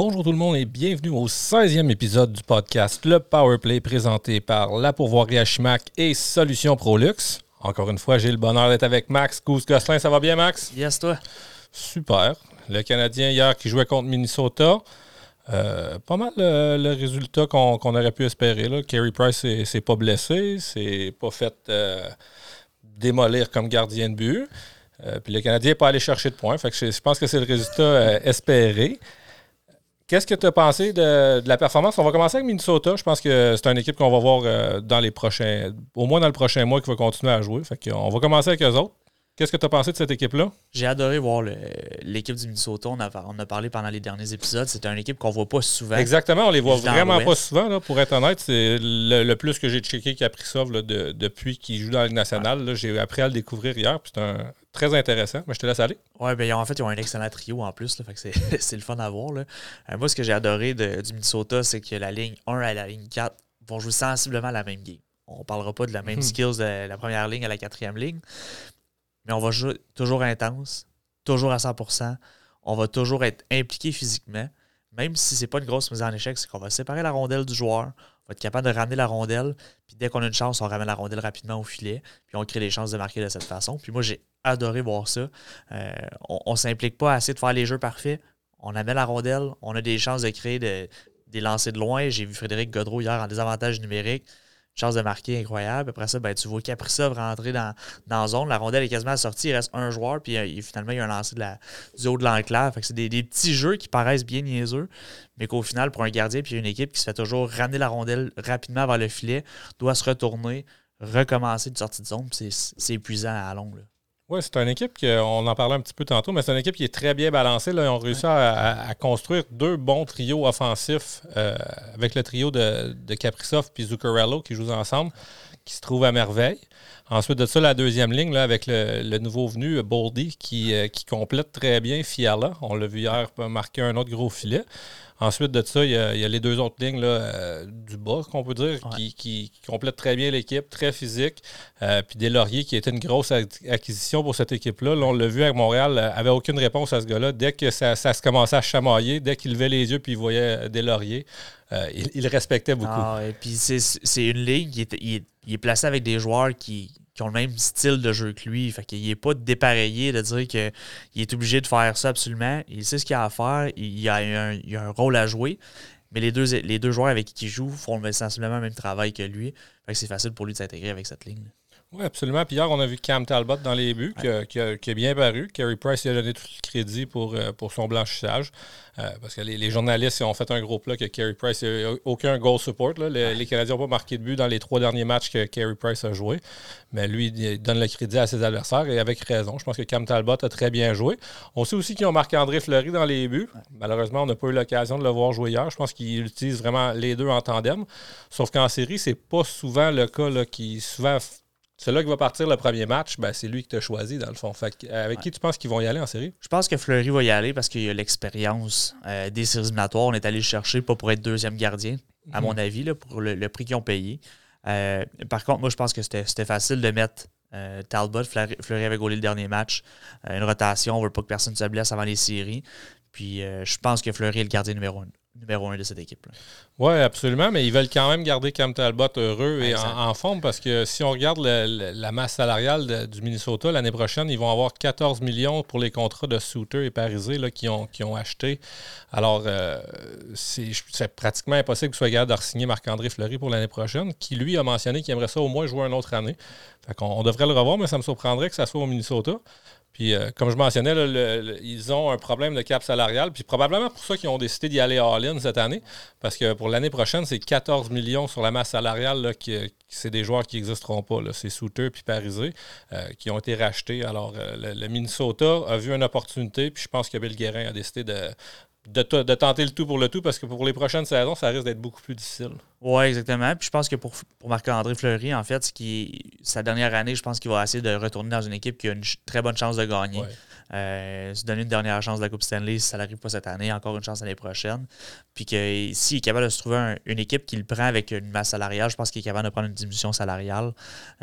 Bonjour tout le monde et bienvenue au 16e épisode du podcast Le Powerplay présenté par La Pourvoirie Chimac et Solutions Prolux. Encore une fois, j'ai le bonheur d'être avec Max Goose-Gosselin. Ça va bien, Max? Yes, toi. Super. Le Canadien hier qui jouait contre Minnesota. Euh, pas mal le, résultat qu'on aurait pu espérer. Là. Carey Price s'est pas blessé, c'est pas fait euh, démolir comme gardien de but. Euh, puis le Canadien n'est pas allé chercher de points. Fait que je, pense que c'est le résultat espéré. Qu'est-ce que tu as pensé de, la performance? On va commencer avec Minnesota. Je pense que c'est une équipe qu'on va voir dans les prochains, au moins dans le prochain mois, qui va continuer à jouer. Fait on va commencer avec eux autres. Qu'est-ce que tu as pensé de cette équipe-là? J'ai adoré voir l'équipe du Minnesota. On a, on a, parlé pendant les derniers épisodes. C'est une équipe qu'on voit pas souvent. Exactement, on les voit vraiment pas souvent. pour être honnête, c'est le, plus que j'ai checké qui a pris ça depuis qu'il joue dans la Ligue nationale. J'ai appris à le découvrir hier. C'est très intéressant. Mais je te laisse aller. Oui, ben, en fait, ils ont un excellent trio en plus. c'est le fun à voir. Là. Euh, moi, ce que j'ai adoré du Minnesota, c'est que la ligne 1 à la ligne 4 vont jouer sensiblement la même game. On ne parlera pas de la même hmm. skills de la première ligne à la quatrième ligne mais on va jouer toujours intense, toujours à 100%. On va toujours être impliqué physiquement. Même si c'est pas une grosse mise en échec, c'est qu'on va séparer la rondelle du joueur. On va être capable de ramener la rondelle. Puis dès qu'on a une chance, on ramène la rondelle rapidement au filet. Puis on crée des chances de marquer de cette façon. Puis moi, j'ai adoré voir ça. Euh, on ne s'implique pas assez de faire les jeux parfaits. On amène la rondelle. On a des chances de créer des lancers de loin. J'ai vu Frédéric Godreau hier en désavantage numérique chance de marquer incroyable. Après ça, ben, tu vois Kaprizov rentrer dans, dans la zone. La rondelle est quasiment sortie. Il reste un joueur. Puis euh, finalement, il y a un lancer de la, du haut de l'enclave. c'est des, petits jeux qui paraissent bien niaiseux. Mais qu'au final, pour un gardien puis une équipe qui se fait toujours ramener la rondelle rapidement vers le filet, doit se retourner, recommencer de sortie de zone. C'est épuisant à longue. Oui, c'est une équipe on en parlait un petit peu tantôt, mais c'est une équipe qui est très bien balancée. Là. Ils ont réussi à, construire deux bons trios offensifs euh, avec le trio de, de Kaprizov et Zuccarello qui jouent ensemble, qui se trouvent à merveille. Ensuite de ça, la deuxième ligne là, avec le, nouveau venu, Boldy, qui, euh, qui complète très bien Fiala. On l'a vu hier marquer un autre gros filet. Ensuite de ça, il y, a, les deux autres lignes là, euh, du bas, qu'on peut dire, qui, complètent très bien l'équipe, très physique. Euh, puis des Lauriers, qui était une grosse acquisition pour cette équipe-là. on l'a vu avec Montréal, avait aucune réponse à ce gars-là. Dès que ça, se commençait à chamailler, dès qu'il levait les yeux puis il voyait des Lauriers, il, respectait beaucoup. Ah, et puis c'est une ligne qui est, il est placé avec des joueurs qui qui ont le même style de jeu que lui. Fait qu'il n'est pas dépareillé de dire qu'il est obligé de faire ça absolument. Il sait ce qu'il a à faire. Il, a a un rôle à jouer. Mais les deux, les deux joueurs avec qui il joue font sensiblement le même travail que lui. Fait que c'est facile pour lui de s'intégrer avec cette ligne. Oui, absolument. Puis hier, on a vu Cam Talbot dans les buts, qui, a, bien paru. Kerry Price lui a donné tout le crédit pour, euh, pour son blanchissage. Euh, parce que les, journalistes ont fait un gros plat que Kerry Price n'a aucun goal support. Les, Canadiens n'ont pas marqué de but dans les trois derniers matchs que Kerry Price a joué. Mais lui, il donne le crédit à ses adversaires et avec raison. Je pense que Cam Talbot a très bien joué. On sait aussi qu'ils ont marqué André Fleury dans les buts. Malheureusement, on n'a pas eu l'occasion de le voir jouer hier. Je pense qu'il utilise vraiment les deux en tandem. Sauf qu'en série, c'est pas souvent le cas qui souvent c'est là qui va partir le premier match, ben, c'est lui qui t'a choisi, dans le fond. avec qui tu penses qu'ils vont y aller en série? Je pense que Fleury va y aller parce qu'il a l'expérience euh, des séries éliminatoires. On est allé le chercher, pas pour être deuxième gardien, à mhm. mon avis, là, pour le, prix qu'ils ont payé. Euh, par contre, moi, je pense que c'était facile de mettre euh, Talbot, Fleury, Fleury avait gaulé le dernier match. une rotation, on veut pas que personne se blesse avant les séries. Puis je pense que Fleury est le gardien numéro un numéro un de cette équipe. Oui, absolument, mais ils veulent quand même garder Cam Talbot heureux et en, forme parce que si on regarde la masse salariale du Minnesota l'année prochaine, ils vont avoir 14 millions pour les contrats de Souter et Parisé là, qui, ont, qui ont acheté. Alors, euh, c'est pratiquement impossible que soit capable de signer Marc-André Fleury pour l'année prochaine, qui lui a mentionné qu'il aimerait ça au moins jouer une autre année. Fait on devrait le revoir, mais ça me surprendrait que ça soit au Minnesota. Puis, euh, comme je mentionnais, ils ont un problème de cap salarial. Puis, probablement pour ça qu'ils ont décidé d'y aller all-in cette année. Parce que pour l'année prochaine, c'est 14 millions sur la masse salariale. Là, c'est des joueurs qui n'existeront pas. C'est Souter puis Parisé euh, qui ont été rachetés. Alors, euh, le, Minnesota a vu une opportunité. Puis, je pense que Bill Guérin a décidé de, de, tenter le tout pour le tout parce que pour les prochaines saisons, ça risque d'être beaucoup plus difficile. Oui, exactement. Puis je pense que pour, pour Marc-André Fleury, en fait, qui, sa dernière année, je pense qu'il va essayer de retourner dans une équipe qui a une très bonne chance de gagner. Euh, se donner une dernière chance de la Coupe Stanley si ça n'arrive pas cette année, encore une chance l'année prochaine. Puis que s'il est capable de se trouver une équipe qui le prend avec une masse salariale, je pense qu'il est capable de prendre une diminution salariale,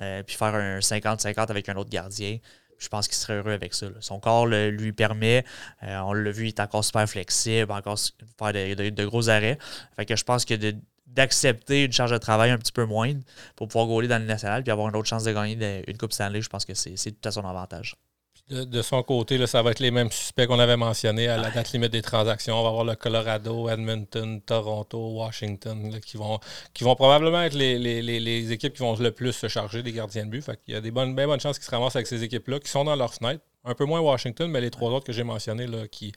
euh, puis faire un 50-50 avec un autre gardien Je pense qu'il serait heureux avec ça. Son corps lui permet. Euh, on l'a vu, il est encore super flexible, encore faire de, gros arrêts. Fait que je pense que d'accepter une charge de travail un petit peu moindre pour pouvoir gauler dans le national puis avoir une autre chance de gagner une Coupe Stanley, je pense que c'est tout à son avantage. De, son côté, là, ça va être les mêmes suspects qu'on avait mentionnés à la date limite des transactions. On va avoir le Colorado, Edmonton, Toronto, Washington qui, vont, probablement être les, équipes qui vont le plus se charger des gardiens de but. Il y a des bonnes, bonnes chances qu'ils se ramassent avec ces équipes-là qui sont dans leur fenêtre. Un peu moins Washington, mais les trois autres que j'ai mentionnés là, qui,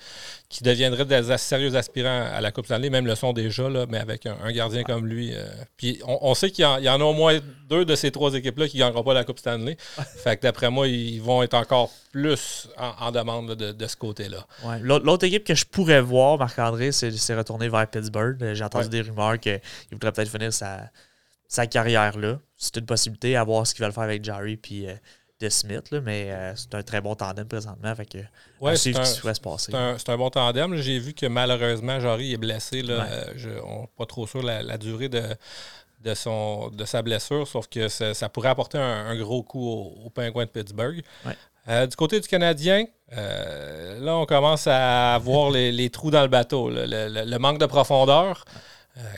qui deviendraient des sérieux aspirants à la Coupe Stanley, même le sont déjà, là, mais avec un, gardien comme lui. Euh, puis on, sait qu'il y, en a au moins deux de ces trois équipes-là qui ne gagneront pas la Coupe Stanley. fait que d'après moi, ils vont être encore plus en, demande de, ce côté-là. L'autre équipe que je pourrais voir, Marc-André, c'est retourner vers Pittsburgh. J'ai entendu des rumeurs qu'il voudrait peut-être finir sa, sa carrière là. C'est une possibilité à voir ce qu'il va faire avec Jerry. Puis. Euh, de Smith, là, mais euh, c'est un très bon tandem présentement. Fait que, ouais, c'est un, se passer. C'est un, bon tandem. J'ai vu que malheureusement, Jory est blessé. Là, euh, je, on n'est pas trop sûr la, la durée de, de, son, de sa blessure, sauf que ça, pourrait apporter un, gros coup au, au pingouin de Pittsburgh. Euh, du côté du Canadien, là, on commence à voir les, les, trous dans le bateau, le, le, manque de profondeur.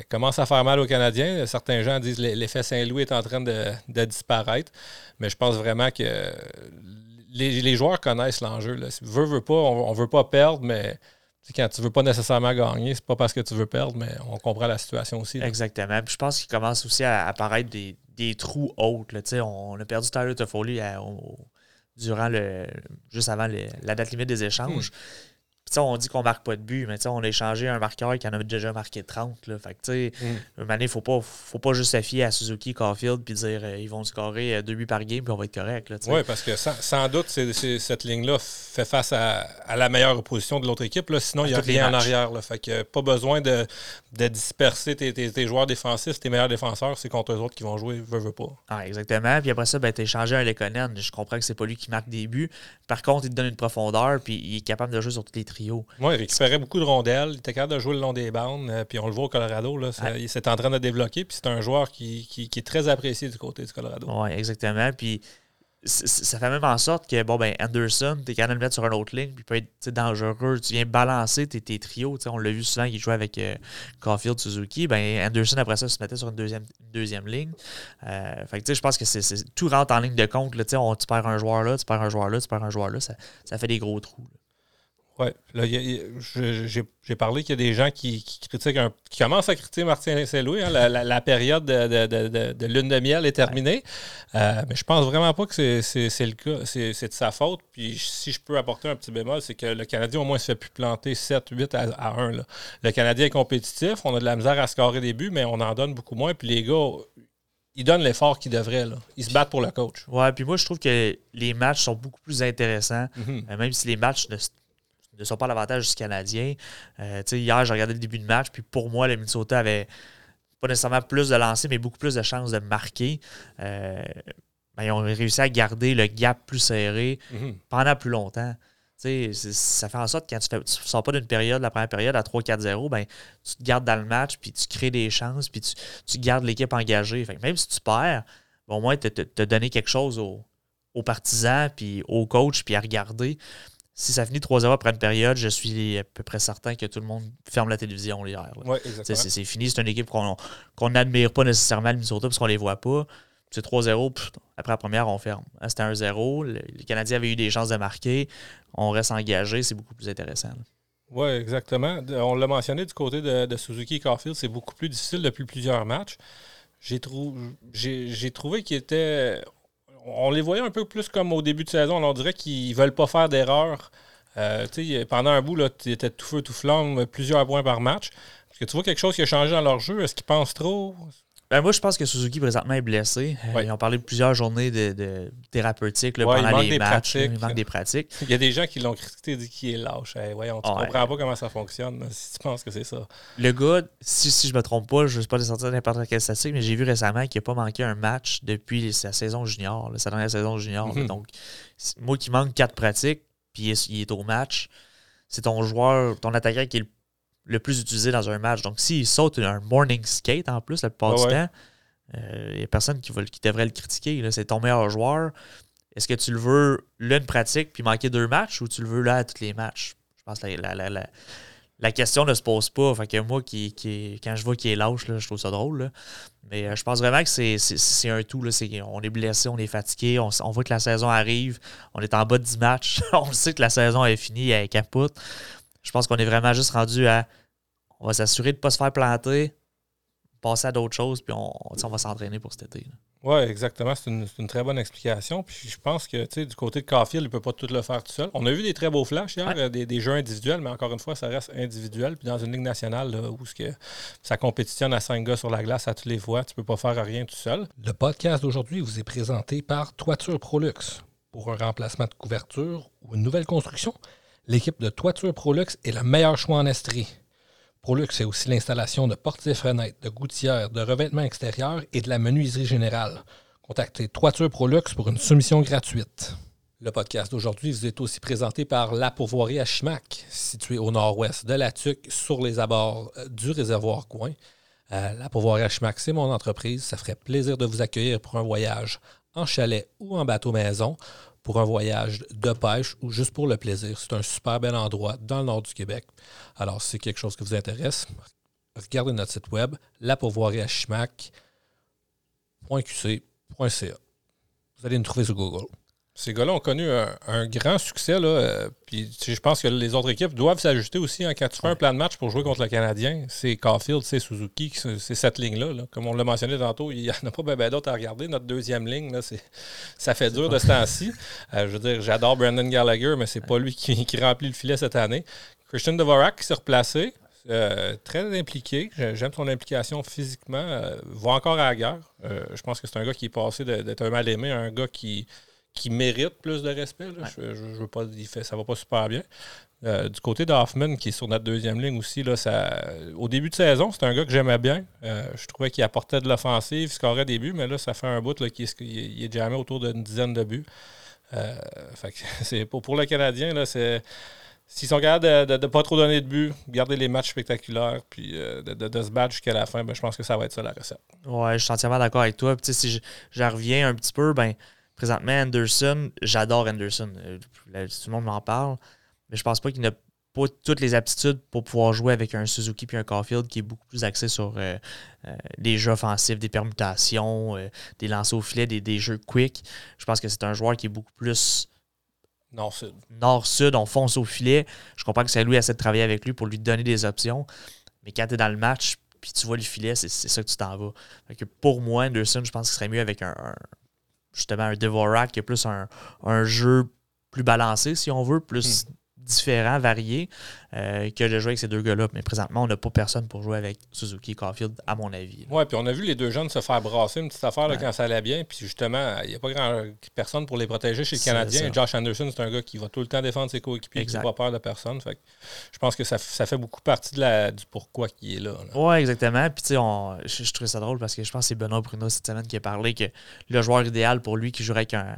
Commence à faire mal aux Canadiens. Certains gens disent que l'effet Saint-Louis est en train de, de disparaître. Mais je pense vraiment que les, joueurs connaissent l'enjeu. Si veut, veut pas, on, ne veut pas perdre, mais quand tu veux pas nécessairement gagner, c'est pas parce que tu veux perdre, mais on comprend la situation aussi. Exactement. Puis je pense qu'il commence aussi à apparaître des, trous hauts. On, a perdu Tyler Toffoli durant le juste avant la date limite des échanges. Hmm on dit qu'on marque pas de but, mais on a échangé un marqueur qui en a déjà marqué 30. Là. Fait que, mm. il faut pas, faut pas juste se fier à Suzuki, Caulfield, puis dire qu'ils euh, ils vont scorer euh, deux buts par game, puis on va être correct. Oui, parce que sans, doute, cette ligne-là fait face à, la meilleure opposition de l'autre équipe. Là. Sinon, il n'y a rien en arrière. Là. Fait que pas besoin de, disperser tes, joueurs défensifs, tes meilleurs défenseurs, c'est contre eux autres qui vont jouer, veut pas. Ah, exactement. Puis après ça, ben, tu échangé un Lekonen. Je comprends que c'est pas lui qui marque des buts. Par contre, il te donne une profondeur, puis il est capable de jouer sur tous les Oui, il récupérait beaucoup de rondelles. Il était capable de jouer le long des bandes. Euh, puis on le voit au Colorado. Là, Il s'est en train de développer. Puis c'est un joueur qui, qui, est très apprécié du côté du Colorado. Oui, exactement. Puis ça fait même en sorte que bon ben Anderson, tu es capable de le mettre sur une autre ligne, puis peut être dangereux. Tu viens balancer tes, tes trios. On l'a vu souvent qu'il jouait avec euh, Caulfield, Suzuki. Ben Anderson, après ça, se mettait sur une deuxième, deuxième ligne. Euh, fait que je pense que c'est tout rentre en ligne de compte. Là, on, tu perds un joueur là, tu perds un joueur là, tu perds un joueur là. Ça, ça fait des gros trous. Oui, là, j'ai parlé qu'il y a des gens qui, critiquent, qui commencent à critiquer Martin Saint-Louis. Hein, la, période de, lune de miel est terminée. Euh, mais je pense vraiment pas que c'est le cas. C'est de sa faute. Puis si je peux apporter un petit bémol, c'est que le Canadien, au moins, se fait plus planter 7, 8 à, 1. Le Canadien est compétitif. On a de la misère à scorer des buts, mais on en donne beaucoup moins. Puis les gars, ils donnent l'effort qu'ils devraient. Là. Ils se battent pour le coach. Ouais, puis moi, je trouve que les matchs sont beaucoup plus intéressants. Mm-hmm. Euh, même si les matchs ne ne sont pas l'avantage du Canadien. Euh, hier, j'ai regardé le début de match, puis pour moi, le Minnesota avait pas nécessairement plus de lancers, mais beaucoup plus de chances de marquer. Euh, ben, ils ont réussi à garder le gap plus serré mhm. pendant plus longtemps. ça fait en sorte que quand tu ne sors pas d'une période, la première période à 3-4-0, ben, tu te gardes dans le match, puis tu crées des chances, puis tu, gardes l'équipe engagée. Fait même si tu perds, ben, au moins, tu as donné quelque chose aux, aux partisans, puis aux coachs, puis à regarder si ça finit 3-0 après une période, je suis à peu près certain que tout le monde ferme la télévision hier. c'est fini. C'est une équipe qu'on n'admire pas nécessairement le Minnesota parce qu'on les voit pas. C'est 3-0, après la première, on ferme. Hein, c'était 1-0. Les Canadiens avaient eu des chances de marquer. On reste engagé, c'est beaucoup plus intéressant. Oui, exactement. On l'a mentionné du côté de, Suzuki et Caulfield, c'est beaucoup plus difficile depuis plusieurs matchs. J'ai trouvé qu'il était on les voyait un peu plus comme au début de saison. On dirait qu'ils veulent pas faire d'erreur. Euh, pendant un bout, tu étais tout feu, tout flamme, plusieurs points par match. Est-ce que tu vois quelque chose qui a changé dans leur jeu? Est-ce qu'ils pensent trop? Ben moi, je pense que Suzuki présentement est blessé. Euh, ils ont parlé de plusieurs journées de, thérapeutiques pendant les matchs. il manque des pratiques. Il y a des gens qui l'ont critiqué, dit qu'il est lâche. voyons, tu ne comprends pas comment ça fonctionne si tu penses que c'est ça. Le gars, si, si je me trompe pas, je ne sais pas de sortir n'importe quelle statistique, mais j'ai vu récemment qu'il n'a pas manqué un match depuis sa saison junior, sa dernière saison junior. Mhm. Donc, moi qui manque quatre pratiques, puis il est au match, c'est ton joueur, ton attaquant qui est le le plus utilisé dans un match. Donc, s'il saute un morning skate en plus, la plupart du temps, il euh, n'y a personne qui, qui devrait le critiquer. C'est ton meilleur joueur. est-ce que tu le veux là une pratique puis manquer deux matchs ou tu le veux là à tous les matchs? Je pense que la, la, la, question ne se pose pas. Fait que moi, qui, qui, quand je vois qu'il est lâche, là, je trouve ça drôle. Mais euh, je pense vraiment que c'est un tout. Là. on est blessé, on est fatigué, on, on, voit que la saison arrive, on est en bas de 10 matchs, on sait que la saison est finie, elle est capote. Je pense qu'on est vraiment juste rendu à. On va s'assurer de ne pas se faire planter, passer à d'autres choses, puis on, on va s'entraîner pour cet été. Oui, exactement. C'est une, très bonne explication. Puis je pense que du côté de Caulfield, il ne peut pas tout le faire tout seul. On a vu des très beaux flashs hier, euh, des, jeux individuels, mais encore une fois, ça reste individuel. Puis dans une ligue nationale où que ça compétitionne à cinq gars sur la glace à tous les fois, tu ne peux pas faire rien tout seul. Le podcast d'aujourd'hui vous est présenté par Toiture Prolux. Pour un remplacement de couverture ou une nouvelle construction, l'équipe de Toiture Prolux est le meilleur choix en Estrie. Prolux, c'est aussi l'installation de portes et fenêtres, de gouttières, de revêtements extérieurs et de la menuiserie générale. Contactez Toiture Prolux pour une soumission gratuite. Le podcast d'aujourd'hui vous est aussi présenté par La Pourvoirie à située au nord-ouest de la Tuque, sur les abords euh, du réservoir Coin. Euh, la Pourvoirie à Chimac, c'est mon entreprise. Ça ferait plaisir de vous accueillir pour un voyage en chalet ou en bateau maison pour un voyage de pêche ou juste pour le plaisir. C'est un super bel endroit dans le nord du Québec. Alors, si c'est quelque chose qui vous intéresse, regardez notre site web, lapourvoirieachimac.qc.ca. Vous allez nous trouver sur Google. Ces gars-là ont connu un, grand succès. Là, euh, puis je pense que les autres équipes doivent s'ajuster aussi. Hein, quand tu fais un plan de match pour jouer contre le Canadien, c'est Caulfield, c'est Suzuki, c'est cette ligne-là. Comme on l'a mentionné tantôt, il n'y en a pas bien d'autres à regarder. Notre deuxième ligne, là, ça fait dur de ce temps-ci. Euh, je veux dire, j'adore Brandon Gallagher, mais c'est pas lui qui, remplit le filet cette année. Christian Dvorak qui s'est replacé. Euh, très impliqué. J'aime son implication physiquement. va encore à la guerre. je pense que c'est un gars qui est passé d'être un mal aimé à un gars qui, qui mérite plus de respect. Je, ne veux pas il fait, ça va pas super bien. Euh, du côté d'Hoffman, qui est sur notre deuxième ligne aussi, là, ça, au début de saison, c'était un gars que j'aimais bien. Euh, je trouvais qu'il apportait de l'offensive, scorait des buts, mais là, ça fait un bout qu'il est, est jamais autour d'une dizaine de buts. Euh, c'est, pour, pour le Canadien, là, c'est. S'ils sont capables de ne pas trop donner de buts, garder les matchs spectaculaires, puis de, se battre jusqu'à la fin, ben, je pense que ça va être ça la recette. Ouais, je suis entièrement d'accord avec toi. Puis, si je, reviens un petit peu, ben, présentement, Anderson, j'adore Anderson. Euh, tout le monde m'en parle. Mais je pense pas qu'il n'a pas toutes les aptitudes pour pouvoir jouer avec un Suzuki puis un Caulfield qui est beaucoup plus axé sur euh, euh, des jeux offensifs, des permutations, des lancers au filet, des, jeux quick. Je pense que c'est un joueur qui est beaucoup plus Nord-Sud. Nord-Sud, on fonce au filet. Je comprends que Saint-Louis essaie de travailler avec lui pour lui donner des options. Mais quand tu es dans le match, puis tu vois le filet, c'est ça que tu t'en vas. pour moi, Anderson, je pense ce serait mieux avec un, justement un Devorak qui est plus un, un, jeu plus balancé, si on veut, plus hmm différents, variés, euh, que de jouer avec ces deux gars-là. Mais présentement, on n'a pas personne pour jouer avec Suzuki et Caulfield, à mon avis. Oui, puis on a vu les deux jeunes se faire brasser une petite affaire quand ça allait bien. Puis justement, il n'y a pas grand personne pour les protéger chez le Canadien. Josh Anderson, c'est un gars qui va tout le temps défendre ses coéquipiers, qui n'a pas peur de personne. Fait je pense que ça, fait beaucoup partie de la, du pourquoi qui est là. Oui, exactement. Puis tu sais, je, je trouve ça drôle parce que je pense que c'est Benoît Bruno cette semaine qui a parlé que le joueur idéal pour lui qui jouerait avec un.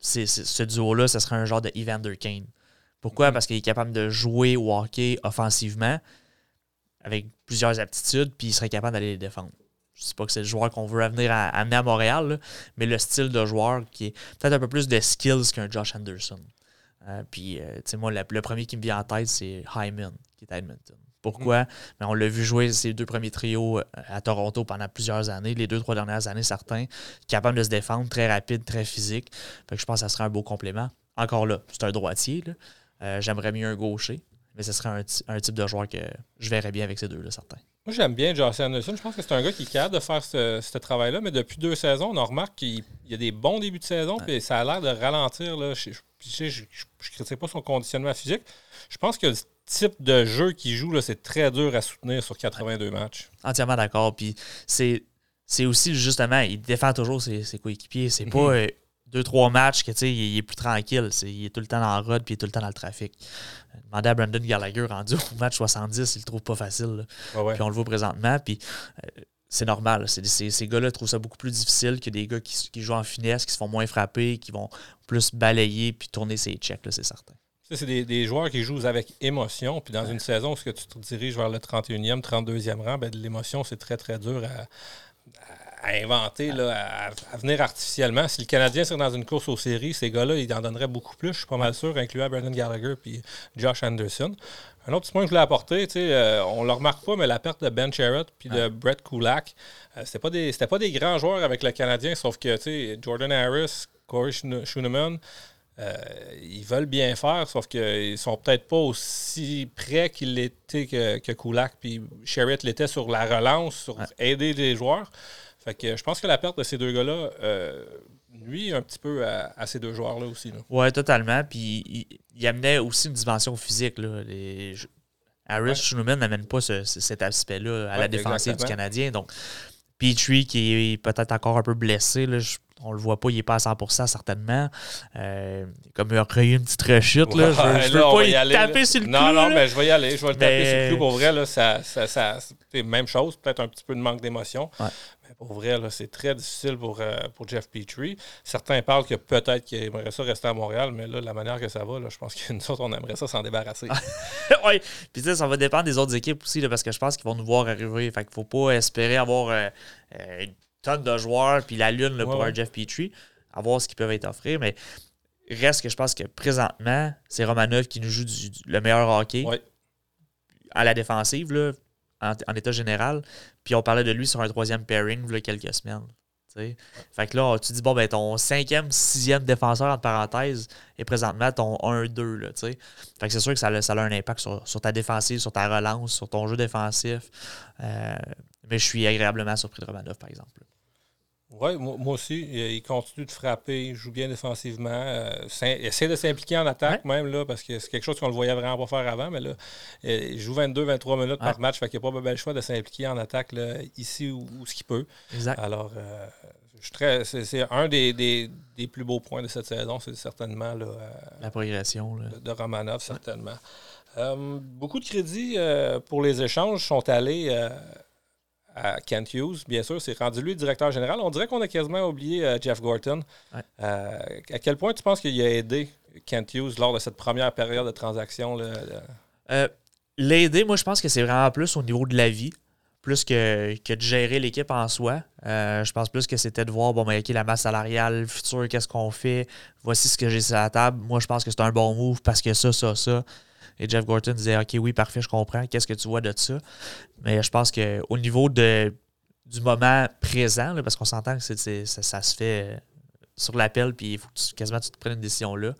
ce duo-là, ce serait un genre de Evander Kane. Pourquoi? Parce qu'il est capable de jouer au hockey offensivement avec plusieurs aptitudes, puis il serait capable d'aller les défendre. Je ne sais pas que c'est le joueur qu'on veut amener à, amener à Montréal, mais le style de joueur qui est peut-être un peu plus de skills qu'un Josh Anderson. Euh, puis, euh, tu sais, moi, le, premier qui me vient en tête, c'est Hyman, qui est à Edmonton. Pourquoi? Mais mm-hmm. ben, on l'a vu jouer ses deux premiers trios euh, à Toronto pendant plusieurs années, les deux, trois dernières années, certains, capable de se défendre, très rapide, très physique. Fait que je pense que ça serait un beau complément. Encore là, c'est un droitier, là, euh, j'aimerais mieux un gaucher, mais ce serait un, type de joueur que je verrais bien avec ces deux-là, certains. Moi, j'aime bien Josh Anderson. Je pense que c'est un gars qui est capable de faire ce, travail-là, mais depuis deux saisons, on remarque qu'il y a des bons débuts de saison, puis ça a l'air de ralentir. Là. Je ne critique pas son conditionnement physique. Je pense que le type de jeu qu'il joue, c'est très dur à soutenir sur 82 matchs. Entièrement d'accord. Puis c'est aussi justement, il défend toujours ses, coéquipiers. C'est pas mhm. euh, deux, trois matchs que il, est plus tranquille. il est tout le temps dans le rod puis il est tout le temps dans le trafic. Demandez à Brandon Gallagher rendu au match 70, il le trouve pas facile. Puis on le voit présentement. Puis euh, c'est normal. ces gars-là trouvent ça beaucoup plus difficile que des gars qui, jouent en finesse, qui se font moins frapper, qui vont plus balayer puis tourner ses checks, c'est certain. C'est des, joueurs qui jouent avec émotion. Puis dans une saison où tu te diriges vers le 31e, 32e rang, ben, l'émotion, c'est très, très dur à inventer, là, à, venir artificiellement. Si le Canadien serait dans une course aux séries, ces gars-là, ils en donneraient beaucoup plus, je suis pas mal sûr, incluant Brendan Gallagher et Josh Anderson. Un autre point que je voulais apporter, euh, on ne le remarque pas, mais la perte de Ben Sherratt puis de Brett Kulak, euh, c'était pas des pas des grands joueurs avec le Canadien, sauf que Jordan Harris, Corey Schooneman, euh, ils veulent bien faire, sauf qu'ils sont peut-être pas aussi près qu'ils l'étaient que, que Kulak puis Sherratt l'était sur la relance, sur aider les joueurs. Fait que je pense que la perte de ces deux gars-là nuit un petit peu à, ces deux joueurs-là aussi. Oui, totalement. Puis il, amenait aussi une dimension physique. Là. Les, Harris Schneeman n'amène pas cet aspect-là à la défensive du Canadien. Donc, Petrie, qui est peut-être encore un peu blessé, là, on le voit pas, il n'est pas à 100% certainement. Euh, comme il a eu une petite rechute, là, je, ne veux pas y aller, taper sur le clou. Non, non, mais je vais y aller. Je vais le taper sur le clou. Pour vrai, là, ça, ça, ça c'est même chose, peut-être un petit peu de manque d'émotion. Pour vrai, c'est très difficile pour, euh, pour Jeff Petrie. Certains parlent que peut-être qu'il aimerait ça rester à Montréal, mais là, la manière que ça va, là, je pense que nous autres, on aimerait ça s'en débarrasser. oui, puis ça va dépendre des autres équipes aussi, parce que je pense qu'ils vont nous voir arriver. Fait qu'il faut pas espérer avoir euh, euh, une tonne de joueurs puis la lune pour un Jeff Petrie, à voir ce qu'ils peuvent être offrés, mais reste que je pense que présentement, c'est Romanov qui nous joue le meilleur hockey. À la défensive, là, en, état général. Puis on parlait de lui sur un troisième pairing il y a quelques semaines. Fait que là, tu dis, bon, ben ton cinquième, sixième défenseur, entre parenthèses, est présentement ton 1-2. Fait que c'est sûr que ça a, ça a un impact sur, ta défensive, sur ta relance, sur ton jeu défensif. Euh, mais je suis agréablement surpris de Romanov, par exemple. Oui, moi, aussi. Il continue de frapper, il joue bien défensivement. Euh, il essaie de s'impliquer en attaque même, là, parce que c'est quelque chose qu'on ne le voyait vraiment pas faire avant. Mais là, euh, il joue 22-23 minutes par match, fait qu'il n'y a pas de bel choix de s'impliquer en attaque ici où, ce qu'il peut. Exact. Alors, euh, c'est un des, plus beaux points de cette saison, c'est certainement la progression De, de, Romanov, certainement. beaucoup de crédits pour les échanges sont allés à Kent Hughes, bien sûr, c'est rendu lui directeur général. On dirait qu'on a quasiment oublié euh, Jeff Gorton. Euh, à quel point tu penses qu'il a aidé Kent Hughes lors de cette première période de transaction? Euh, l'aider, moi, je pense que c'est vraiment plus au niveau de la vie, plus que, que de gérer l'équipe en soi. je pense plus que c'était de voir, bon, ben, la masse salariale future, qu'est-ce qu'on fait, voici ce que j'ai sur la table. Moi, je pense que c'est un bon move parce que ça, ça, ça. Et Jeff Gorton disait OK, oui, parfait, je comprends. Qu'est-ce que tu vois de ça? Mais je pense qu'au niveau de, du moment présent, parce qu'on s'entend que ça, se fait euh, sur l'appel, puis il faut que tu, quasiment tu te prennes une décision là.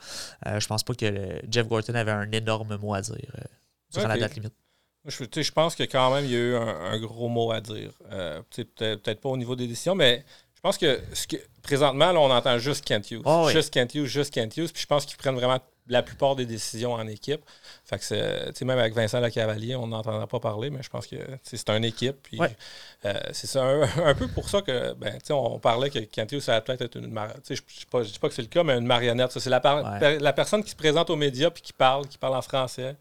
Euh, je pense pas que Jeff Gorton avait un énorme mot à dire euh, sur la date limite. Je, je pense que quand même, il y a eu un, gros mot à dire. peut-être, pas au niveau des décisions, mais je pense que, ce que présentement, là, on entend juste Kent Hughes. Ah juste Kent Hughes, juste Kent Hughes. Puis je pense qu'ils prennent vraiment la plupart des décisions en équipe. Fait que c'est, même avec Vincent Lecavalier, on n'entendra pas parler, mais je pense que c'est une équipe. Euh, c'est ça, un, peu pour ça que, ben, on parlait que Cantillou, ça va peut-être être une marionnette. Je ne dis pas que c'est le cas, mais une marionnette. C'est la, la personne qui se présente aux médias puis qui parle, qui parle en français.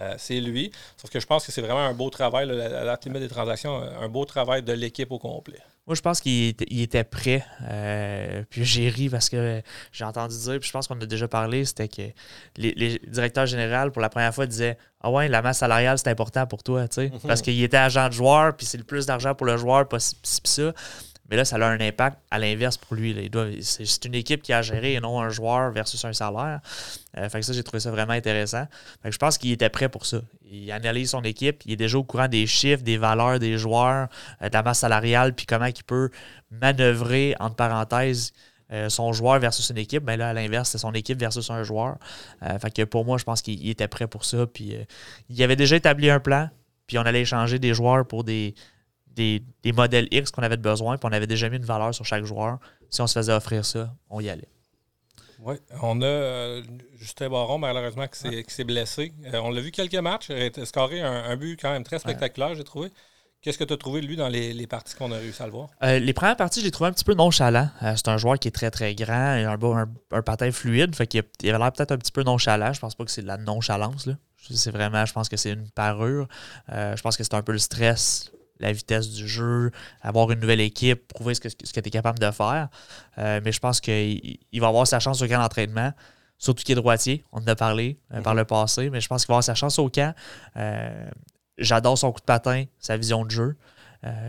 Euh, c'est lui. Sauf que je pense que c'est vraiment un beau travail, la, la limite des transactions, un beau travail de l'équipe au complet. Moi, je pense qu'il était, prêt. Euh, puis j'ai ri parce que j'ai entendu dire, puis je pense qu'on a déjà parlé, c'était que les, directeurs généraux, pour la première fois, disaient Ah ouais, la masse salariale, c'est important pour toi, tu sais. Mhm. Parce qu'il était agent de joueur, puis c'est le plus d'argent pour le joueur, pas ça. Mais là, ça a un impact à l'inverse pour lui. C'est une équipe qui a géré et non un joueur versus un salaire. Euh, fait que ça, j'ai trouvé ça vraiment intéressant. je pense qu'il était prêt pour ça. Il analyse son équipe, il est déjà au courant des chiffres, des valeurs des joueurs, euh, de la masse salariale, puis comment il peut manœuvrer, entre parenthèses, euh, son joueur versus une équipe. Mais là, à l'inverse, c'est son équipe versus un joueur. fait que pour moi, je pense qu'il était prêt pour ça. Puis il avait déjà établi un plan, puis on allait échanger des joueurs pour des des, modèles X qu'on avait besoin, puis on avait déjà mis une valeur sur chaque joueur. Si on se faisait offrir ça, on y allait. Oui, on a euh, Justin Baron, malheureusement, qui s'est blessé. Euh, on l'a vu quelques matchs. Il a scoré un, but quand même très spectaculaire, j'ai trouvé. Qu'est-ce que tu as trouvé de lui dans les, parties qu'on a réussi à le voir? Euh, les premières parties, je l'ai trouvé un petit peu nonchalant. c'est un joueur qui est très, très grand, un, un, un patin fluide. Fait qu'il il avait l'air peut-être un petit peu nonchalant. Je pense pas que c'est de la nonchalance. C'est vraiment, je pense que c'est une parure. je pense que c'est un peu le stress la vitesse du jeu, avoir une nouvelle équipe, prouver ce que, ce que tu es capable de faire. Euh, mais je pense qu'il va avoir sa chance au camp d'entraînement. Surtout qu'il est droitier, on en a parlé euh, par mhm. le passé, mais je pense qu'il va avoir sa chance au camp. Euh, j'adore son coup de patin, sa vision de jeu.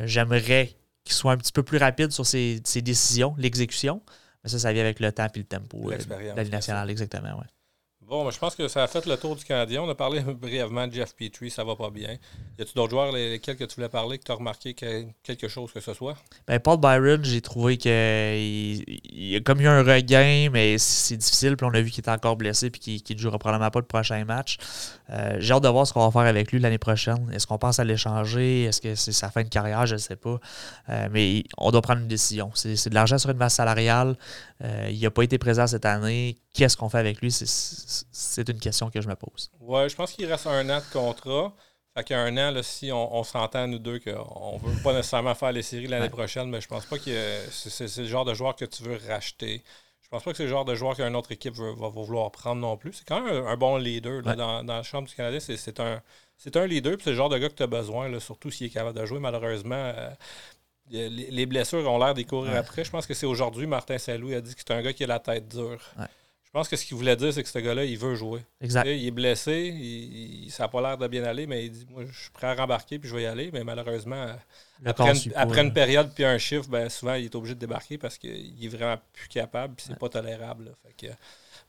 J'aimerais qu'il soit un petit peu plus rapide sur ses, décisions, l'exécution. Mais ça, ça vient avec le temps et le tempo de la nationale, exactement. Ouais. Bon, je pense que ça a fait le tour du Canadien. On a parlé brièvement de Jeff Petrie, ça va pas bien. Y a-tu d'autres joueurs lesquels que tu voulais parler, que tu as remarqué quelque chose que ce soit? Ben, Paul Byron, j'ai trouvé qu'il il a comme eu un regain, mais c'est difficile. Puis on a vu qu'il était encore blessé et qu'il ne jouera probablement pas le prochain match. Euh, j'ai hâte de voir ce qu'on va faire avec lui l'année prochaine. Est-ce qu'on pense à l'échanger? Est-ce que c'est sa fin de carrière? Je ne sais pas. Euh, mais on doit prendre une décision. C'est de l'argent sur une masse salariale. Euh, il n'a pas été présent cette année. Qu'est-ce qu'on fait avec lui? Une question que je me pose. Ouais, je pense qu'il reste un an de contrat. Fait qu'un an, là, si on, s'entend, nous deux, qu'on ne veut pas nécessairement faire les séries l'année prochaine, mais je pense pas que c'est le genre de joueur que tu veux racheter. Je pense pas que c'est le genre de joueur qu'une autre équipe va, vouloir prendre non plus. C'est quand même un, bon leader dans, la Chambre du Canada. C'est un, un leader, c'est le genre de gars que tu as besoin, surtout s'il est capable de jouer. Malheureusement, euh, les, blessures ont l'air d'y courir après. Je pense que c'est aujourd'hui, Martin Saint-Louis a dit que c'est un gars qui a la tête dure. Je pense que ce qu'il voulait dire, c'est que ce gars-là, il veut jouer. Exact. il est blessé, ça n'a pas l'air de bien aller, mais il dit Moi, je suis prêt à rembarquer puis je vais y aller. Mais malheureusement, après, une, période puis un chiffre, ben, souvent, il est obligé de débarquer parce qu'il est vraiment plus capable puis c'est pas tolérable. Fait que,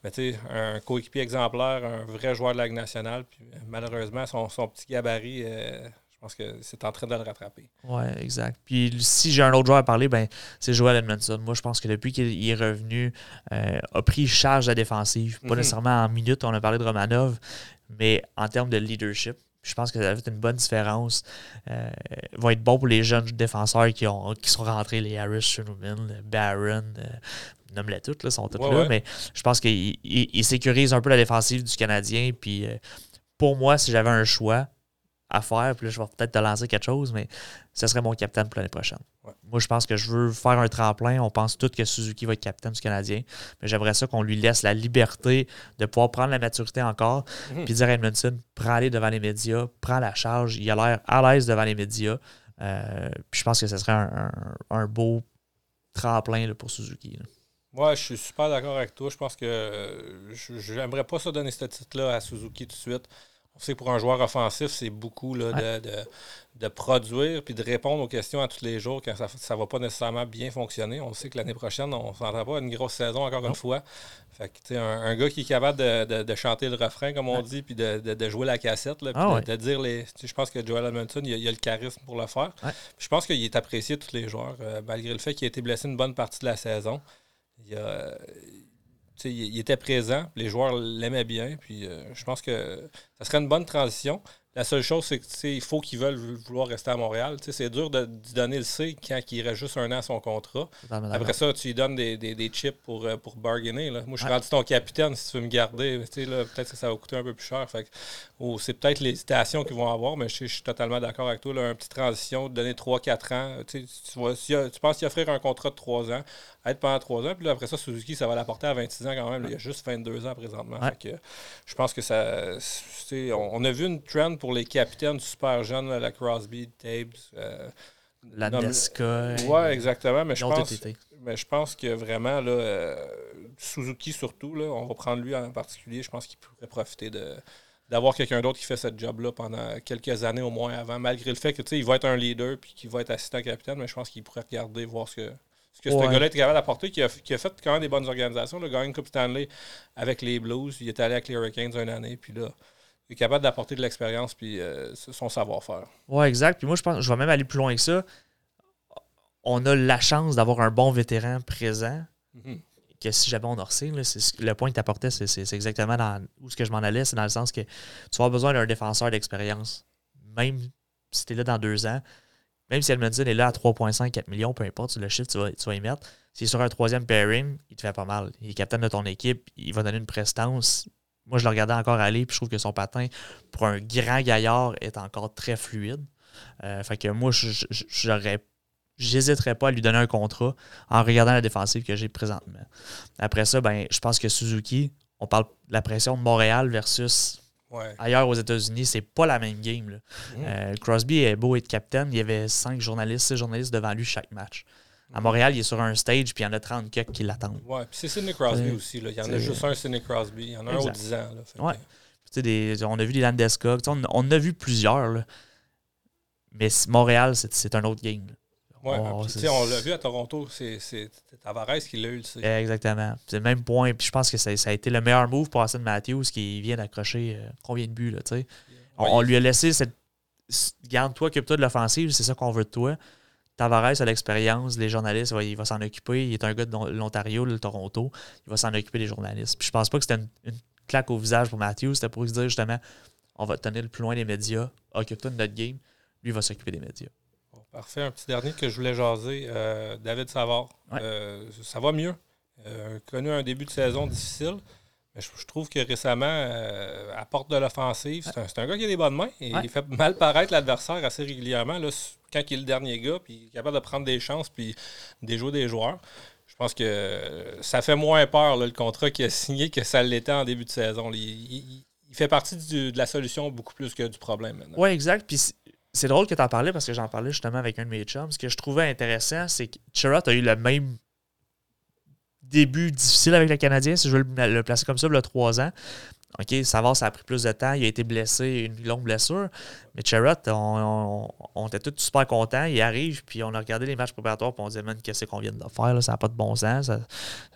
mais tu sais, un coéquipier exemplaire, un vrai joueur de la Ligue nationale, puis malheureusement, son, son petit gabarit. Euh, je pense que c'est en train de le rattraper. Oui, exact. Puis si j'ai un autre joueur à parler, ben, c'est Joel Edmondson. Moi, je pense que depuis qu'il est revenu, euh, a pris charge de la défensive. Pas mhm. nécessairement en minutes, on a parlé de Romanov, mais en termes de leadership. Je pense que ça fait une bonne différence. Euh, va être bon pour les jeunes défenseurs qui, ont, qui sont rentrés, les Harris, Sherman, Barron, euh, nomme-les toutes, là, sont toutes là. Mais je pense qu'il sécurise un peu la défensive du Canadien. Puis euh, pour moi, si j'avais un choix, à faire, puis là, je vais peut-être te lancer quelque chose, mais ce serait mon capitaine pour l'année prochaine. Moi, je pense que je veux faire un tremplin. On pense tous que Suzuki va être capitaine du Canadien, mais j'aimerais ça qu'on lui laisse la liberté de pouvoir prendre la maturité encore, mhm. puis dire à Edmondson, prends aller devant les médias, prends la charge, il a l'air à l'aise devant les médias. Euh, puis je pense que ce serait un, beau tremplin pour Suzuki. Moi, je suis super d'accord avec toi. Je pense que euh, j'aimerais pas ça donner ce titre-là à Suzuki tout de suite. On sait que pour un joueur offensif, c'est beaucoup de, de, produire puis de répondre aux questions à tous les jours quand ça ne va pas nécessairement bien fonctionner. On sait que l'année prochaine, on ne s'entend pas une grosse saison encore une fois. Fait que, un, un, gars qui est capable de, chanter le refrain, comme on dit, puis de, jouer la cassette, là, ah de, dire les. Je pense que Joel Edmondson, il a, le charisme pour le faire. Je pense qu'il est apprécié de tous les joueurs, euh, malgré le fait qu'il a été blessé une bonne partie de la saison. Il a, il, était présent, les joueurs l'aimaient bien, puis euh, je pense que ça serait une bonne transition. La seule chose, c'est qu'il faut qu'ils veulent vouloir rester à Montréal. C'est dur de, donner le C quand il reste juste un an à son contrat. Après ça, tu lui donnes des, chips pour, euh, pour bargainer. Moi, je suis rendu ton capitaine si tu veux me garder. Peut-être que ça va coûter un peu plus cher. Oh, c'est peut-être l'hésitation qu'ils vont avoir, mais je, suis totalement d'accord avec toi. Là, une petite transition, donner 3-4 ans. Tu, tu penses y offrir un contrat de 3 ans, être pendant 3 ans, puis après ça, Suzuki, ça va l'apporter à 26 ans quand même. il y a juste 22 ans présentement. je pense que ça. On, a vu une trend pour les capitaines super jeunes, la Crosby, Tabes. Euh, la Nesca. Oui, exactement. Mais je, pense, mais je pense que vraiment, là, euh, Suzuki surtout, là, on va prendre lui en particulier, je pense qu'il pourrait profiter de d'avoir quelqu'un d'autre qui fait ce job-là pendant quelques années au moins avant, malgré le fait que il va être un leader puis qu'il va être assistant capitaine, mais je pense qu'il pourrait regarder, voir ce que, ce que ce gars-là est capable d'apporter, qui a, qui a fait quand même des bonnes organisations. Le gagné Coupe Stanley avec les Blues, il est allé avec les Hurricanes une année, puis là, est capable d'apporter de l'expérience puis euh, son savoir-faire. Oui, exact. Puis moi, je pense je vais même aller plus loin que ça. On a la chance d'avoir un bon vétéran présent. Mhm. Que si j'avais on Orsay, le point que tu apportais, c'est exactement dans, où ce que je m'en allais. C'est dans le sens que tu vas avoir besoin d'un défenseur d'expérience. Même si tu es là dans deux ans, même si Edmondson est là à 3,5, 4 millions, peu importe, le chiffre, tu vas, tu vas y mettre. S'il est sur un troisième pairing, il te fait pas mal. Il est capitaine de ton équipe, il va donner une prestance moi, je le regardais encore aller, puis je trouve que son patin, pour un grand gaillard, est encore très fluide. Euh, fait que moi, j'aurais. J'hésiterais pas à lui donner un contrat en regardant la défensive que j'ai présentement. Après ça, ben, je pense que Suzuki, on parle de la pression de Montréal versus ailleurs aux États-Unis, c'est pas la même game. Là. Mmh. Euh, Crosby est beau être capitaine. Il y avait cinq journalistes, six journalistes devant lui chaque match. À Montréal, il est sur un stage, puis il y en a 30 quelques qui l'attendent. Ouais, puis c'est Sidney Crosby aussi. Là. Il y en a juste un Sidney Crosby. Il y en a un aux 10 ans. Là, ouais. Des, on a vu les Landeskog. On, on a vu plusieurs. Là. Mais Montréal, c'est un autre game. Ouais, on, on l'a vu à Toronto, c'est Tavares qui l'a eu. Exactement. C'est le même point. Puis je pense que ça, a été le meilleur move pour Austin Matthews qui vient d'accrocher euh, combien de buts. Là, on, on, lui a laissé cette. Garde-toi, occupe-toi de l'offensive, c'est ça qu'on veut de toi. Tavares a l'expérience, les journalistes, il va s'en occuper. Il est un gars de l'Ontario, de Toronto. Il va s'en occuper des journalistes. Puis je pense pas que c'était une, claque au visage pour Matthews. C'était pour se dire justement on va te tenir le plus loin des médias, occupe-toi de notre game. Lui va s'occuper des médias. parfait. Un petit dernier que je voulais jaser. Euh, David Savard. Euh, ça va mieux. Euh, connu un début de saison difficile. Mais je, trouve que récemment, apporte de l'offensive. C'est un, gars qui a des bonnes mains. Et Il fait mal paraître l'adversaire assez régulièrement. Là, quand il est le dernier gars, puis il est capable de prendre des chances, puis déjouer des joueurs. Je pense que ça fait moins peur, le contrat qu'il a signé, que ça l'était en début de saison. Il, fait partie de la solution beaucoup plus que du problème. Oui, exact. Puis c'est drôle que tu en parlais parce que j'en parlais justement avec un de mes chums. Ce que je trouvais intéressant, c'est que Chirot a eu le même début difficile avec le Canadien, si je veux le, placer comme ça, il y a trois ans. OK, Savard, ça a pris plus de temps. Il a été blessé, une longue blessure. Mais Cherrot, on, était tous super contents. Il arrive, puis on a regardé les matchs préparatoires, puis on disait, man, qu'est-ce qu'on vient de faire? Ça n'a pas de bon sens.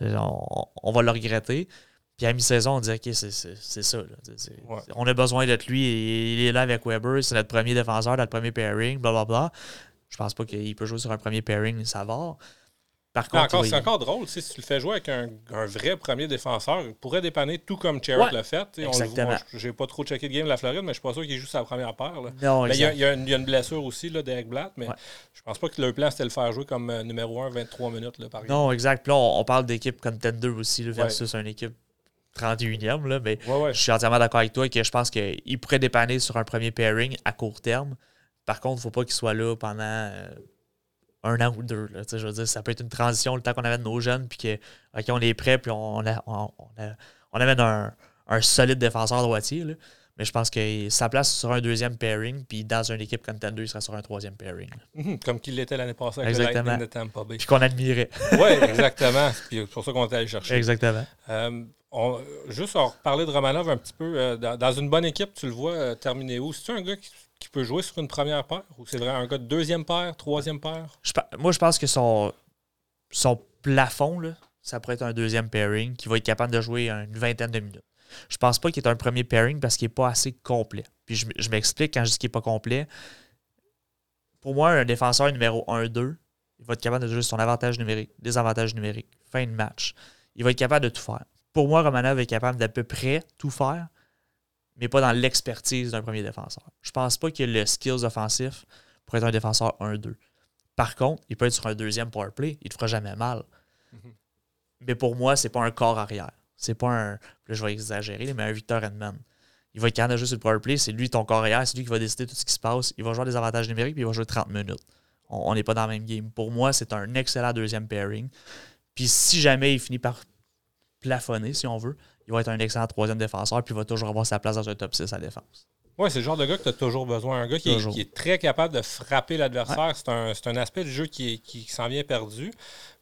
on, va le regretter. Puis à mi-saison, on dit, OK, c'est ça. On a besoin d'être lui. Il est là avec Weber. C'est notre premier défenseur, notre premier pairing, blablabla. Bla, bla. Je pense pas qu'il peut jouer sur un premier pairing, Savard. Par contre, c'est encore drôle, si tu le fais jouer avec un, vrai premier défenseur, il pourrait dépanner tout comme Cherrett l'a fait. Exactement. J'ai pas trop checké le game de la Floride, mais je suis pas sûr qu'il joue sa première paire. il, y a, une, blessure aussi d'Eric Blatt, mais je pense pas que le plan c'était le faire jouer comme euh, numéro 1 23 minutes là, par exemple. Non, exact. Puis là, on, parle d'équipe contender aussi versus une équipe 31e, là, mais je suis entièrement d'accord avec toi que je pense qu'il pourrait dépanner sur un premier pairing à court terme. Par contre, il ne faut pas qu'il soit là pendant euh, un an ou deux. Là, je veux dire, ça peut être une transition le temps qu'on de nos jeunes, puis qu'on est prêt, puis on, on, on, amène un, solide défenseur droitier. Là. Mais je pense que sa place sur un deuxième pairing, puis dans une équipe contender, il sera sur un troisième pairing. Mhm, comme qu'il l'était l'année passée avec exactement. le Lightning de Tampa Bay. Puis qu'on admirait. oui, exactement. Puis c'est pour ça qu'on est allé chercher. Exactement. Euh, juste en reparler de Romanov un petit peu. Euh, dans, une bonne équipe, tu le vois euh, terminer où? C'est-tu un gars qui qui peut jouer sur une première paire ou c'est vraiment un gars de deuxième paire, troisième paire? moi, je pense que son, son plafond, là, ça pourrait être un deuxième pairing qui va être capable de jouer une vingtaine de minutes. Je pense pas qu'il est un premier pairing parce qu'il n'est pas assez complet. Puis je, m'explique quand je dis qu'il n'est pas complet. Pour moi, un défenseur numéro 1-2, il va être capable de jouer son avantage numérique, désavantage numérique, fin de match. Il va être capable de tout faire. Pour moi, Romanov est capable d'à peu près tout faire, mais pas dans l'expertise d'un premier défenseur. Je pense pas qu'il a le skills offensif pour être un défenseur 1-2. Par contre, il peut être sur un deuxième power play, il ne te fera jamais mal. Mhm. Mais pour moi, c'est pas un corps arrière. C'est pas un. Là, je vais exagérer, mais un Victor Edmond. Il va être capable de jouer sur le power play, c'est lui ton corps arrière, c'est lui qui va décider tout ce qui se passe. Il va jouer des avantages numériques, puis il va jouer 30 minutes. On n'est pas dans le même game. Pour moi, c'est un excellent deuxième pairing. Puis si jamais il finit par plafonner, si on veut, il va être un excellent troisième défenseur, puis il va toujours avoir sa place dans un top 6 à défense. Oui, c'est le genre de gars que tu as toujours besoin. Un gars qui, est, très capable de frapper l'adversaire. C'est un, aspect du jeu qui, qui, s'en vient perdu.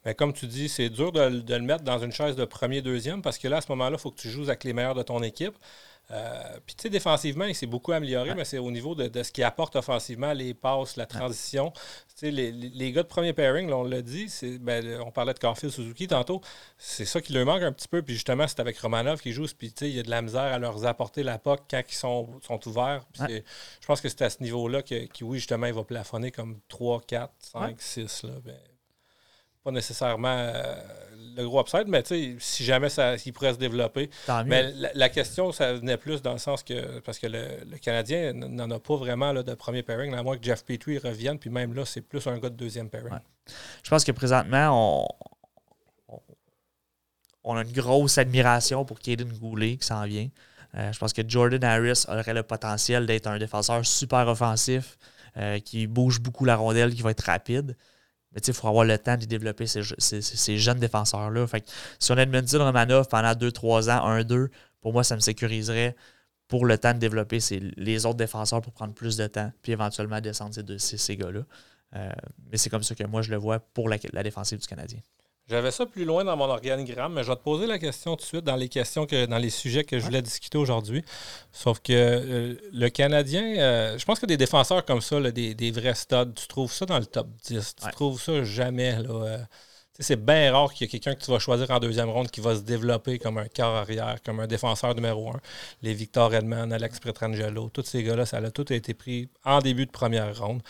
Mais comme tu dis, c'est dur de, de, le mettre dans une chaise de premier, deuxième, parce que là, à ce moment-là, il faut que tu joues avec les meilleurs de ton équipe. Euh, puis, tu sais, défensivement, il s'est beaucoup amélioré, mais c'est au niveau de, ce qu'il apporte offensivement, les passes, la transition. Tu sais, les, les, gars de premier pairing, on l'a dit, ben, on parlait de Carfield Suzuki tantôt, c'est ça qui leur manque un petit peu. Puis, justement, c'est avec Romanov qui joue, puis, tu sais, il y a de la misère à leur apporter la POC quand ils sont, sont ouverts. Je pense que c'est à ce niveau-là que, oui, justement, il va plafonner comme 3, 4, 5, 6. Là, ben, pas nécessairement euh, le gros upside, mais si jamais ça, il pourrait se développer. Mais la, question, ça venait plus dans le sens que, parce que le, Canadien n'en a pas vraiment là, de premier pairing, à moins que Jeff Petrie revienne, puis même là, c'est plus un gars de deuxième pairing. Je pense que présentement, on, on, a une grosse admiration pour Caden Goulet qui s'en vient. Euh, je pense que Jordan Harris aurait le potentiel d'être un défenseur super offensif, euh, qui bouge beaucoup la rondelle, qui va être rapide. Mais il faut avoir le temps de développer ces, jeunes défenseurs-là. Fait si on a Edmundson Romanov pendant 2-3 ans, 1-2, pour moi, ça me sécuriserait pour le temps de développer les autres défenseurs pour prendre plus de temps, puis éventuellement descendre ces, ces, gars-là. Euh, mais c'est comme ça que moi, je le vois pour la, défensive du Canadien. J'avais ça plus loin dans mon organigramme, mais je vais te poser la question tout de suite dans les questions que dans les sujets que je voulais discuter aujourd'hui. Sauf que euh, le Canadien, euh, je pense que des défenseurs comme ça, des, vrais studs, tu trouves ça dans le top 10. Tu trouves ça jamais. Euh, c'est bien rare qu'il y ait quelqu'un que tu vas choisir en deuxième ronde qui va se développer comme un quart arrière, comme un défenseur numéro un. Les Victor Edman, Alex Petrangelo, tous ces gars-là, ça a tout été pris en début de première ronde.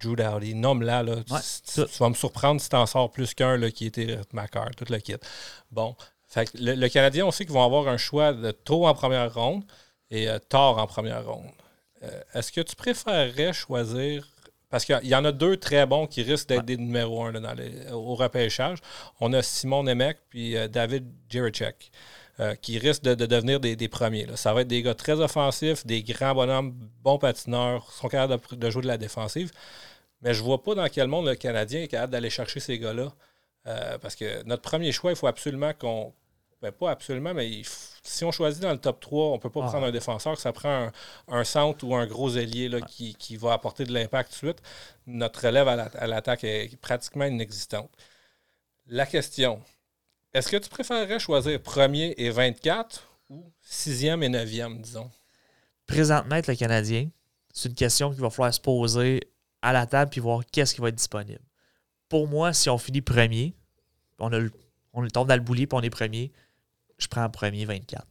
Drew Dowdy, nomme-la. Là, tu, vas me surprendre si tu en sors plus qu'un qui était Macar, tout le kit. Bon. Fait le, Canadien, on sait qu'ils vont avoir un choix de tôt en première ronde et euh, tard en première ronde. Euh, est-ce que tu préférerais choisir parce qu'il y en a deux très bons qui risquent d'être des numéros un dans au repêchage. On a Simon Nemec puis euh, David Jiricek. Euh, qui risquent de, devenir des, premiers. Ça va être des gars très offensifs, des grands bonhommes, bons patineurs, sont capables de, jouer de la défensive. Mais je ne vois pas dans quel monde le Canadien est capable d'aller chercher ces gars-là. Euh, parce que notre premier choix, il faut absolument qu'on. Ben, pas absolument, mais si on choisit dans le top 3, on ne peut pas ah. prendre un défenseur, ça prend un, centre ou un gros ailier là, qui, va apporter de l'impact tout de suite. Notre relève à l'attaque est pratiquement inexistante. La question, est-ce que tu préférerais choisir premier et 24 ou sixième et neuvième, disons? Présentement, être le Canadien, c'est une question qu'il va falloir se poser à la table puis voir qu'est-ce qui va être disponible. Pour moi, si on finit premier, on, a, on tombe dans le boulier puis on est premier, je prends premier 24.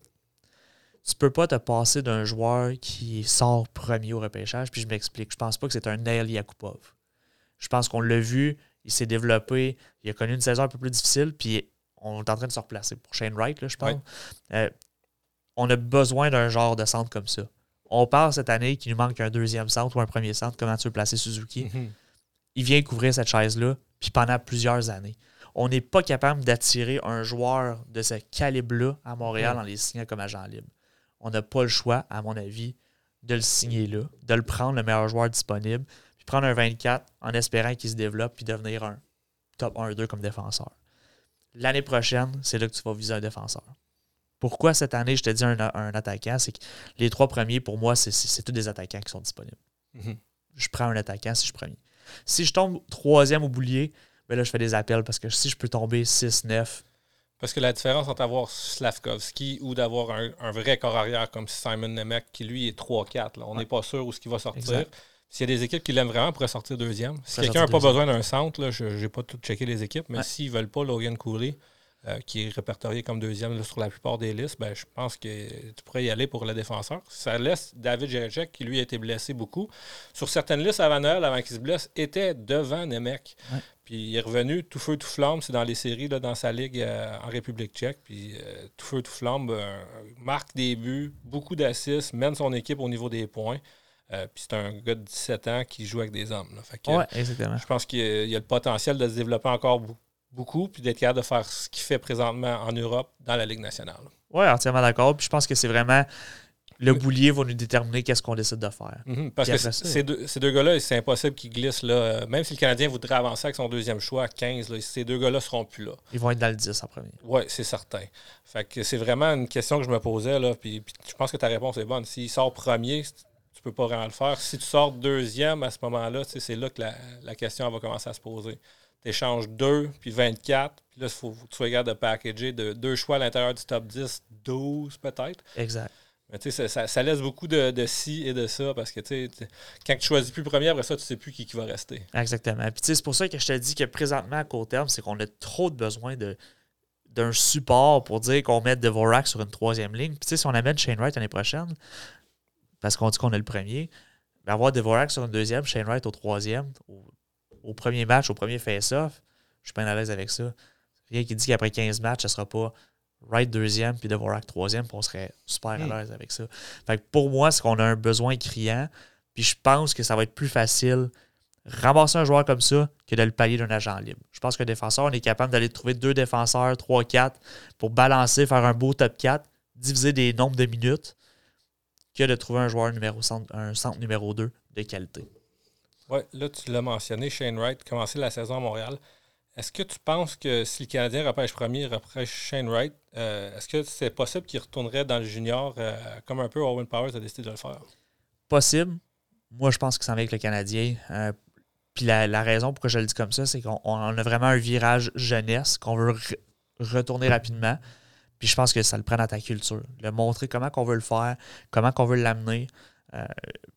Tu peux pas te passer d'un joueur qui sort premier au repêchage, puis je m'explique. Je pense pas que c'est un Nail Yakupov. Je pense qu'on l'a vu, il s'est développé, il a connu une saison un peu plus difficile, puis on est en train de se replacer pour Shane Wright, là, je pense. Euh, on a besoin d'un genre de centre comme ça. On parle cette année qu'il nous manque un deuxième centre ou un premier centre, comment tu veux placer Suzuki. Mhm. Il vient couvrir cette chaise-là, puis pendant plusieurs années. On n'est pas capable d'attirer un joueur de ce calibre-là à Montréal en les signant comme agent libre. On n'a pas le choix, à mon avis, de le signer là, de le prendre, le meilleur joueur disponible, puis prendre un 24 en espérant qu'il se développe, puis devenir un top 1-2 comme défenseur. L'année prochaine, c'est là que tu vas viser un défenseur. Pourquoi cette année, je te dis un, attaquant, c'est que les trois premiers, pour moi, c'est tous des attaquants qui sont disponibles. Mhm. Je prends un attaquant si je suis premier. Si je tombe troisième au boulier, ben là, je fais des appels parce que si je peux tomber 6-9. Parce que la différence entre avoir Slavkovski ou d'avoir un, vrai corps arrière comme Simon Nemec, qui lui est 3-4, on n'est pas sûr où ce qui va sortir. S'il y a des équipes qui l'aiment vraiment, pourrait sortir deuxième. Si quelqu'un n'a pas besoin d'un centre, je n'ai pas tout checké les équipes, mais s'ils ne veulent pas Logan Cooley, euh, qui est répertorié comme deuxième sur la plupart des listes, ben, je pense que tu pourrais y aller pour le défenseur. Ça laisse David Jerechek, qui lui a été blessé beaucoup. Sur certaines listes avant Noël, avant qu'il se blesse, était devant Nemec. Puis il est revenu tout feu, tout flamme. C'est dans les séries, là, dans sa ligue euh, en République tchèque. Puis euh, tout feu, tout flamme, marque des buts, beaucoup d'assists, mène son équipe au niveau des points. Euh, puis c'est un gars de 17 ans qui joue avec des hommes. exactement. Je pense qu'il y, a le potentiel de se développer encore beaucoup, puis d'être capable de faire ce qu'il fait présentement en Europe dans la Ligue nationale. Oui, entièrement d'accord. Puis je pense que c'est vraiment le boulier va nous déterminer qu'est-ce qu'on décide de faire. Mhm, parce que ces deux, gars-là, c'est impossible qu'ils glissent. Là. Euh, même si le Canadien voudrait avancer avec son deuxième choix à 15, ces deux gars-là ne seront plus là. Ils vont être dans le 10 en premier. Oui, c'est certain. Fait que c'est vraiment une question que je me posais. Là, puis, je pense que ta réponse est bonne. S'il sort premier, peux pas vraiment le faire. Si tu sors deuxième à ce moment-là, c'est là que la, question va commencer à se poser. Tu échanges 2 puis 24, puis là, il faut que tu capable de packager de deux choix à l'intérieur du top 10, 12 peut-être. Exact. Mais tu sais, ça, laisse beaucoup de, de ci et de ça parce que tu sais, quand tu choisis plus premier, après ça, tu sais plus qui, qui va rester. Exactement. Puis c'est pour ça que je te dis que présentement, à court terme, c'est qu'on a trop de besoin de d'un support pour dire qu'on met Devorak sur une troisième ligne. Puis si on amène Shane Wright l'année prochaine, parce qu'on dit qu'on est le premier. Mais avoir Devorak sur une deuxième, Shane Wright au troisième, au, premier match, au premier face-off, je suis pas à l'aise avec ça. Rien qui dit qu'après 15 matchs, ce sera pas Wright deuxième puis Devorak troisième, puis on serait super à hmm. l'aise avec ça. Fait pour moi, c'est qu'on a un besoin criant, puis je pense que ça va être plus facile ramasser un joueur comme ça que de le pallier d'un agent libre. Je pense qu'un défenseur, on est capable d'aller trouver deux défenseurs, trois, quatre, pour balancer, faire un beau top 4, diviser des nombres de minutes que de trouver un joueur numéro centre, un centre numéro 2 de qualité. Oui, là, tu l'as mentionné, Shane Wright, commencer la saison à Montréal. Est-ce que tu penses que si le Canadien repêche premier, repêche Shane Wright, euh, est-ce que c'est possible qu'il retournerait dans le junior euh, comme un peu Owen Powers a décidé de le faire? Possible. Moi, je pense que ça va avec le Canadien. Euh, Puis la, raison pourquoi je le dis comme ça, c'est qu'on a vraiment un virage jeunesse qu'on veut retourner rapidement. Puis je pense que ça le prend dans ta culture. Le montrer comment qu'on veut le faire, comment qu'on veut l'amener. Euh,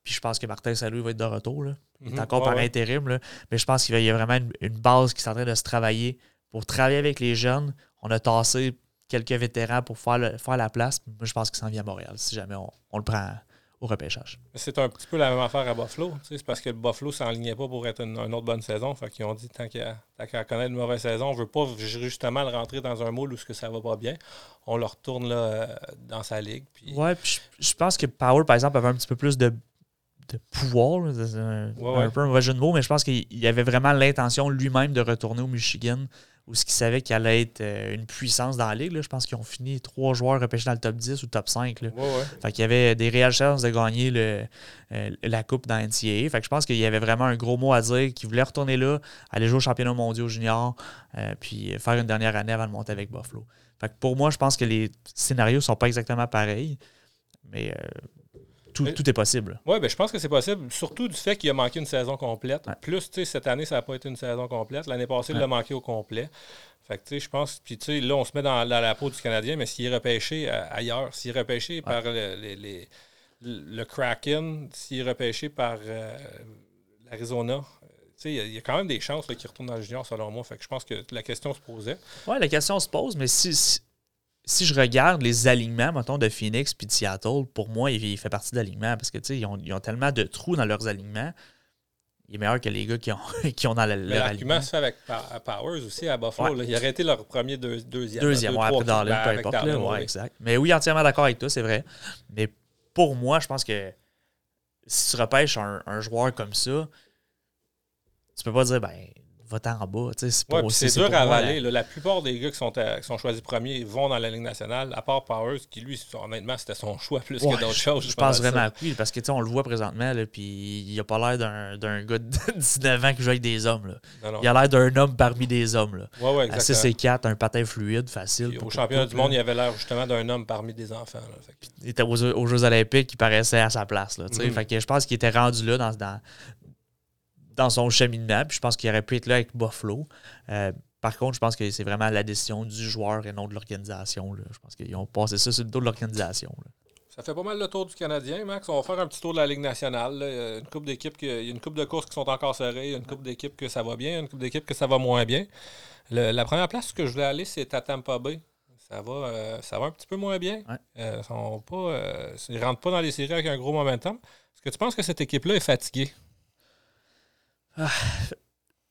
puis je pense que Martin Salou va être de retour. Là. Il est mhm. encore par intérim, là, mais je pense qu'il y a vraiment une, base qui est en train de se travailler pour travailler avec les jeunes. On a tassé quelques vétérans pour faire, faire la place. Moi, je pense qu'il s'en vient à Montréal si jamais on le prend au repêchage. C'est un petit peu la même affaire à Buffalo. C'est parce que le Buffalo ne s'enlignait pas pour être une, autre bonne saison. Fait qu'ils ont dit tant qu'à connaître une mauvaise saison, on ne veut pas justement le rentrer dans un moule où que ça va pas bien. On le retourne là, euh, dans sa ligue. Puis... Ouais, puis je, pense que Power, par exemple, avait un petit peu plus de, pouvoir. un, peu un vrai jeu de mots, mais je pense qu'il avait vraiment l'intention lui-même de retourner au Michigan ou ce qu'ils savaient qu'il allait être euh, une puissance dans la ligue. Je pense qu'ils ont fini trois joueurs repêchés dans le top 10 ou top 5. Là. Fait qu'il y avait des réelles chances de gagner le, euh, la coupe dans NCAA. Fait que je pense qu'il y avait vraiment un gros mot à dire, qu'ils voulaient retourner là, aller jouer au championnat mondial junior, euh, puis faire une dernière année avant de monter avec Buffalo. Fait que pour moi, je pense que les scénarios sont pas exactement pareils. Mais tout, est possible. Oui, ben, je pense que c'est possible, surtout du fait qu'il a manqué une saison complète. Plus, cette année, ça n'a pas été une saison complète. L'année passée, il l'a manqué au complet. Fait que, je pense, puis là, on se met dans, la peau du Canadien, mais s'il est repêché euh, ailleurs, s'il est repêché par le Kraken, s'il est repêché par euh, l'Arizona, il y, a quand même des chances qu'il retourne dans le junior, selon moi. Fait que je pense que la question se posait. Oui, la question se pose, mais si, si je regarde les alignements, mettons, de Phoenix puis de Seattle, pour moi, il, fait partie de l'alignement parce que, tu sais, ils ont, tellement de trous dans leurs alignements. Il est meilleur que les gars qui ont, qui ont dans le, leur L'argument se fait avec Powers aussi à Buffalo. Ils auraient été leur premier deuxième. Deuxième, ouais, après Darlin, peu importe. ouais, exact. Mais oui, entièrement d'accord avec toi, c'est vrai. Mais pour moi, je pense que si tu repêches un, un joueur comme ça, tu peux pas dire, ben, va en bas. C'est dur à avaler. La plupart des gars qui sont, qui sont choisis premiers vont dans la Ligue nationale, à part Powers, qui lui, honnêtement, c'était son choix plus que d'autres choses. Je pense vraiment à lui, parce que on le voit présentement, là, puis il a pas l'air d'un gars de 19 ans qui joue avec des hommes. Là. Il a l'air d'un homme parmi des hommes. Là. Ouais, ouais, à 6 et 4, un patin fluide, facile. au championnat du monde, il avait l'air justement d'un homme parmi des enfants. Il était aux, Jeux Olympiques, il paraissait à sa place. Là, fait que je pense qu'il était rendu là dans, dans, dans son cheminement. Puis je pense qu'il aurait pu être là avec Buffalo. Euh, par contre, je pense que c'est vraiment la décision du joueur et non de l'organisation. Je pense qu'ils ont passé ça sur le dos de l'organisation. Ça fait pas mal le tour du Canadien, Max. On va faire un petit tour de la Ligue nationale. Il y a une coupe d'équipes il y a une coupe de courses qui sont encore serrées, il y a une coupe d'équipes que ça va bien, une coupe d'équipes que ça va moins bien. la première place que je voulais aller, c'est à Tampa Bay. Ça va, euh, ça va un petit peu moins bien. Euh, ils ne rentrent pas dans les séries avec un gros momentum. Est-ce que tu penses que cette équipe-là est fatiguée? Ah,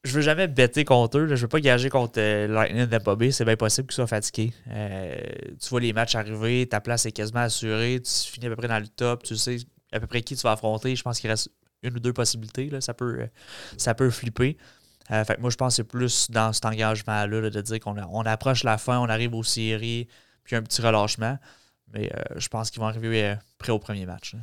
je veux jamais bêter contre eux. Je veux pas gager contre euh, Lightning de C'est bien possible qu'ils soient fatigués. Euh, tu vois les matchs arriver, ta place est quasiment assurée. Tu finis à peu près dans le top. Tu sais à peu près qui tu vas affronter. Je pense qu'il reste une ou deux possibilités. Là. Ça, peut, euh, ça peut flipper. fait moi, je pense que c'est plus dans cet engagement-là de dire qu'on on approche la fin, on arrive aux séries, puis un petit relâchement. Mais je pense qu'ils vont arriver prêts au premier match.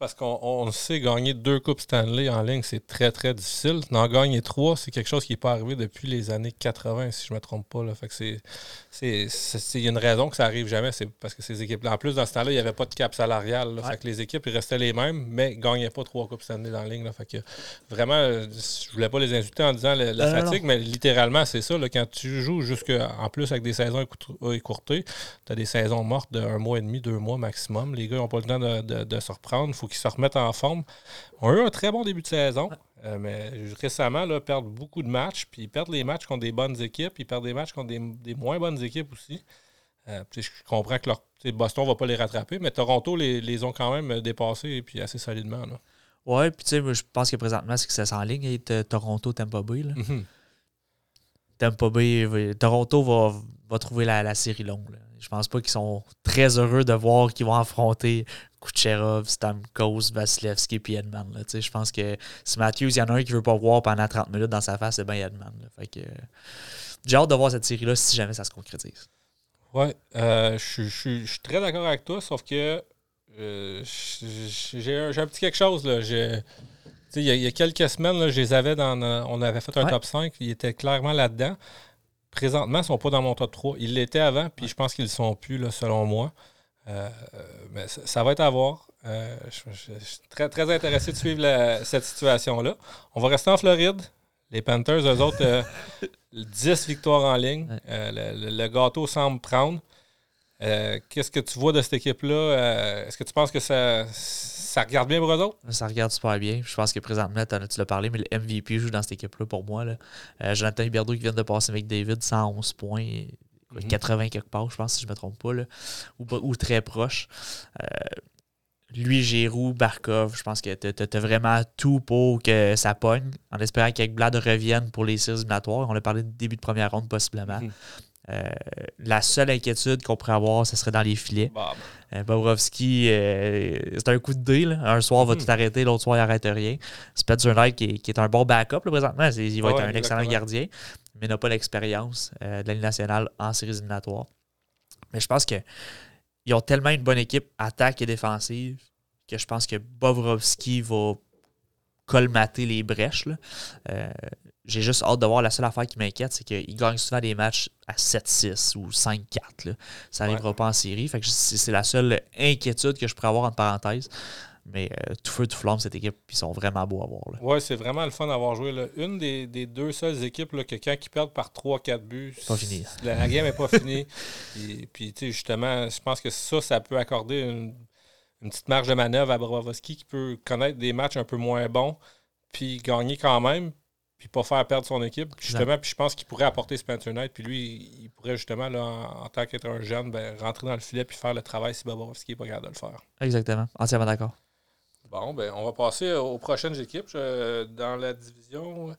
Parce qu'on sait gagner deux Coupes Stanley en ligne, c'est très, très difficile. D'en gagner trois, c'est quelque chose qui n'est pas arrivé depuis les années 80, si je ne me trompe pas. Là. Fait que c'est. Il y a une raison que ça arrive jamais, c'est parce que ces équipes En plus, dans ce temps-là, il n'y avait pas de cap salarial. Fait que les équipes ils restaient les mêmes, mais ne gagnaient pas trois Coupes Stanley en ligne. Là. Fait que vraiment, je voulais pas les insulter en disant la, fatigue, mais littéralement, c'est ça. Là, quand tu joues en plus avec des saisons écourtées, tu as des saisons mortes d'un mois et demi, deux mois maximum. Les gars n'ont pas le temps de, de se reprendre. Faut qui se remettent en forme. On a eu un très bon début de saison, euh, mais récemment, là, perdent beaucoup de matchs, puis ils perdent les matchs contre des bonnes équipes, ils perdent des matchs contre des, moins bonnes équipes aussi. Euh, je comprends que leur, Boston ne va pas les rattraper, mais Toronto les, ont quand même dépassés puis assez solidement. Là. Ouais, puis tu sais, je pense que présentement, c'est que ça s'enligne Toronto-Tampa Bay. Là. Tampa Bay, Toronto va, va trouver la, série longue. Je pense pas qu'ils sont très heureux de voir qu'ils vont affronter Kucherov, Stamkos, Vasilevski et Edman. Je pense que si Matthews, il y en a un qui veut pas voir pendant 30 minutes dans sa face, c'est bien Edman. Fait que, j'ai hâte de voir cette série-là si jamais ça se concrétise. Ouais, euh, je suis très d'accord avec toi, sauf que euh, j'ai un, petit quelque chose. Là. Il y, a quelques semaines, là, je les avais dans. On avait fait un top 5, ils étaient clairement là-dedans. Présentement, ils ne sont pas dans mon top 3. Ils l'étaient avant, puis je pense qu'ils ne sont plus, là, selon moi. Euh, mais ça, va être à voir. Euh, je, suis très, très intéressé de suivre cette situation-là. On va rester en Floride. Les Panthers, eux autres, 10 victoires en ligne. le, gâteau semble prendre. Qu'est-ce que tu vois de cette équipe-là? Est-ce que tu penses que ça, ça regarde bien pour eux autres? Ça regarde super bien. Je pense que présentement, tu l'as parlé, mais le MVP joue dans cette équipe-là pour moi. Là. Jonathan Huberdeau qui vient de passer avec David, 111 points. 80 mhm. quelque part, je pense, si je ne me trompe pas, là, ou, très proche. Euh, lui, Giroud, Barkov, je pense que tu as, vraiment tout pour que ça pogne, en espérant qu'Ekblad revienne pour les séries éliminatoires. On a parlé de début de première ronde, possiblement. Mhm. Euh, la seule inquiétude qu'on pourrait avoir, ce serait dans les filets. Bob. Euh, Bobrovski, euh, c'est un coup de dé. Un soir, va mhm. tout arrêter, l'autre soir, il n'arrête rien. Spencer Knight, qui, qui, est un bon backup présentement, il va être un excellent gardien, mais n'a pas l'expérience de la Ligue nationale en séries éliminatoires. Mais je pense qu'ils ont tellement une bonne équipe, attaque et défensive, que je pense que Bobrovski va colmater les brèches. J'ai juste hâte de voir. La seule affaire qui m'inquiète, c'est qu'il gagne souvent des matchs à 7-6 ou 5-4. Ça n'arrivera pas en série. Fait que c'est la seule inquiétude que je pourrais avoir en parenthèse. Mais euh, tout feu, tout flamme, cette équipe, ils sont vraiment beaux à voir. Oui, c'est vraiment le fun d'avoir joué. Là. Une des, deux seules équipes là, que quand ils perdent par 3-4 buts, pas fini. La, game n'est pas finie. Et, puis, justement, je pense que ça, ça peut accorder une, une petite marge de manœuvre à Bravovski qui peut connaître des matchs un peu moins bons, puis gagner quand même puis pas faire perdre son équipe. Justement, puis je pense qu'il pourrait apporter Spencer Knight, puis lui, il pourrait justement, là, en, tant qu'être un jeune, ben, rentrer dans le filet puis faire le travail si Bobrovski n'est pas capable de le faire. Exactement. Entièrement d'accord. Bon, ben, on va passer aux prochaines équipes. dans la division,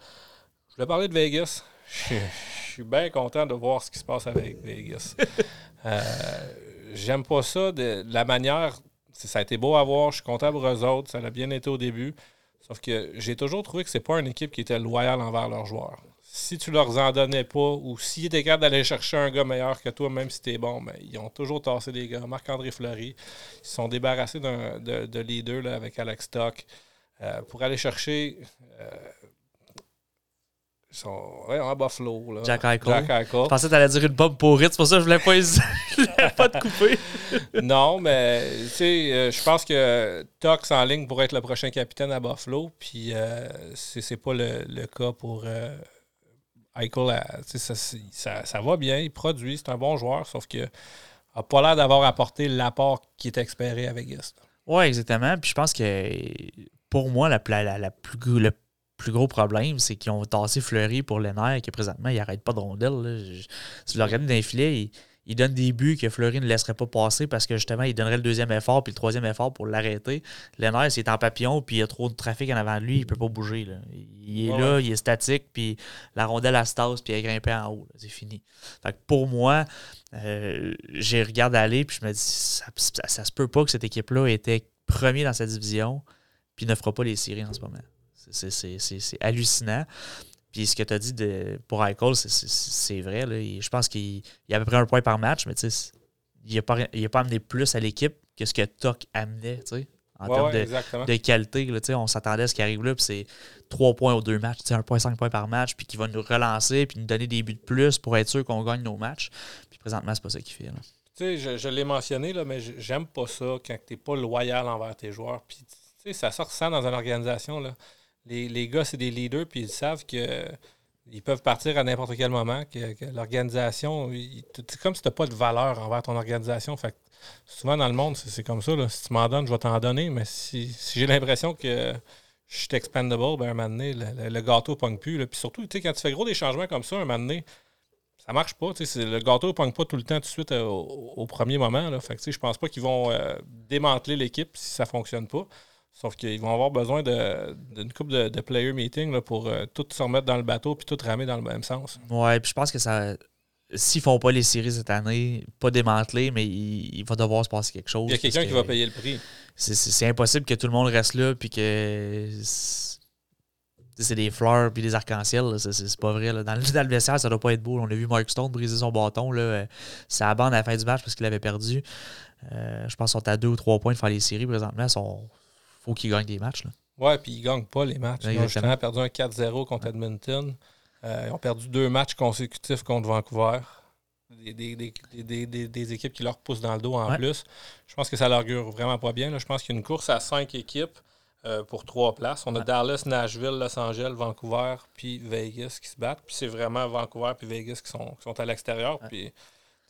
je voulais parler de Vegas. Je, suis bien content de voir ce qui se passe avec Vegas. euh, J'aime pas ça de, la manière. Ça a été beau à voir. Je suis content pour eux autres. Ça a bien été au début. Sauf que j'ai toujours trouvé que c'est pas une équipe qui était loyale envers leurs joueurs. Si tu leur en donnais pas, ou s'ils étaient capables d'aller chercher un gars meilleur que toi, même si t'es bon, ben, ils ont toujours tassé des gars. Marc-André Fleury, ils se sont débarrassés de, de leader là, avec Alex Stock euh, pour aller chercher euh, ils sont ouais, à Buffalo. Là. Jack Eichel. Jack Eichel. Je pensais que tu allais dire une pomme pourrite, c'est pour ça que je voulais pas, voulais pas te couper. non, mais tu sais, euh, je pense que Tox en ligne pour être le prochain capitaine à Buffalo. Puis euh, c'est pas le, le, cas pour euh, Eichel. Ça, ça, ça, va bien, il produit, c'est un bon joueur, sauf que n'a pas l'air d'avoir apporté l'apport qui est espéré avec Vegas. Oui, exactement. Puis je pense que pour moi, la, la, la plus, le plus gros problème, c'est qu'ils ont tassé Fleury pour les nerfs et que présentement, il n'arrête pas de rondelles. Si vous le regardez dans les filets, il, donne des buts que Fleury ne laisserait pas passer parce que justement, il donnerait le deuxième effort puis le troisième effort pour l'arrêter. Lenner, c'est en papillon puis il y a trop de trafic en avant de lui, il ne peut pas bouger. Il est là, il est statique, puis la rondelle, elle se tasse puis elle grimpe en haut. C'est fini. Fait pour moi, euh, j'ai regardé aller puis je me dis, ça, ça, se peut pas que cette équipe-là était premier dans sa division puis ne fera pas les séries en ce moment. C'est hallucinant. Puis ce que tu as dit de, pour Eichel, c'est vrai. Là. Je pense qu'il y a à peu près un point par match, mais il n'a pas, pas amené plus à l'équipe que ce que Toc amenait en termes de, qualité. Là, on s'attendait à ce qui arrive là, puis c'est 3 points aux deux matchs, 1,5 points par match, puis qui va nous relancer, puis nous donner des buts de plus pour être sûr qu'on gagne nos matchs. Puis présentement, c'est pas ça qu'il fait. Je, je l'ai mentionné, là, mais j'aime pas ça quand tu n'es pas loyal envers tes joueurs. Puis ça sort ça dans une organisation. Là les, les gars, c'est des leaders, puis ils savent que ils peuvent partir à n'importe quel moment, que, l'organisation, c'est comme si tu n'as pas de valeur envers ton organisation. Fait souvent dans le monde, c'est comme ça. Si tu m'en donnes, je vais t'en donner, mais si, j'ai l'impression que je suis expendable, ben, un moment donné, le, gâteau ne pogne plus. Puis surtout, quand tu fais gros des changements comme ça, un moment donné, ça marche pas. Le gâteau ne pogne pas tout le temps tout de suite euh, au, premier moment. Là. Fait que, je pense pas qu'ils vont euh, démanteler l'équipe si ça ne fonctionne pas. Sauf qu'ils vont avoir besoin d'une couple de, de, player meeting là, pour euh, tout se remettre dans le bateau puis tout ramer dans le même sens. Ouais, puis je pense que ça. S'ils font pas les séries cette année, pas démantelé, mais il, va devoir se passer quelque chose. Il y a quelqu'un qui va payer le prix. C'est impossible que tout le monde reste là puis que c'est des fleurs puis des arcs-en-ciel. C'est pas vrai. Là. Dans, le, dans le vestiaire, ça doit pas être beau. On a vu Mark Stone briser son bâton. Là. Ça abandonne à la fin du match parce qu'il avait perdu. Euh, je pense qu'ils sont à deux ou trois points de faire les séries présentement. Ils sont faut qu'ils gagnent des matchs. Là. Ouais, puis ils ne gagnent pas les matchs. Ils ont justement perdu un 4-0 contre Edmonton. Euh, ils ont perdu deux matchs consécutifs contre Vancouver. Des, des, des, équipes qui leur poussent dans le dos en plus. Je pense que ça l'augure vraiment pas bien. Je pense qu'il y a une course à cinq équipes. euh, pour trois places. On a Dallas, Nashville, Los Angeles, Vancouver, puis Vegas qui se battent. Puis c'est vraiment Vancouver puis Vegas qui sont, sont à l'extérieur. Puis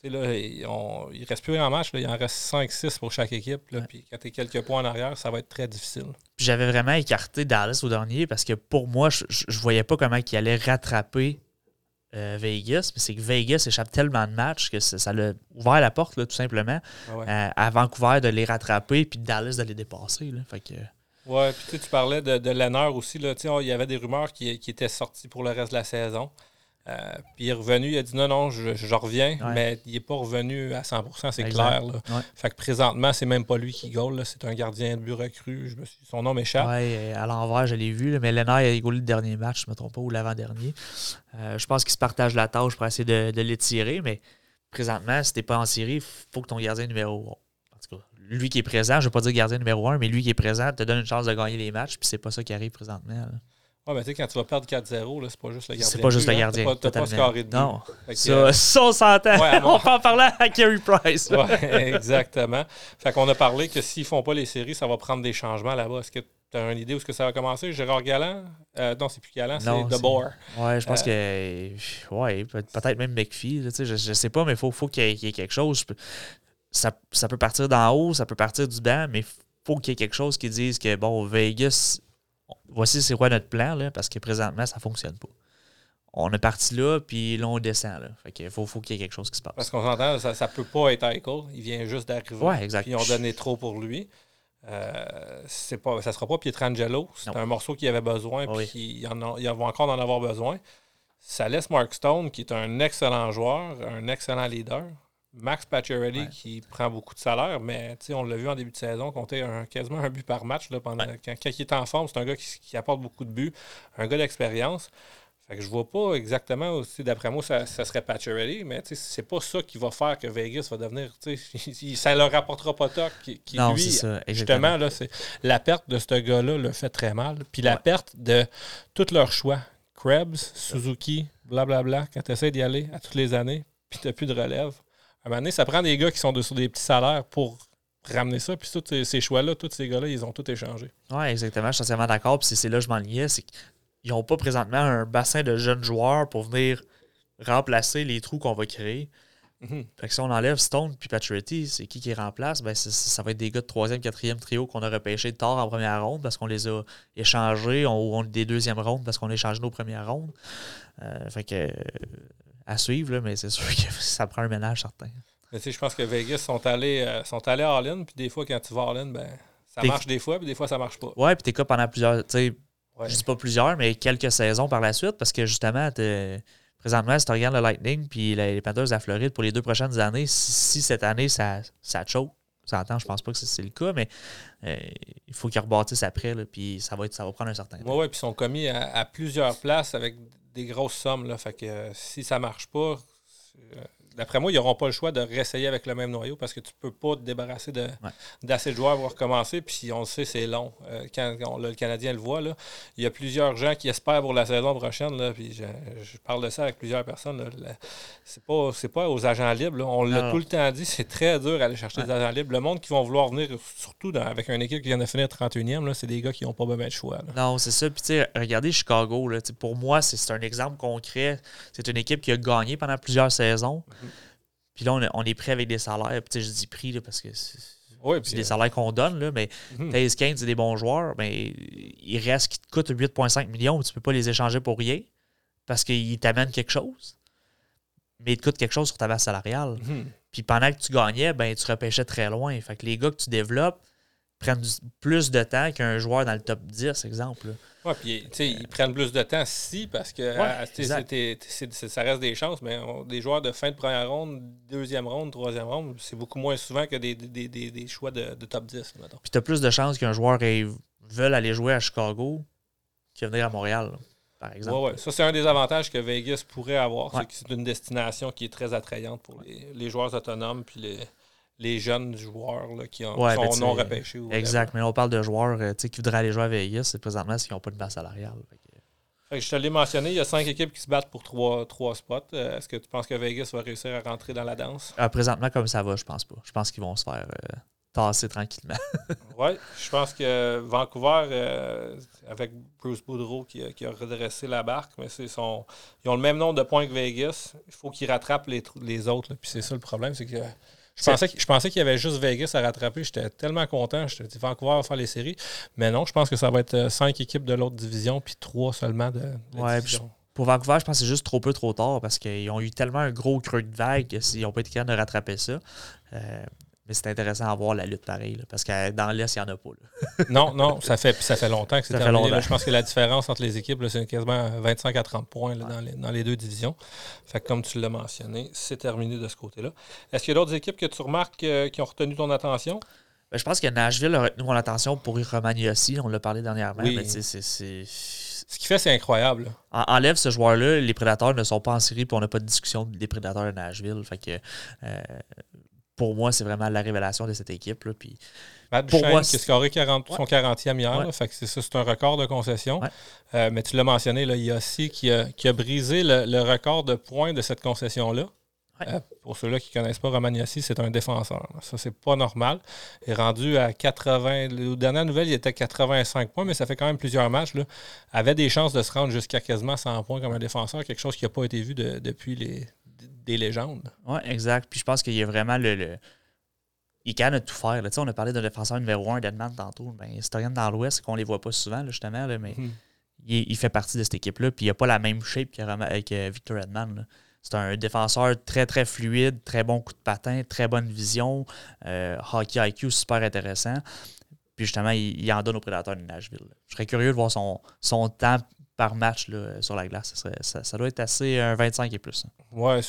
là, il, ne reste plus grand match. Là. Il en reste 5-6 pour chaque équipe. Puis quand tu es quelques points en arrière, ça va être très difficile. J'avais vraiment écarté Dallas au dernier parce que pour moi, je, je voyais pas comment il allait rattraper euh, Vegas, mais c'est que Vegas échappe tellement de matchs que ça l'a ouvert la porte, tout simplement, euh, à Vancouver de les rattraper puis Dallas de les dépasser. Là. Fait que... Ouais, puis tu parlais de, de aussi. Là, il y avait des rumeurs qui, qui étaient sorties pour le reste de la saison. Euh, puis il est revenu, il a dit non, non, je, reviens, mais il n'est pas revenu à 100%, c'est clair. Fait que présentement, c'est même pas lui qui goal, c'est un gardien de but recru. Je me suis... Son nom m'échappe. Oui, à l'envers, je l'ai vu, mais Lénard a goalé le dernier match, je ne me trompe pas, ou l'avant-dernier. Euh, je pense qu'il se partage la tâche pour essayer de, de l'étirer, mais présentement, si tu n'es pas en série, il faut que ton gardien numéro en tout cas, lui qui est présent, je ne veux pas dire gardien numéro un, mais lui qui est présent te donne une chance de gagner les matchs, puis c'est pas ça qui arrive présentement. Ouais, mais tu sais, quand tu vas perdre 4-0, c'est pas juste le gardien. C'est pas juste le gardien. Tu pas, pas scoré de Non. Ça, euh, ça, on s'entend. on peut en parler à Kerry Price. ouais, exactement. Fait qu'on a parlé que s'ils font pas les séries, ça va prendre des changements là-bas. Est-ce que tu as une idée où ce que ça va commencer? Gérard Galland? Euh, non, c'est plus Galland, c'est De Boer. Ouais, je pense euh, que. Ouais, peut-être même McPhee. je, je sais pas, mais il faut, faut qu'il y, ait quelque chose. Ça, ça peut partir d'en haut, ça peut partir du bas, mais il faut qu'il y ait quelque chose qui dise que, bon, Vegas voici c'est quoi notre plan, là, parce que présentement, ça ne fonctionne pas. On est parti là, puis là, on descend. Là. Fait qu'il faut, faut qu'il y ait quelque chose qui se passe. Parce qu'on s'entend, ça ne peut pas être Eichel. Il vient juste d'arriver. Ouais, exact. Puis ils ont donné trop pour lui. Euh, c'est pas, ça ne sera pas Pietrangelo. C'est un morceau qu'il avait besoin, puis il, en il va encore en avoir besoin. Ça laisse Mark Stone, qui est un excellent joueur, un excellent leader. Max Pacioretty qui prend beaucoup de salaire, mais on l'a vu en début de saison, compter un, quasiment un but par match. Là, pendant, quand, il est en forme, c'est un gars qui, apporte beaucoup de buts, un gars d'expérience. Fait que je vois pas exactement aussi, d'après moi, ça, serait Pacioretty, mais c'est pas ça qui va faire que Vegas va devenir. ça leur rapportera pas tant qui, lui, justement, là, la perte de ce gars-là le fait très mal. Puis la perte de tous leurs choix. Krebs, Suzuki, blablabla, quand tu essaies d'y aller à toutes les années, puis tu n'as plus de relève à un moment donné, ça prend des gars qui sont sur des petits salaires pour ramener ça. Puis tous ces choix-là, tous ces gars-là, ils ont tout échangé. Oui, exactement. Je suis totalement d'accord. Puis c'est là que je m'enlignais. C'est qu'ils n'ont pas présentement un bassin de jeunes joueurs pour venir remplacer les trous qu'on va créer. Mhm. Fait que si on enlève Stone puis Patriotti, c'est qui qui remplace? Ben, ça va être des gars de troisième, quatrième trio qu'on a repêché tard en première ronde parce qu'on les a échangés, ou on, des deuxièmes rondes parce qu'on a échangé nos premières rondes. Euh, fait que à suivre, mais c'est sûr que ça prend un ménage certain. je pense que Vegas sont allés, euh, sont allés à puis des fois, quand tu vas à All-In, ben, ça marche des fois, puis des fois, ça marche pas. Ouais, puis t'es cas pendant plusieurs, tu sais, je dis pas plusieurs, mais quelques saisons par la suite, parce que justement, présentement, si tu regardes le Lightning puis les Panthers de la Floride pour les deux prochaines années, si, cette année, ça, ça choke, ça entend, je pense pas que c'est le cas, mais euh, il faut qu'ils rebâtissent après, là, puis ça va, être, ça va prendre un certain temps. Oui, ouais, puis ils sont commis à, plusieurs places avec des grosses sommes. Là, fait que euh, si ça marche pas, d'après moi, ils n'auront pas le choix de réessayer avec le même noyau parce que tu ne peux pas te débarrasser d'assez de, joueurs pour recommencer. Puis on le sait, c'est long. Euh, quand le Canadien le voit, là, il y a plusieurs gens qui espèrent pour la saison prochaine. Là, puis je, parle de ça avec plusieurs personnes. C'est pas, pas aux agents libres. On l'a tout le temps dit, c'est très dur d'aller chercher des agents libres. Le monde qui vont vouloir venir, surtout avec une équipe qui vient de finir 31e, c'est des gars qui n'ont pas besoin de choix. Non, c'est ça. Puis regardez Chicago. Là, pour moi, c'est un exemple concret. C'est une équipe qui a gagné pendant plusieurs saisons. Puis là, on, est prêt avec des salaires. Puis je dis prix parce que c'est des salaires qu'on donne, là, mais mmh. Taze Kane, c'est des bons joueurs, mais il reste qui te coûte 8,5 millions, tu peux pas les échanger pour rien parce qu'ils t'amènent quelque chose. Mais ils te coûtent quelque chose sur ta base salariale. Mhm. Puis pendant que tu gagnais, ben, tu repêchais très loin. Fait que les gars que tu développes, prennent plus de temps qu'un joueur dans le top 10, exemple. Oui, puis ils prennent plus de temps si, parce que ça reste des chances, mais des joueurs de fin de première ronde, deuxième ronde, troisième ronde, c'est beaucoup moins souvent que des, des, des, choix de, top 10. Puis tu as plus de chances qu'un joueur veuille aller jouer à Chicago que venir à Montréal. Par exemple. Oui, ouais. Ça, c'est un des avantages que Vegas pourrait avoir. C'est que c'est une destination qui est très attrayante pour les, les joueurs autonomes puis les, les jeunes joueurs qui, ont, sont ben, non repêchés. exact, mais on parle de joueurs euh, qui voudraient aller jouer à Vegas, c'est présentement s'ils n'ont pas de base salariale. je te l'ai mentionné, il y a cinq équipes qui se battent pour trois, trois spots. Euh, est-ce que tu penses que Vegas va réussir à rentrer dans la danse? Ah, présentement, comme ça va, je pense pas. Je pense qu'ils vont se faire. Euh, tasser tranquillement. oui, je pense que Vancouver, euh, avec Bruce Boudreau qui, a redressé la barque, mais c'est son, ils ont le même nombre de points que Vegas. Il faut qu'ils rattrapent les, les autres. Puis c'est ça le problème, c'est que je pensais, je pensais qu'il y avait juste Vegas à rattraper. J'étais tellement content. Je dit Vancouver va faire les séries. Mais non, je pense que ça va être euh, cinq équipes de l'autre division, puis trois seulement de, la division. Pour Vancouver, je pense que c'est juste trop peu, trop tard parce qu'ils ont eu tellement un gros creux de vague s'ils n'ont pas été capables de rattraper ça. Euh, mais c'est intéressant à voir la lutte pareil, parce que dans l'Est, il n'y en a pas. non, non, ça fait, ça fait longtemps que c'est terminé. je pense que la différence entre les équipes, c'est quasiment 25 à 30 points dans, les, deux divisions. Fait comme tu l'as mentionné, c'est terminé de ce côté-là. Est-ce qu'il y a d'autres équipes que tu remarques euh, qui ont retenu ton attention? Ben, je pense que Nashville a retenu mon attention pour Romagny aussi. On l'a parlé dernièrement. Oui. c'est ce qu'il fait, c'est incroyable. enlève ce joueur-là, les prédateurs ne sont pas en série, puis on n'a pas de discussion des prédateurs de Nashville. Fait que, euh, pour moi, c'est vraiment la révélation de cette équipe. Là, puis, Matt pour moi, qui a scoré 40, son 40e hier. fait que c'est ça, c'est un record de concession. Euh, mais tu l'as mentionné, là, il y a aussi qui a, qui a brisé le, record de points de cette concession-là. Euh, pour ceux-là qui ne connaissent pas Romagnassi, c'est un défenseur. Ça, c'est pas normal. Il est rendu à 80. La dernière nouvelle, il était à 85 points, mais ça fait quand même plusieurs matchs. Là. Avait des chances de se rendre jusqu'à quasiment 100 points comme un défenseur, quelque chose qui n'a pas été vu depuis les, des légendes. Oui, exact. Puis je pense qu'il y a vraiment le. Il can tout faire. On a parlé d'un défenseur numéro 1 d'Edman tantôt. Ben, Historien dans l'Ouest, qu'on ne les voit pas souvent, justement, mais mhm. il, fait partie de cette équipe-là. Puis il n'a pas la même shape que, Victor Edman. C'est un défenseur très, très fluide, très bon coup de patin, très bonne vision, euh, hockey IQ super intéressant. Puis justement, il, en donne aux prédateurs de Nashville. Je serais curieux de voir son, son temps par match sur la glace. Ça, ça, doit être assez un 25 et plus. Oui,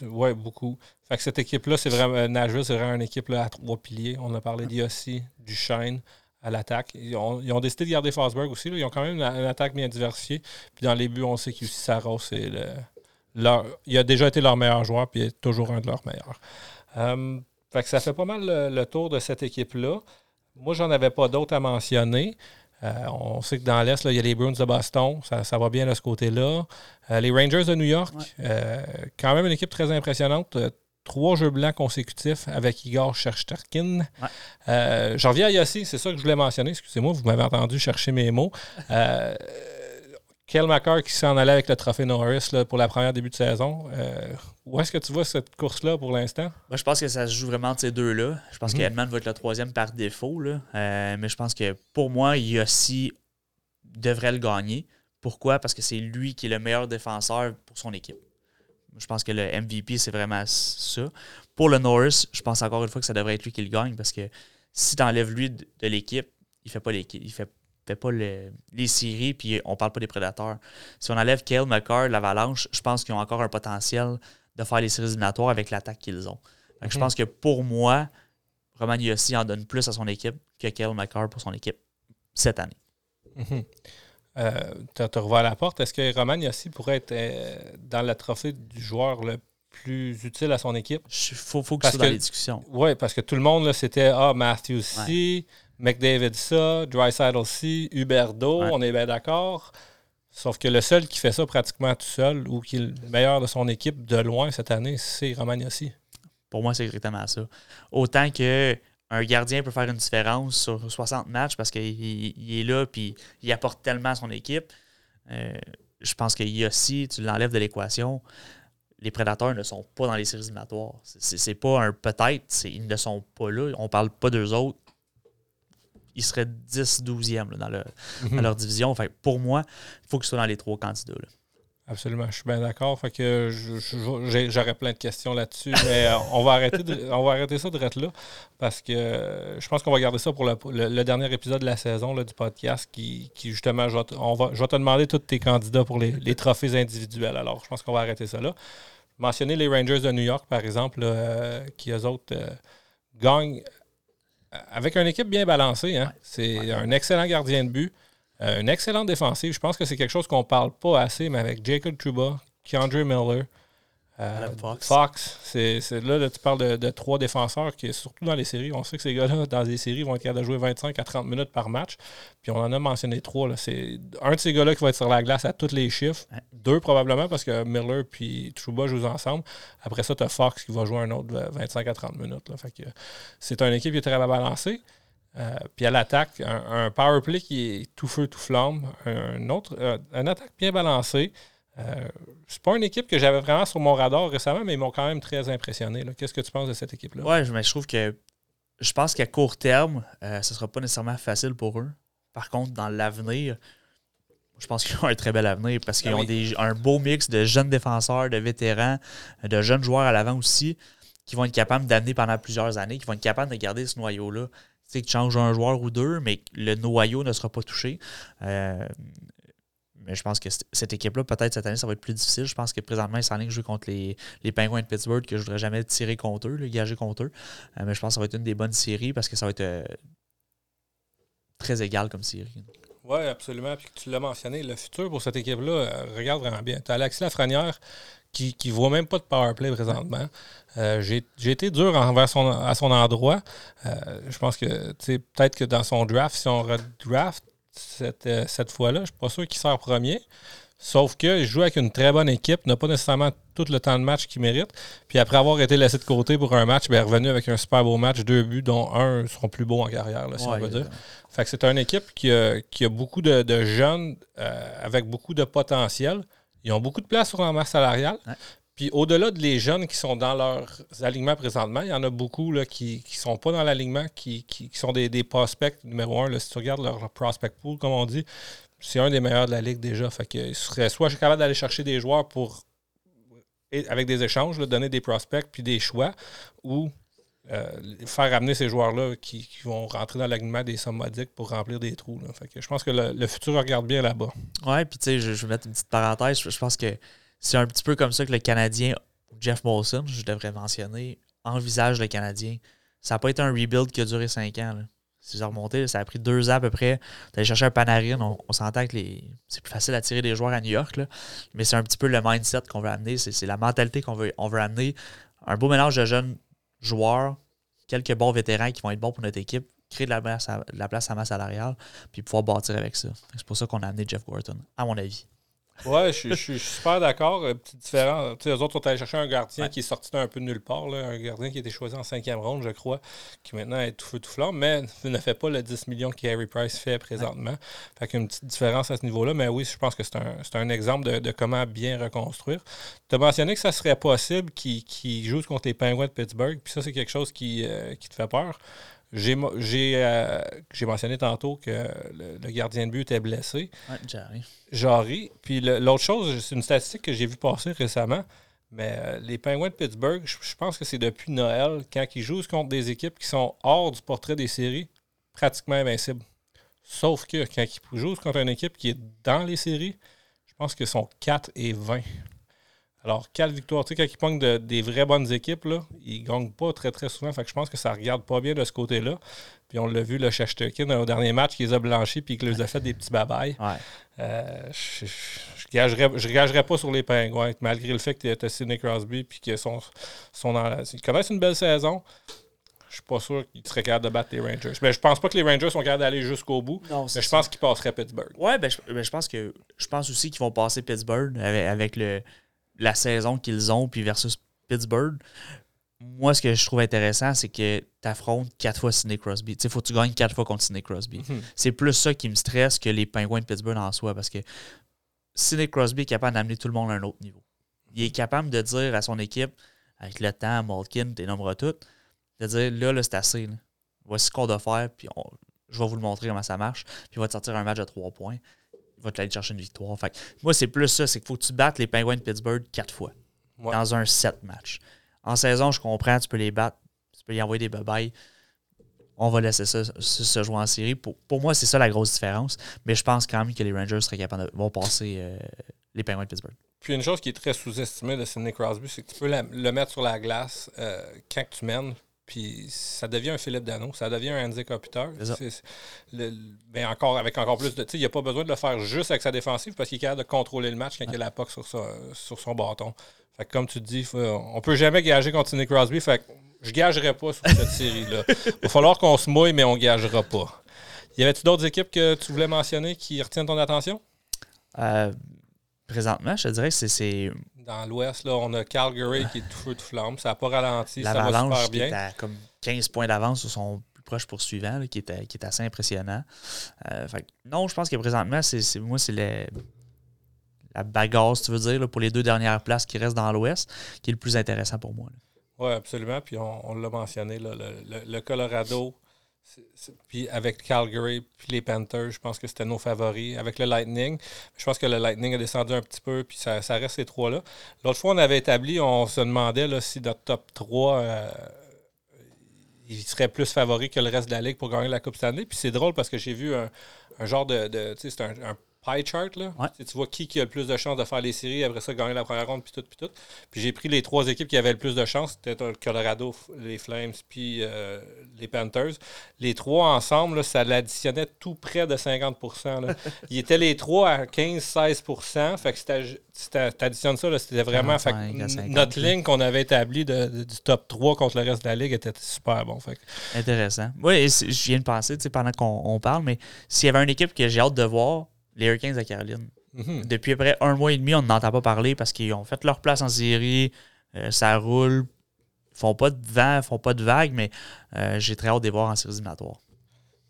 ouais, beaucoup. Fait que cette équipe-là, c'est vraiment Nashville, c'est vraiment une équipe là, à trois piliers. On a parlé d'Yossi, du Shine à l'attaque. Ils ont, décidé de garder Fosberg aussi. Ils ont quand même une, attaque bien diversifiée. Puis dans les buts, on sait que Saros, c'est le il a déjà été leur meilleur joueur, puis il est toujours un de leurs meilleurs. Euh, fait que ça fait pas mal le, tour de cette équipe-là. Moi, j'en avais pas d'autres à mentionner. Euh, on sait que dans l'Est, il y a les Bruins de Boston. Ça, va bien de ce côté-là. Euh, les Rangers de New York, quand même une équipe très impressionnante. Trois jeux blancs consécutifs avec Igor Cherchterkin. J'en reviens à Yossi, c'est ça que je voulais mentionner. Excusez-moi, vous m'avez entendu chercher mes mots. Kel McCarr qui s'en allait avec le trophée Norris pour la première début de saison. Euh, où est-ce que tu vois cette course-là pour l'instant? Moi, je pense que ça se joue vraiment de ces deux-là. Je pense mm va être le troisième par défaut. Là. Euh, mais je pense que pour moi, Yossi devrait le gagner. Pourquoi? Parce que c'est lui qui est le meilleur défenseur pour son équipe. Je pense que le MVP, c'est vraiment ça. Pour le Norris, je pense encore une fois que ça devrait être lui qui le gagne parce que si tu enlèves lui de l'équipe, il fait pas l'équipe. Il fait fait pas les séries, puis on parle pas des prédateurs. Si on enlève Kale McCarr, l'Avalanche, je pense qu'ils ont encore un potentiel de faire les séries éliminatoires avec l'attaque qu'ils ont. Je pense que pour moi, Roman Yossi en donne plus à son équipe que Kale McCarr pour son équipe cette année. Euh, tu as revu à la porte. Est-ce que Roman Yossi pourrait être euh, dans le trophée du joueur le plus utile à son équipe? Il faut, faut que ce soit dans les discussions. Oui, parce que tout le monde, c'était Ah, Matthew C. McDavid ça, Drysaddle C, Huberdo, on est bien d'accord. Sauf que le seul qui fait ça pratiquement tout seul ou qui est le meilleur de son équipe de loin cette année, c'est Romagnosi. Pour moi, c'est exactement ça. Autant que un gardien peut faire une différence sur 60 matchs parce qu'il est là et il apporte tellement à son équipe. Euh, je pense que Yossi, tu l'enlèves de l'équation. Les prédateurs ne sont pas dans les séries éliminatoires. C'est pas un peut-être, ils ne sont pas là. On parle pas d'eux autres ils seraient 10-12e dans, mhm. dans, leur division. Enfin, pour moi, il faut qu'ils soient dans les trois candidats. Absolument, je suis bien d'accord. Fait que j'aurais plein de questions là-dessus, mais euh, on va arrêter on va arrêter ça de être là parce que je pense qu'on va garder ça pour le, dernier épisode de la saison du podcast qui, justement, je vais, te, on va, je vais te demander tous tes candidats pour les, trophées individuels. Alors, je pense qu'on va arrêter ça là. Mentionner les Rangers de New York, par exemple, euh, qui eux autres euh, gagnent avec une équipe bien balancée, hein. c'est un excellent gardien de but, euh, une excellente défensive. Je pense que c'est quelque chose qu'on ne parle pas assez, mais avec Jacob Truba, Keandre Miller, Euh, Fox. c'est, là, tu parles de, trois défenseurs qui, surtout dans les séries, on sait que ces gars-là, dans les séries, vont être capables de jouer 25 à 30 minutes par match. Puis on en a mentionné trois. Là. C'est un de ces gars-là qui va être sur la glace à tous les chiffres. Deux probablement parce que Miller et Trouba jouent ensemble. Après ça, tu as Fox qui va jouer un autre 25 à 30 minutes. Là. Fait que c'est une équipe qui est très balancée. Euh, puis à l'attaque, un, power play qui est tout feu, tout flamme. Un, autre, euh, une attaque bien balancée. Euh, c'est pas une équipe que j'avais vraiment sur mon radar récemment, mais ils m'ont quand même très impressionné. Qu'est-ce que tu penses de cette équipe-là? Oui, mais je trouve que je pense qu'à court terme, euh, ce ne sera pas nécessairement facile pour eux. Par contre, dans l'avenir, je pense qu'ils ont un très bel avenir parce qu'ils ah ont des, un beau mix de jeunes défenseurs, de vétérans, de jeunes joueurs à l'avant aussi, qui vont être capables d'amener pendant plusieurs années, qui vont être capables de garder ce noyau-là. Tu sais, que tu changes un joueur ou deux, mais le noyau ne sera pas touché. Euh, mais je pense que cette équipe-là, peut-être cette année, ça va être plus difficile. Je pense que présentement, ils s'enlignent jouer contre les, les Penguins de Pittsburgh, que je ne voudrais jamais tirer contre eux, le gager contre eux. Euh, mais je pense que ça va être une des bonnes séries parce que ça va être euh, très égal comme série. Oui, absolument. Puis tu l'as mentionné, le futur pour cette équipe-là, euh, regarde vraiment bien. Tu as Alexis Lafrenière qui ne voit même pas de powerplay présentement. J'ai été dur envers son, à son endroit. je pense que peut-être que dans son draft, si on redraft, cette, euh, cette fois-là. Je ne suis pas sûr qu'il sort premier. Sauf qu'il joue avec une très bonne équipe, n'a pas nécessairement tout le temps de match qu'il mérite. Puis après avoir été laissé de côté pour un match, il ben, est revenu avec un super beau match, deux buts, dont un seront plus beaux en carrière, si on veut dire. Fait que c'est une équipe qui a, qui a beaucoup de, jeunes euh, avec beaucoup de potentiel. Ils ont beaucoup de place sur la masse salariale. Puis au-delà de les jeunes qui sont dans leurs alignements présentement, il y en a beaucoup là, qui ne sont pas dans l'alignement, qui, sont des, prospects numéro un. Si tu regardes leur prospect pool, comme on dit, c'est un des meilleurs de la ligue déjà. Fait que serait soit je suis capable d'aller chercher des joueurs pour avec des échanges, donner des prospects puis des choix, ou euh, faire amener ces joueurs-là qui, vont rentrer dans l'alignement des sommes modiques pour remplir des trous. Fait que je pense que le, futur regarde bien là-bas. Ouais, puis tu sais, je, vais mettre une petite parenthèse. Je pense que c'est un petit peu comme ça que le Canadien, Jeff Molson, je devrais mentionner, envisage le Canadien. Ça n'a pas été un rebuild qui a duré cinq ans. Là. Si vous ça a pris deux ans à peu près d'aller chercher un Panarin. On, s'entend que c'est plus facile d'attirer des joueurs à New York, mais c'est un petit peu le mindset qu'on veut amener. C'est, la mentalité qu'on veut, on veut amener. Un beau mélange de jeunes joueurs, quelques bons vétérans qui vont être bons pour notre équipe, créer de la place à, de à masse salariale, puis pouvoir bâtir avec ça. C'est pour ça qu'on a amené Jeff Gorton, à mon avis. Ouais, je, suis super d'accord. Petit différent. Tu sais, les autres sont allés chercher un gardien qui est sorti d'un peu de nulle part. Là, un gardien qui a été choisi en cinquième ronde, je crois, qui maintenant est tout feu tout flamme, mais ne fait pas le 10 millions qu'Harry Price fait présentement. Fait qu'il y a une petite différence à ce niveau-là. Mais oui, je pense que c'est un, un, exemple de, comment bien reconstruire. Tu as mentionné que ça serait possible qu'il joue contre les Penguins de Pittsburgh. Puis ça, c'est quelque chose qui, euh, qui te fait peur. Euh, j'ai mentionné tantôt que le, gardien de but était blessé. Ouais, Jarry. Jarry. Puis l'autre chose, c'est une statistique que j'ai vu passer récemment. Mais euh, les Penguins de Pittsburgh, je, pense que c'est depuis Noël, quand ils jouent contre des équipes qui sont hors du portrait des séries, pratiquement invincibles. Sauf que quand ils jouent contre une équipe qui est dans les séries, je pense qu'ils sont 4 et 20. Alors, quelle victoire, tu sais, quand ils pognent des vraies bonnes équipes, là, ils ne gagnent pas très, très souvent. Fait que je pense que ça ne regarde pas bien de ce côté-là. Puis on l'a vu, le Shashtokin, au dernier match, qui les a blanchis puis qui les a fait des petits babayes. Ouais. Euh, je ne gagerais, pas sur les Pingouins, malgré le fait que tu as Sidney Crosby puis qu'ils sont, sont dans ils connaissent une belle saison. Je suis pas sûr qu'ils seraient capables de battre les Rangers. Mais je pense pas que les Rangers sont capables d'aller jusqu'au bout. mais je pense qu'ils passeraient Pittsburgh. Ouais, ben je, ben, je, pense que je pense aussi qu'ils vont passer Pittsburgh avec le, la saison qu'ils ont, puis versus Pittsburgh, moi, ce que je trouve intéressant, c'est que tu affrontes quatre fois Sidney Crosby. Tu sais, faut que tu gagnes quatre fois contre Sidney Crosby. Mhm. C'est plus ça qui me stresse que les Penguins de Pittsburgh en soi, parce que Sidney Crosby est capable d'amener tout le monde à un autre niveau. Il est capable de dire à son équipe, avec le temps, Malkin, tes nombres toutes, de dire là, là, c'est assez. Voici ce qu'on doit faire, puis je vais vous le montrer comment ça marche, puis il va te sortir un match à trois points va te aller chercher une victoire. Fait moi, c'est plus ça, c'est qu'il faut que tu battes les Penguins de Pittsburgh quatre fois dans un set match. En saison, je comprends, tu peux les battre, tu peux y envoyer des babayes. On va laisser ça se jouer en série. Pour, moi, c'est ça la grosse différence. Mais je pense quand même que les Rangers seraient capables de vont passer euh, les Penguins de Pittsburgh. Puis une chose qui est très sous-estimée de Sidney Crosby, c'est que tu peux le mettre sur la glace euh, quand tu mènes, puis ça devient un Philippe Dano, ça devient un Andy Kopitar. Ben encore, avec encore plus de. Il n'y a pas besoin de le faire juste avec sa défensive parce qu'il est capable de contrôler le match quand il a la POC sur, sur son bâton. Fait comme tu dis, on peut jamais gager contre Nick Crosby. Fait que je gagerai pas sur cette série-là. Il va falloir qu'on se mouille, mais on gagera pas. Y avait-tu d'autres équipes que tu voulais mentionner qui retiennent ton attention? Euh, présentement, je te dirais que c'est. Dans l'Ouest, là, on a Calgary qui est tout feu, tout flamme. Ça n'a pas ralenti, ça va super bien. Qui est à comme 15 points d'avance sur son plus proche poursuivant, qui, est, qui est assez impressionnant. Euh, non, je pense que présentement, c'est moi, c'est la bagarre, si tu veux dire, pour les deux dernières places qui restent dans l'Ouest, qui est le plus intéressant pour moi. Oui, absolument. Puis on, l'a mentionné, le, Colorado, puis avec Calgary, puis les Panthers, je pense que c'était nos favoris. Avec le Lightning, je pense que le Lightning a descendu un petit peu, puis ça, reste ces trois-là. L'autre fois, on avait établi, on se demandait là, si notre top 3, euh, il serait plus favori que le reste de la Ligue pour gagner la Coupe Stanley. Puis c'est drôle parce que j'ai vu un, genre de... tu sais, c'est un pie chart. Là. Tu vois qui, qui a le plus de chances de faire les séries, après ça, gagner la première ronde, puis tout, puis tout. Puis j'ai pris les trois équipes qui avaient le plus de chances. C'était le Colorado, les Flames, puis euh, les Panthers. Les trois ensemble, ça l'additionnait tout près de 50 là. Ils étaient les trois à 15-16% Fait que si tu additionnes ça, c'était vraiment. notre ligne qu'on avait établie du top 3 contre le reste de la ligue était super bon. Fait Intéressant. Oui, je viens de penser pendant qu'on parle, mais s'il y avait une équipe que j'ai hâte de voir, les Hurricanes de Caroline. Mhm. Depuis à peu près un mois et demi, on n'entend pas parler parce qu'ils ont fait leur place en série, euh, ça roule, ils font pas de vent, font pas de vagues, mais euh, j'ai très hâte de les voir en séries éliminatoires.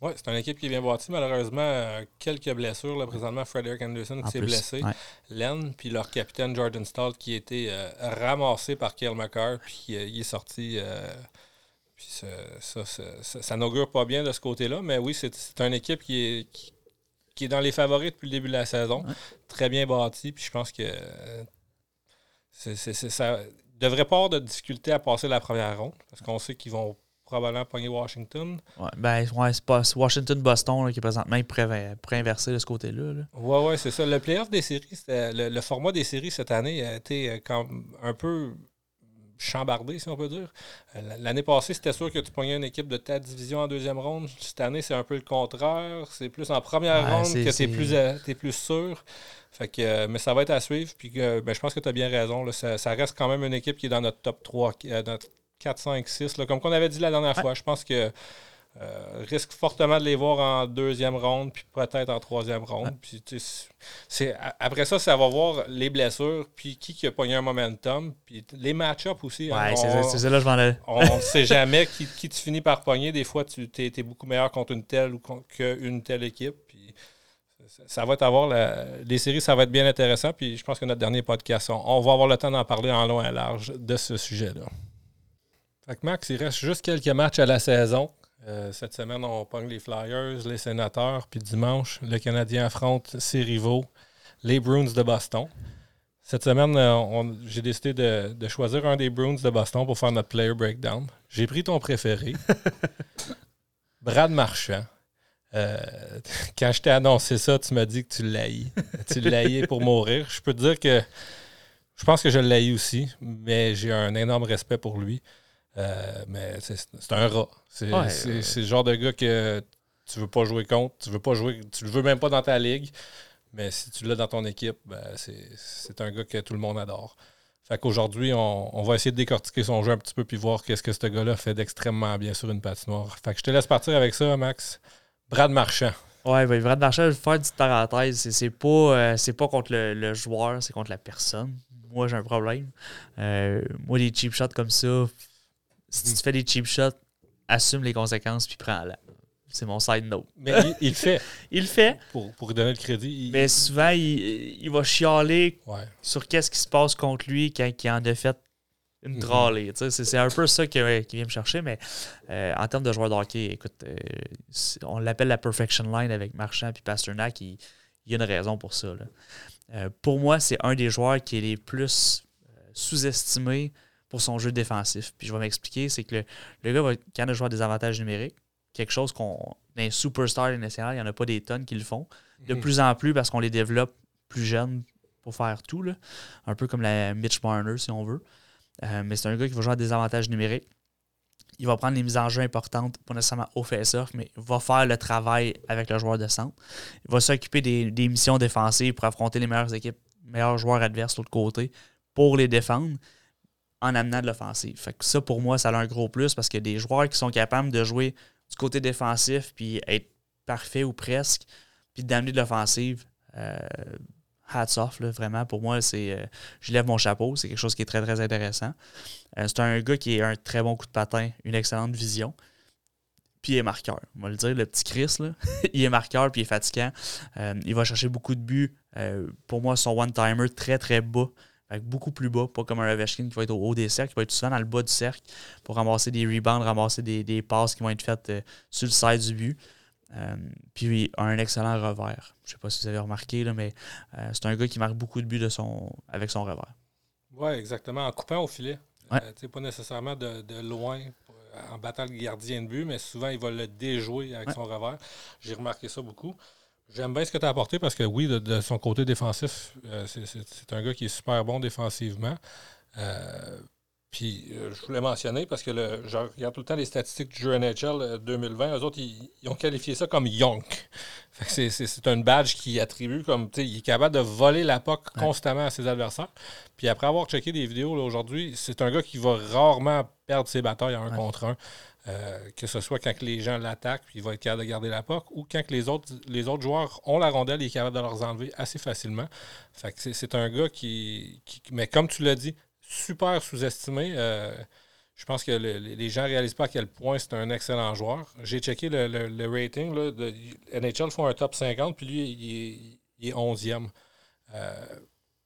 Oui, c'est une équipe qui est bien bâtie. Malheureusement, euh, quelques blessures. Là, présentement, Frederick Anderson qui s'est blessé. Len, puis leur capitaine Jordan Stall qui a été ramassé par Kyle McCarr, puis il est sorti. puis ça, ça, n'augure pas bien de ce côté-là. Mais oui, c'est une équipe qui est, qui est dans les favoris depuis le début de la saison. Très bien bâti. Puis je pense que euh, c'est, ça devrait pas avoir de difficulté à passer la première ronde. Parce qu'on sait qu'ils vont probablement pogner Washington. Ouais, ben, ouais, c'est pas Washington-Boston qui présentement pourrait, inverser de ce côté-là. Là. Ouais, ouais, c'est ça. Le playoff des séries, le, le, format des séries cette année a été euh, comme un peu chambardé, si on peut dire. Euh, l'année passée, c'était sûr que tu pognais une équipe de ta division en deuxième ronde. Cette année, c'est un peu le contraire. C'est plus en première ronde que tu es plus, euh, plus sûr. Fait que, euh, mais ça va être à suivre. Puis ben, je pense que tu as bien raison. Ça, reste quand même une équipe qui est dans notre top 3, notre 4, 5, 6. comme on avait dit la dernière fois. Je pense que euh, risque fortement de les voir en deuxième ronde, puis peut-être en troisième ronde. Puis, c'est, après ça, ça va voir les blessures, puis qui, qui a pogné un momentum, puis les match-ups aussi. Hein. c'est, ça, là je On ne sait jamais qui, qui tu finis par pogner. Des fois, tu es, beaucoup meilleur contre une telle ou qu'une telle équipe. Puis ça, va être avoir les séries, ça va être bien intéressant. Puis je pense que notre dernier podcast, on, va avoir le temps d'en parler en long et en large de ce sujet-là. Fait que Max, il reste juste quelques matchs à la saison. Euh, cette semaine, on pogne les Flyers, les Sénateurs, puis dimanche, le Canadien affronte ses rivaux, les Bruins de Boston. Cette semaine, euh, j'ai décidé de, choisir un des Bruins de Boston pour faire notre player breakdown. J'ai pris ton préféré, Brad Marchand. Euh, quand je t'ai annoncé ça, tu m'as dit que tu l'haïs. tu l'haïs pour mourir. Je peux te dire que je pense que je l'haïs aussi, mais j'ai un énorme respect pour lui. Euh, mais c'est un rat. C'est le genre de gars que tu veux pas jouer contre, tu veux pas jouer, tu le veux même pas dans ta ligue, mais si tu l'as dans ton équipe, ben c'est un gars que tout le monde adore. Fait qu'aujourd'hui, on, va essayer de décortiquer son jeu un petit peu puis voir qu'est-ce que ce gars-là fait d'extrêmement bien sur une patinoire. Fait que je te laisse partir avec ça, Max. Brad Marchand. Ouais, ben, Brad Marchand, je vais faire une petite parenthèse. C'est pas, euh, pas contre le, joueur, c'est contre la personne. Moi, j'ai un problème. Euh, moi, des cheap shots comme ça, si tu fais des cheap shots, assume les conséquences puis prends-la. C'est mon side note. Mais il, le fait. il le fait. Pour, pour lui donner le crédit. Mais souvent, il, va chialer sur qu'est-ce qui se passe contre lui quand il en a fait une mm C'est un peu ça qui, vient me chercher, mais euh, en termes de joueur de hockey, écoute, euh, on l'appelle la perfection line avec Marchand et Pasternak. Il, il y a une raison pour ça. Euh, pour moi, c'est un des joueurs qui est les plus sous-estimés pour son jeu défensif. Puis je vais m'expliquer, c'est que le, gars va quand il jouer des avantages numériques, quelque chose qu'on. Un superstar national, il n'y en a pas des tonnes qui le font. De mhm. plus en plus parce qu'on les développe plus jeunes pour faire tout. Là. Un peu comme la Mitch Marner, si on veut. Euh, mais c'est un gars qui va jouer à des avantages numériques. il va prendre les mises en jeu importantes, pas nécessairement au face-off, mais il va faire le travail avec le joueur de centre. Il va s'occuper des, missions défensives pour affronter les meilleures équipes, meilleurs joueurs adverses de l'autre côté, pour les défendre en amenant de l'offensive. Ça, pour moi, ça a un gros plus parce que des joueurs qui sont capables de jouer du côté défensif puis être parfait ou presque, puis d'amener de l'offensive, euh, hats off, vraiment. Pour moi, c'est euh, je lève mon chapeau. C'est quelque chose qui est très, très intéressant. Euh, c'est un gars qui a un très bon coup de patin, une excellente vision. Puis il est marqueur. On va le dire, le petit Chris, là, il est marqueur puis il est fatigant. Il va chercher beaucoup de buts. pour moi, son one-timer très, très bas. Beaucoup plus bas, pas comme un Ovechkin qui va être au haut des cercles, qui va être souvent dans le bas du cercle pour ramasser des rebounds, ramasser des, des passes qui vont être faites sur le side du but. Euh, puis un excellent revers. Je ne sais pas si vous avez remarqué, là, mais euh, c'est un gars qui marque beaucoup de buts de son, avec son revers. Oui, exactement. En coupant au filet. Ouais. Euh, pas nécessairement de, loin en battant le gardien de but, mais souvent il va le déjouer avec son revers. J'ai remarqué ça beaucoup. J'aime bien ce que tu as apporté parce que oui, de, son côté défensif, c'est un gars qui est super bon défensivement. Puis euh, je voulais mentionner parce que le, je regarde tout le temps les statistiques du jeu NHL 2020. Euh, Eux autres, ils, ont qualifié ça comme Yonk. C'est un badge qui attribue comme il est capable de voler la POC constamment à ses adversaires. Puis après avoir checké des vidéos aujourd'hui, c'est un gars qui va rarement perdre ses batailles en un contre un. Euh, que ce soit quand les gens l'attaquent, puis il va être capable de garder la POC, ou quand les autres, les autres joueurs ont la rondelle, il est capable de leur enlever assez facilement. C'est un gars qui. Mais comme tu l'as dit, super sous-estimé. Euh, je pense que les gens ne réalisent pas à quel point c'est un excellent joueur. J'ai checké le, rating. Là, de, NHL font un top 50, puis lui, il est, 11e. Euh,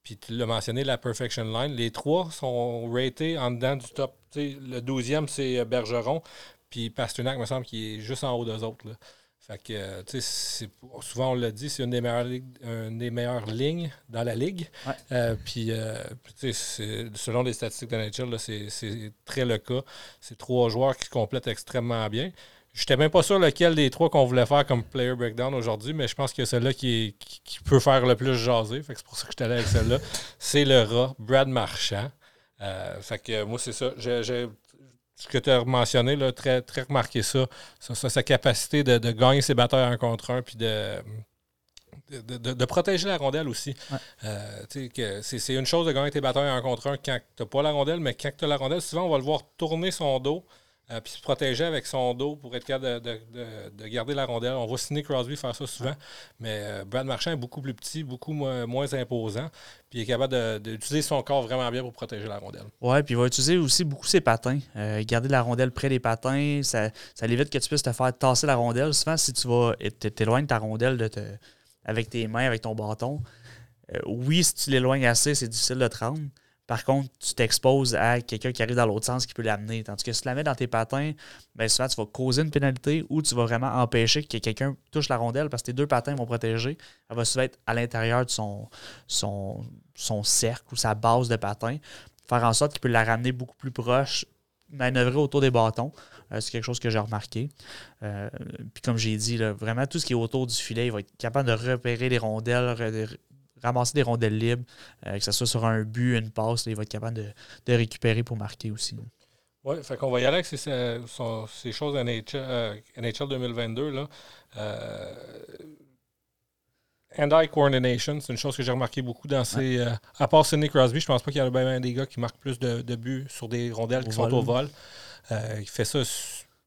puis tu l'as mentionné, la Perfection Line. Les trois sont ratés en dedans du top. le 12e, c'est Bergeron. Puis Pasternak, me semble qu'il est juste en haut d'eux autres. Là. Fait que, euh, tu sais, souvent on l'a dit, c'est une, des meilleures, des meilleures lignes dans la ligue. Euh, puis, euh, tu sais, selon les statistiques de Nature, c'est très le cas. C'est trois joueurs qui complètent extrêmement bien. Je n'étais même pas sûr lequel des trois qu'on voulait faire comme player breakdown aujourd'hui, mais je pense que celui-là qui, qui, peut faire le plus jaser. Fait que c'est pour ça que je suis allé avec celle-là. c'est le rat, Brad Marchand. fait que moi, c'est ça. J'ai ce que tu as mentionné, là, très, très remarqué ça, sa capacité de, gagner ses batailles en contre un, puis de, de, protéger la rondelle aussi. Euh, c'est une chose de gagner tes batailles en contre un quand tu n'as pas la rondelle, mais quand tu as la rondelle, souvent on va le voir tourner son dos euh, puis se protéger avec son dos pour être capable de, garder la rondelle. On voit Sidney Crosby faire ça souvent, mais euh, Brad Marchand est beaucoup plus petit, beaucoup moins, imposant, puis il est capable d'utiliser son corps vraiment bien pour protéger la rondelle. Oui, puis il va utiliser aussi beaucoup ses patins. Euh, garder la rondelle près des patins, ça, ça évite que tu puisses te faire tasser la rondelle. Souvent, si tu vas t'éloignes ta rondelle de te, avec tes mains, avec ton bâton, oui, si tu l'éloignes assez, c'est difficile de te rendre. Par contre, tu t'exposes à quelqu'un qui arrive dans l'autre sens qui peut l'amener. Tandis que si tu la mets dans tes patins, bien souvent, tu vas causer une pénalité ou tu vas vraiment empêcher que quelqu'un touche la rondelle parce que tes deux patins vont protéger. Elle va souvent être à l'intérieur de son, cercle ou sa base de patins. Faire en sorte qu'il peut la ramener beaucoup plus proche, manœuvrer autour des bâtons. Euh, c'est quelque chose que j'ai remarqué. Euh, puis comme j'ai dit, vraiment tout ce qui est autour du filet, il va être capable de repérer les rondelles, ramasser des rondelles libres, euh, que ce soit sur un but, une passe, il va être capable de, récupérer pour marquer aussi. Oui, fait qu'on va y aller avec ces, ces, choses NHL, NHL 2022. Là. Euh, hand-eye coordination, c'est une chose que j'ai remarqué beaucoup dans ces. Euh, à part Sidney Crosby, je pense pas qu'il y a bien des gars qui marquent plus de, buts sur des rondelles qui sont au vol. il fait ça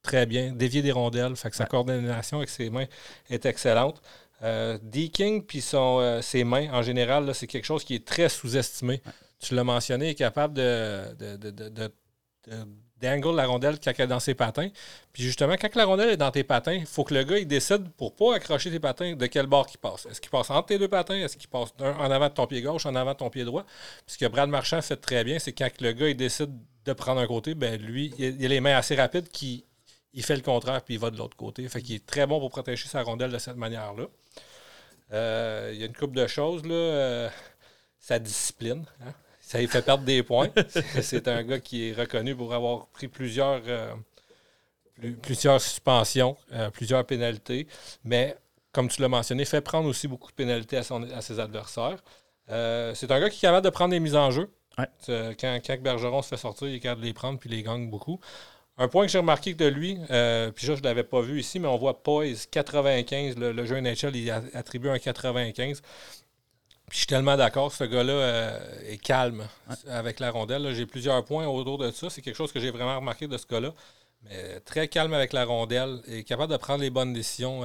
très bien, dévier des rondelles, fait que sa coordination avec ses mains est excellente. Euh, D-King puis euh, ses mains, en général, c'est quelque chose qui est très sous-estimé. Tu l'as mentionné, il est capable de, de, d'angle la rondelle quand elle est dans ses patins. Puis justement, quand la rondelle est dans tes patins, il faut que le gars il décide pour pas accrocher tes patins de quel bord il passe. Est-ce qu'il passe entre tes deux patins? Est-ce qu'il passe en avant de ton pied gauche, en avant de ton pied droit? Puis ce que Brad Marchand fait très bien, c'est quand le gars il décide de prendre un côté, ben lui, il a les mains assez rapides qui il fait le contraire puis il va de l'autre côté. Fait qu'il est très bon pour protéger sa rondelle de cette manière-là. Euh, il y a une couple de choses, là. Euh, sa discipline. Hein. Ça lui fait perdre des points. C'est un gars qui est reconnu pour avoir pris plusieurs, euh, plusieurs suspensions, plusieurs pénalités. Mais, comme tu l'as mentionné, fait prendre aussi beaucoup de pénalités à, son, à ses adversaires. C'est un gars qui est capable de prendre des mises en jeu. Quand, quand Bergeron se fait sortir, il est capable de les prendre puis les gagne beaucoup Un point que j'ai remarqué de lui, euh, puis ça, je ne l'avais pas vu ici, mais on voit Poise 95. Le, jeu NHL, il attribue un 95. Puis je suis tellement d'accord, ce gars-là euh, est calme avec la rondelle. J'ai plusieurs points autour de ça. C'est quelque chose que j'ai vraiment remarqué de ce gars-là. Mais très calme avec la rondelle et capable de prendre les bonnes décisions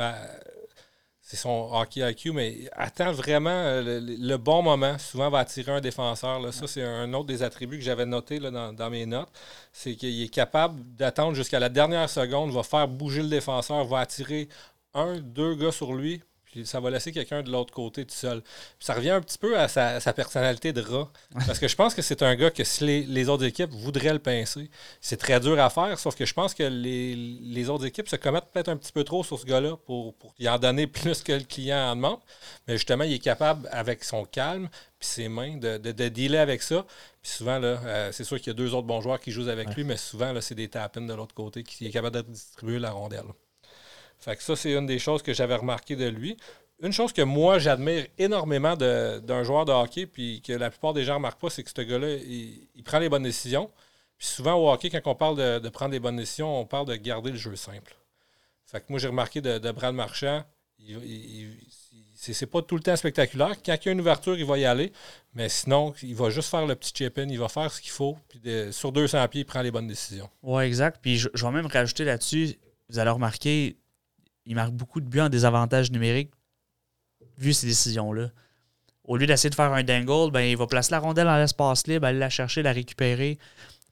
c'est son hockey IQ, mais attend vraiment euh, le, bon moment. Souvent, va attirer un défenseur. Là. Ça, c'est un autre des attributs que j'avais noté là, dans, mes notes. C'est qu'il est capable d'attendre jusqu'à la dernière seconde, va faire bouger le défenseur, va attirer un, deux gars sur lui, ça va laisser quelqu'un de l'autre côté tout seul. ça revient un petit peu à sa, personnalité de rat. Parce que je pense que c'est un gars que si les, autres équipes voudraient le pincer, c'est très dur à faire, sauf que je pense que les, autres équipes se commettent peut-être un petit peu trop sur ce gars-là pour, pour y en donner plus que le client en demande. Mais justement, il est capable, avec son calme puis ses mains, de, de, dealer avec ça. Puis souvent, là, euh, c'est sûr qu'il y a deux autres bons joueurs qui jouent avec lui, mais souvent, là, c'est des tapines de l'autre côté qui est capable de distribuer la rondelle. Fait que ça, c'est une des choses que j'avais remarqué de lui. Une chose que moi, j'admire énormément d'un joueur de hockey, puis que la plupart des gens ne remarquent pas, c'est que ce gars-là, il, prend les bonnes décisions. Puis souvent, au hockey, quand on parle de, prendre les bonnes décisions, on parle de garder le jeu simple. Fait que moi, j'ai remarqué de, de Brad Marchand, c'est pas tout le temps spectaculaire. Quand il y a une ouverture, il va y aller. Mais sinon, il va juste faire le petit chip-in, il va faire ce qu'il faut. Puis sur 200 pieds, il prend les bonnes décisions. Oui, exact. Puis je vais même rajouter là-dessus, vous allez remarquer, il marque beaucoup de buts en désavantage numérique vu ces décisions-là. Au lieu d'essayer de faire un dangle, ben, il va placer la rondelle dans l'espace libre, aller la chercher, la récupérer,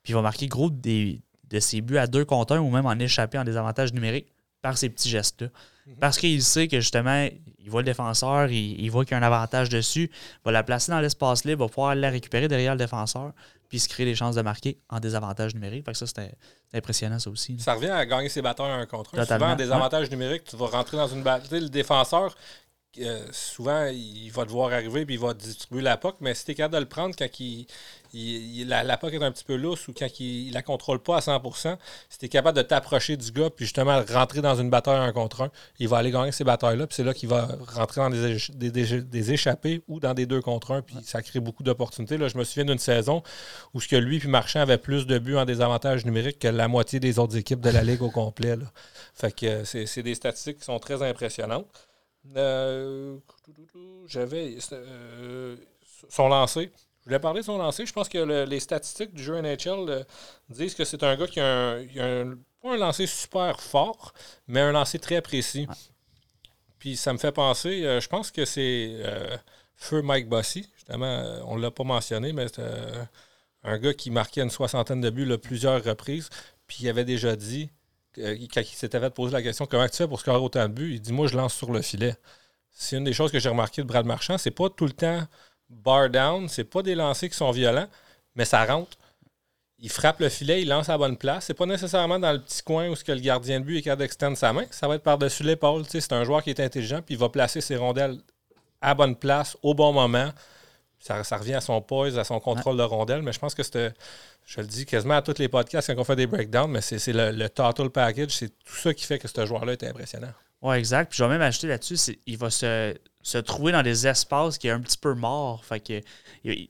puis il va marquer gros de ses buts à deux contre ou même en échapper en désavantage numérique par ces petits gestes-là. Mhm. Parce qu'il sait que justement, il voit le défenseur, il, voit qu'il y a un avantage dessus, il va la placer dans l'espace libre, va pouvoir la récupérer derrière le défenseur, puis se créer des chances de marquer en désavantage numérique. Fait que ça, c'était impressionnant, ça aussi. Ça revient à gagner ses batteurs un contre un. Souvent, en désavantage numérique, tu vas rentrer dans une bataille. Le défenseur, euh, souvent, il va devoir arriver puis il va distribuer la POC, mais si tu es capable de le prendre quand il, la, la est un petit peu lousse ou quand il ne la contrôle pas à 100%, si tu es capable de t'approcher du gars puis justement rentrer dans une bataille un contre un, il va aller gagner ces batailles-là, puis c'est là qu'il va rentrer dans des, échappées ou dans des deux contre un, puis ça crée beaucoup d'opportunités. Là, je me souviens d'une saison où ce que lui puis Marchand avaient plus de buts en désavantage numérique que la moitié des autres équipes de la Ligue au complet. Fait que euh, c'est des statistiques qui sont très impressionnantes. Euh, j'avais euh, son lancé. Je voulais parler de son lancé. Je pense que les statistiques du jeu NHL euh, disent que c'est un gars qui a, un, pas un lancé super fort, mais un lancé très précis. Puis ça me fait penser, je pense que c'est Feu Mike Bossy. Justement, on ne l'a pas mentionné, mais c'est un gars qui marquait une soixantaine de buts plusieurs reprises. Puis il avait déjà dit quand il s'était fait poser la question comment tu fais pour scorer autant de buts, il dit Moi, je lance sur le filet. C'est une des choses que j'ai remarqué de Brad Marchand. C'est pas tout le temps bar down, c'est pas des lancers qui sont violents, mais ça rentre. Il frappe le filet, il lance à bonne place. C'est pas nécessairement dans le petit coin où ce que le gardien de but est capable d'extendre sa main. Ça va être par-dessus l'épaule. C'est un joueur qui est intelligent, puis il va placer ses rondelles à bonne place, au bon moment. Ça, revient à son poise, à son contrôle de rondelles, mais je pense que c'était je le dis quasiment à tous les podcasts quand on fait des breakdowns, mais c'est le, total package, c'est tout ça qui fait que ce joueur-là est impressionnant. Oui, exact. Puis je vais même ajouter là-dessus, il va se, trouver dans des espaces qui est un petit peu morts. Fait que, tu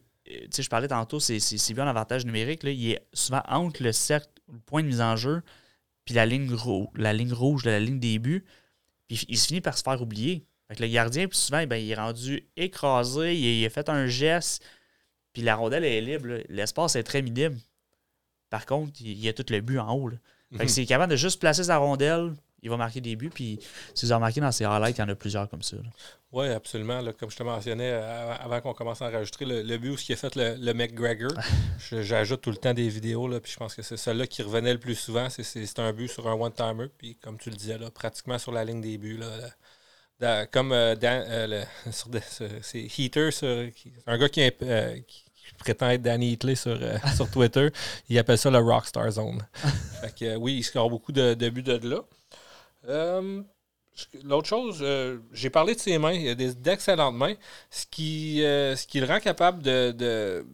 sais, je parlais tantôt, c'est bien l'avantage numérique. Là, il est souvent entre le cercle, le point de mise en jeu, puis la ligne, la ligne rouge de la ligne des buts. Puis il se finit par se faire oublier. Fait que le gardien, puis souvent, ben, il est rendu écrasé, il a fait un geste puis la rondelle est libre. L'espace est très minime. Par contre, il y a tout le but en haut. Là. Fait que mhm. c'est capable de juste placer sa rondelle, il va marquer des buts. Puis si vous avez remarqué dans ces highlights, il y en a plusieurs comme ça. Oui, absolument. comme je te mentionnais euh, avant qu'on commence à enregistrer, le, but où ce qui a fait le, le McGregor, j'ajoute tout le temps des vidéos. Là, puis je pense que c'est celui-là qui revenait le plus souvent. C'est un but sur un one-timer. Puis comme tu le disais, là, pratiquement sur la ligne des buts. Là, comme euh, euh, c'est Heater, un gars qui, est, prétend être Danny Hitley sur, euh, sur Twitter. Il appelle ça le Rockstar Zone. fait que, oui, il score beaucoup de, buts de là. Euh, l'autre chose, euh, j'ai parlé de ses mains. Il a d'excellentes mains, ce qui, ce qui le rend capable de, de,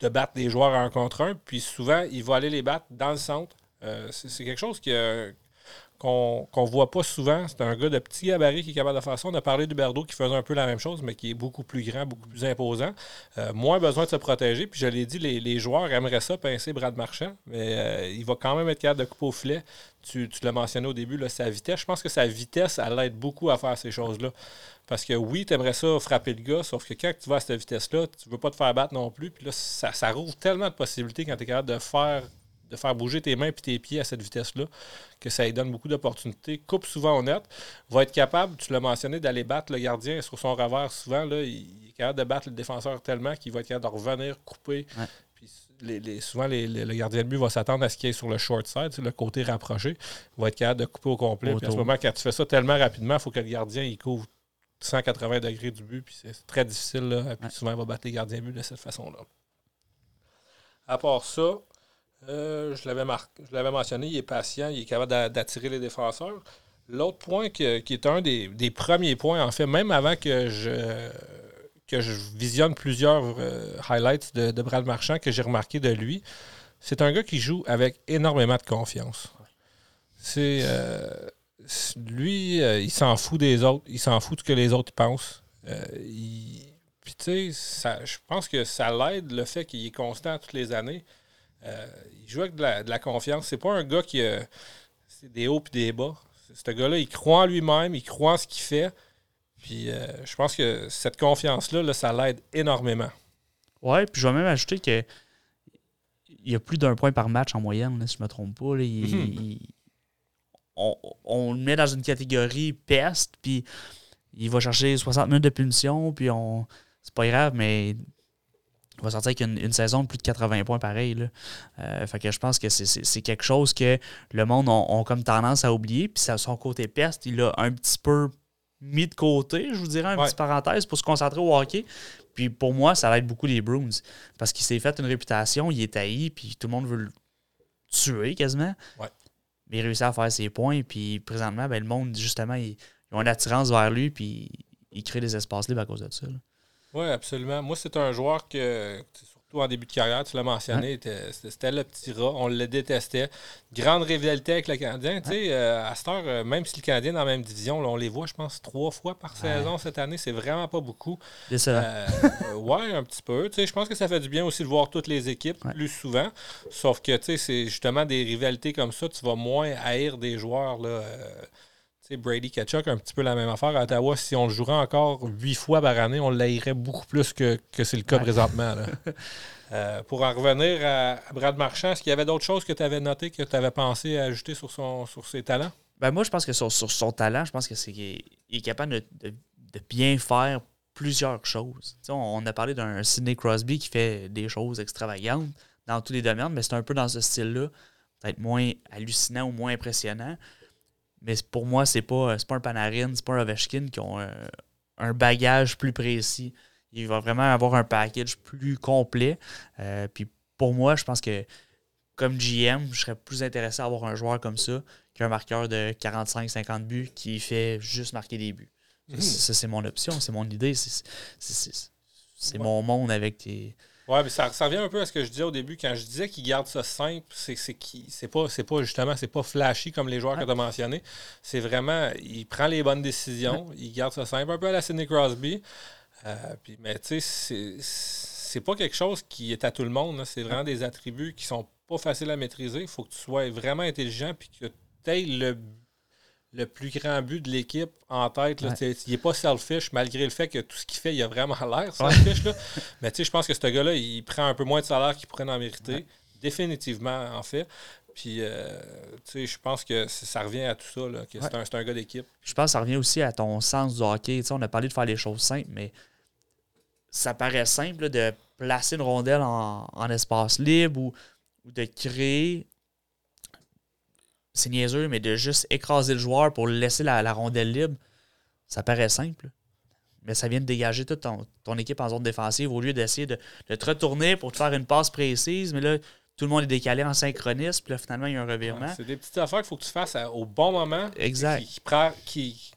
de, battre des joueurs un contre un. Puis souvent, il va aller les battre dans le centre. c'est quelque chose qui a qu'on ne voit pas souvent. C'est un gars de petit gabarit qui est capable de faire ça. On a parlé d'Huberdo qui faisait un peu la même chose, mais qui est beaucoup plus grand, beaucoup plus imposant. Euh, moins besoin de se protéger. Puis je l'ai dit, les, joueurs aimeraient ça, pincer Brad Marchand, mais euh, il va quand même être capable de couper au filet. Tu, l'as mentionné au début, sa vitesse. Je pense que sa vitesse, elle aide beaucoup à faire ces choses-là. Parce que oui, tu aimerais ça frapper le gars, sauf que quand tu vas à cette vitesse-là, tu veux pas te faire battre non plus. Puis là, ça, ça rouvre tellement de possibilités quand tu es capable de faire de faire bouger tes mains et tes pieds à cette vitesse-là, que ça lui donne beaucoup d'opportunités. Coupe souvent honnête, va être capable, tu l'as mentionné, d'aller battre le gardien sur son revers souvent. Là, il est capable de battre le défenseur tellement qu'il va être capable de revenir, couper. Puis les, souvent, le gardien de but va s'attendre à ce qu'il y ait sur le short side, le côté rapproché. Il va être capable de couper au complet. Puis à ce moment, quand tu fais ça tellement rapidement, il faut que le gardien il couvre 180 degrés du but. Puis c'est très difficile. Là, puis souvent, il va battre les gardiens de but de cette façon-là. À part ça, euh, je l'avais mentionné, il est patient, il est capable d'attirer les défenseurs. L'autre point qui est un des, premiers points, en fait, même avant que je, visionne plusieurs euh, highlights de, Brad Marchand que j'ai remarqué de lui, c'est un gars qui joue avec énormément de confiance. C'est euh, lui, il s'en fout des autres, il s'en fout de ce que les autres pensent. puis tu sais, je pense que ça l'aide le fait qu'il est constant toutes les années. Euh, il joue avec de la, confiance. C'est pas un gars qui a des hauts et des bas. Ce gars-là, il croit en lui-même, il croit en ce qu'il fait. Puis euh, je pense que cette confiance-là, ça l'aide énormément. Ouais, puis je vais même ajouter que il y a plus d'un point par match en moyenne, si je ne me trompe pas. Mhm. on, le met dans une catégorie peste, puis il va chercher 60 minutes de punition, puis on c'est pas grave, mais va sortir avec une, saison de plus de 80 points pareil. Là. Euh, fait que je pense que c'est quelque chose que le monde a, comme tendance à oublier. Puis son côté peste, il a un petit peu mis de côté, je vous dirais, un petit parenthèse, pour se concentrer au hockey. Puis pour moi, ça aide beaucoup les Bruins. Parce qu'il s'est fait une réputation, il est haï, puis tout le monde veut le tuer quasiment. Mais il réussit à faire ses points. Puis présentement, ben, le monde, justement, ils ont une attirance vers lui, puis il crée des espaces libres à cause de ça. Oui, absolument. Moi, c'est un joueur que, surtout en début de carrière, tu l'as mentionné, c'était le petit rat. On le détestait. Grande rivalité avec le Canadien. Tu sais, euh, à cette heure, euh, même si le Canadien est dans la même division, on les voit, je pense, trois fois par saison cette année. C'est vraiment pas beaucoup. Euh, ouais, un petit peu. Tu sais, je pense que ça fait du bien aussi de voir toutes les équipes plus souvent. Sauf que, tu sais, c'est justement des rivalités comme ça. Tu vas moins haïr des joueurs, là. Brady Ketchuk, un petit peu la même affaire. À Ottawa, si on le jouerait encore huit fois par année, on l'aillerait beaucoup plus que, c'est le cas présentement. Euh, pour en revenir à, Brad Marchand, est-ce qu'il y avait d'autres choses que tu avais notées, que tu avais pensé à ajouter sur, son, sur ses talents? Ben moi, je pense que sur, son talent, je pense que c'est qu'il est, capable de, bien faire plusieurs choses. on, a parlé d'un Sidney Crosby qui fait des choses extravagantes dans tous les domaines, mais c'est un peu dans ce style-là, peut-être moins hallucinant ou moins impressionnant. Mais pour moi, c'est pas, pas un Panarin, c'est pas un Ovechkin qui ont un, bagage plus précis. Il va vraiment avoir un package plus complet. Euh, puis pour moi, je pense que comme GM, je serais plus intéressé à avoir un joueur comme ça qu'un marqueur de 45-50 buts qui fait juste marquer des buts. Ça, mhm. c'est mon option, c'est mon idée. C'est mon monde avec tes oui, mais ça, revient un peu à ce que je disais au début. Quand je disais qu'il garde ça simple, c'est c'est pas, pas justement, c'est pas flashy comme les joueurs que tu as mentionnés. C'est vraiment, il prend les bonnes décisions, il garde ça simple, un peu à la Sidney Crosby. Euh, puis, mais tu sais, c'est pas quelque chose qui est à tout le monde. C'est vraiment des attributs qui sont pas faciles à maîtriser. Il faut que tu sois vraiment intelligent puis que tu aies le le plus grand but de l'équipe en tête. Il n'est pas selfish, malgré le fait que tout ce qu'il fait, il a vraiment l'air selfish. Là. Mais je pense que ce gars-là, il prend un peu moins de salaire qu'il pourrait en mériter. Définitivement, en fait. Puis, euh, je pense que ça revient à tout ça, là, que c'est un, gars d'équipe. Je pense que ça revient aussi à ton sens du hockey. on a parlé de faire les choses simples, mais ça paraît simple de placer une rondelle en, espace libre ou, ou de créer c'est niaiseux, mais de juste écraser le joueur pour laisser la, rondelle libre, ça paraît simple. Mais ça vient de dégager toute ton, équipe en zone défensive au lieu d'essayer de, te retourner pour te faire une passe précise. Mais là, tout le monde est décalé en synchronisme. Puis là, finalement, il y a un revirement. c'est des petites affaires qu'il faut que tu fasses au bon moment. Exact. Qui,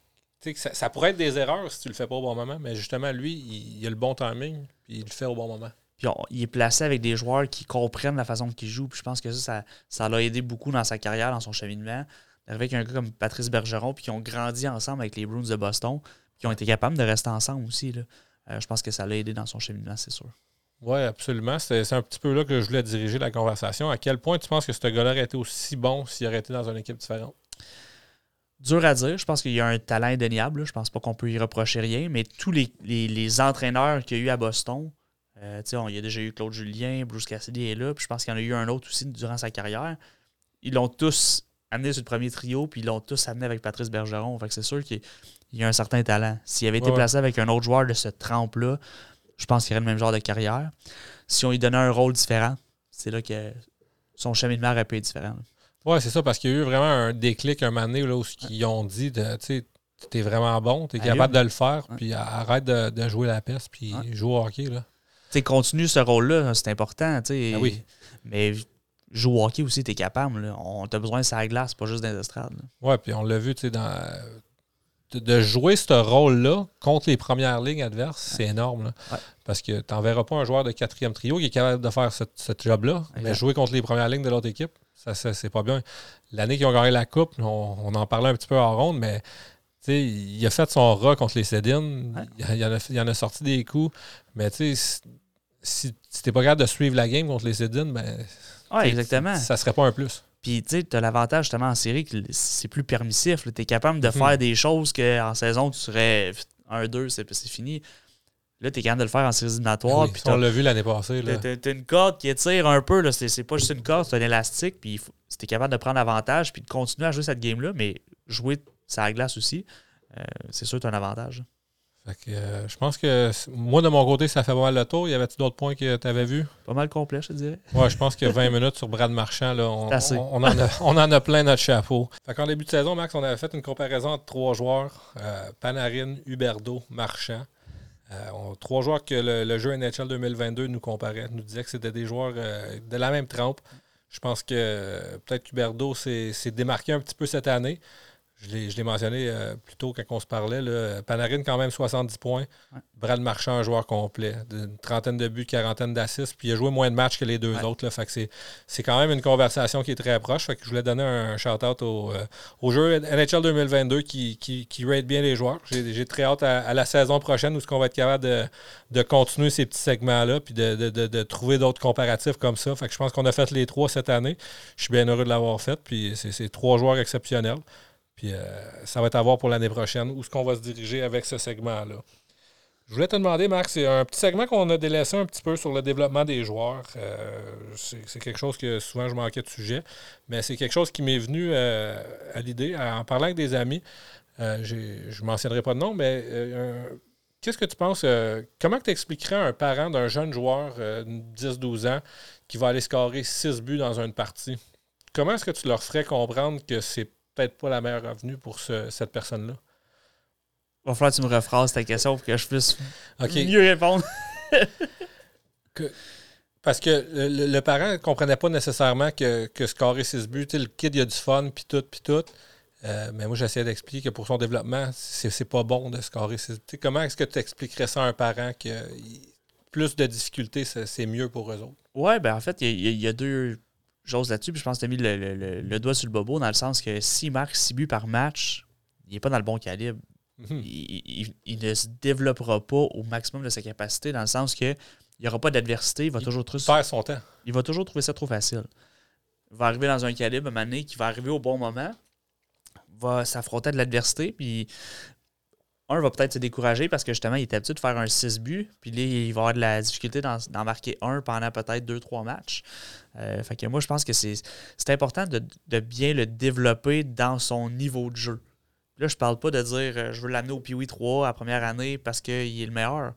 ça, pourrait être des erreurs si tu le fais pas au bon moment. Mais justement, lui, il, il a le bon timing. Puis il le fait au bon moment. Puis il est placé avec des joueurs qui comprennent la façon qu'il joue. Puis je pense que ça, ça, l'a aidé beaucoup dans sa carrière, dans son cheminement, avec un gars comme Patrice Bergeron, puis qui ont grandi ensemble avec les Bruins de Boston, qui ont été capables de rester ensemble aussi. Là. Euh, je pense que ça l'a aidé dans son cheminement, c'est sûr. Oui, absolument. C'est un petit peu là que je voulais diriger la conversation. À quel point tu penses que ce gars-là aurait été aussi bon s'il aurait été dans une équipe différente? Dur à dire. Je pense qu'il y a un talent indéniable. Je pense pas qu'on peut y reprocher rien. Mais tous les, entraîneurs qu'il y a eu à Boston, euh, il y a déjà eu Claude Julien, Bruce Cassidy est là. Puis je pense qu'il y en a eu un autre aussi durant sa carrière. Ils l'ont tous amené sur le premier trio, puis ils l'ont tous amené avec Patrice Bergeron. Fait que c'est sûr qu'il y a un certain talent. S'il avait été placé avec un autre joueur de ce trempe-là, je pense qu'il aurait le même genre de carrière. Si on lui donnait un rôle différent, c'est là que son cheminement aurait pu être différent. Oui, c'est ça, parce qu'il y a eu vraiment un déclic un moment donné là, où ils ont dit tu sais, t'es vraiment bon, t'es capable de le faire, puis arrête de, jouer la peste, puis joue au hockey. Là. Sais, continue ce rôle-là, c'est important. Ben oui. Mais joue au hockey aussi, t'es capable. Là. On t'a besoin de sa glace, pas juste dans les estrades. Oui, puis on l'a vu dans de, jouer ce rôle-là contre les premières lignes adverses, c'est énorme. Parce que tu n'enverras pas un joueur de quatrième trio qui est capable de faire ce, job-là, mais jouer contre les premières lignes de l'autre équipe, ça, c'est pas bien. L'année qu'ils ont gagné la Coupe, on, en parlait un petit peu en ronde, mais il a fait son rat contre les Cédines. Il, en a, il, en a, sorti des coups. Mais si, si tu n'es pas capable de suivre la game contre les Cédines, ben, exactement. ça serait pas un plus. Puis, tu sais, tu as l'avantage justement en série que c'est plus permissif. Tu es capable de mhm. faire des choses qu'en saison, tu serais 1-2, c'est fini. Là, tu es capable de le faire en série éliminatoire. on l'a vu l'année passée. Tu as, une corde qui étire un peu. C'est pas juste une corde, c'est un élastique. Puis, si tu es capable de prendre avantage puis de continuer à jouer cette game-là, mais jouer ça glace aussi, euh, c'est sûr as un avantage. Euh, je pense que moi, de mon côté, ça fait pas mal le tour. Y avait-tu d'autres points que tu avais vus? Pas mal complet, je te dirais. Ouais, je pense que 20 minutes sur Brad Marchand, là, on, on, en a, plein notre chapeau. Fait en début de saison, Max, on avait fait une comparaison entre trois joueurs euh, Panarin, Huberdo, Marchand. Euh, trois joueurs que le, jeu NHL 2022 nous comparait, nous disait que c'était des joueurs de la même trempe. Je pense que peut-être Huberdo s'est démarqué un petit peu cette année. Je l'ai mentionné euh, plus tôt quand on se parlait. Là, Panarin, quand même 70 points. Brad Marchand, un joueur complet. Une trentaine de buts, quarantaine d'assists. Puis il a joué moins de matchs que les deux autres. Là, fait que c'est quand même une conversation qui est très proche. Fait que je voulais donner un shout-out au, euh, au, jeu NHL 2022 qui, qui, qui rate bien les joueurs. J'ai très hâte à, la saison prochaine où ce qu'on va être capable de, de, continuer ces petits segments-là puis de, de, de trouver d'autres comparatifs comme ça. Fait que je pense qu'on a fait les trois cette année. Je suis bien heureux de l'avoir fait. Puis c'est trois joueurs exceptionnels. Puis euh, ça va être à voir pour l'année prochaine où est-ce qu'on va se diriger avec ce segment-là. Je voulais te demander, Marc, c'est un petit segment qu'on a délaissé un petit peu sur le développement des joueurs. Euh, c'est quelque chose que souvent je manquais de sujet, mais c'est quelque chose qui m'est venu euh, à l'idée en parlant avec des amis. je ne mentionnerai pas de nom, mais qu'est-ce que tu penses? comment tu expliquerais à un parent d'un jeune joueur de 10-12 ans qui va aller scorer 6 buts dans une partie? Comment est-ce que tu leur ferais comprendre que c'est peut-être pas la meilleure avenue pour cette personne-là. Il va falloir que tu me rephrases ta question pour que je puisse mieux répondre. parce que le, parent ne comprenait pas nécessairement que, que scorer 6 buts, le kid, il a du fun, puis tout, puis tout. Euh, mais moi, j'essayais d'expliquer que pour son développement, c'est pas bon de scorer 6 buts. Comment est-ce que tu expliquerais ça à un parent que plus de difficultés, c'est mieux pour eux autres? Ouais, ben en fait, il y, a deux j'ose là-dessus, puis je pense que tu as mis le, doigt sur le bobo dans le sens que s'il marque 6 buts par match, il n'est pas dans le bon calibre. Mhm. il, ne se développera pas au maximum de sa capacité, dans le sens que il n'y aura pas d'adversité, il va toujours trouver ça, son temps. Il va toujours trouver ça trop facile. Il va arriver dans un calibre, un qui va arriver au bon moment, va s'affronter de l'adversité, puis un va peut-être se décourager parce que justement, il est habitué de faire un 6 buts, puis là, il va avoir de la difficulté d'en marquer un pendant peut-être 2-3 matchs. Euh, fait que moi, je pense que c'est important de, bien le développer dans son niveau de jeu. Là, je parle pas de dire euh, je veux l'amener au Piwi 3 à première année parce qu'il est le meilleur.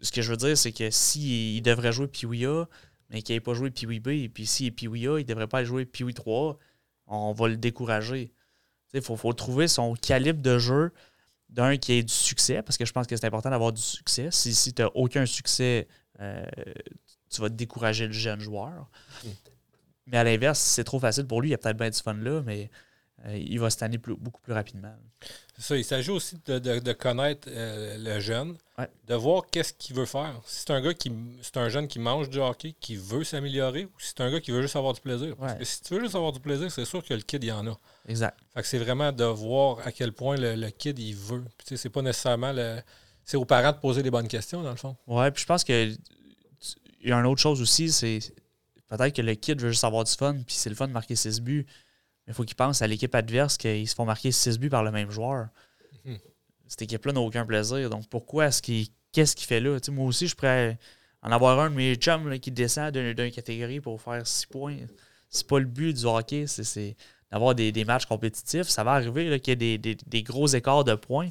Ce que je veux dire, c'est que s'il devrait jouer Piwi A, mais qu'il n'ait pas joué Piwi B, puis s'il est Piwi A, il devrait pas jouer Piwi 3, on va le décourager. Il faut trouver son calibre de jeu d'un qui ait du succès, parce que je pense que c'est important d'avoir du succès. Si, si tu n'as aucun succès, euh, tu vas décourager le jeune joueur. Mm. Mais à l'inverse, c'est trop facile pour lui, il y a peut-être bien du fun là, mais euh, il va se tanner beaucoup plus rapidement. C'est ça. Il s'agit aussi de, connaître euh, le jeune, de voir qu'est-ce qu'il veut faire. Si c'est un gars qui c'est un jeune qui mange du hockey, qui veut s'améliorer, ou si c'est un gars qui veut juste avoir du plaisir. Parce que si tu veux juste avoir du plaisir, c'est sûr que le kid, il y en a. Exact. Fait que c'est vraiment de voir à quel point le, kid, il veut. Puis c'est pas nécessairement le. C'est aux parents de poser les bonnes questions, dans le fond. Ouais, puis je pense que il y a une autre chose aussi, c'est peut-être que le kid veut juste avoir du fun, puis c'est le fun de marquer 6 buts. Mais il faut qu'il pense à l'équipe adverse qu'ils se font marquer 6 buts par le même joueur. Mhm. Cette équipe-là n'a aucun plaisir. Donc pourquoi est-ce qu'il. Qu'est-ce qu'il fait là? moi aussi, je pourrais en avoir un de mes chums qui descend d'une catégorie pour faire 6 points. C'est pas le but du hockey, c'est d'avoir des, matchs compétitifs. Ça va arriver qu'il y ait des, gros écarts de points,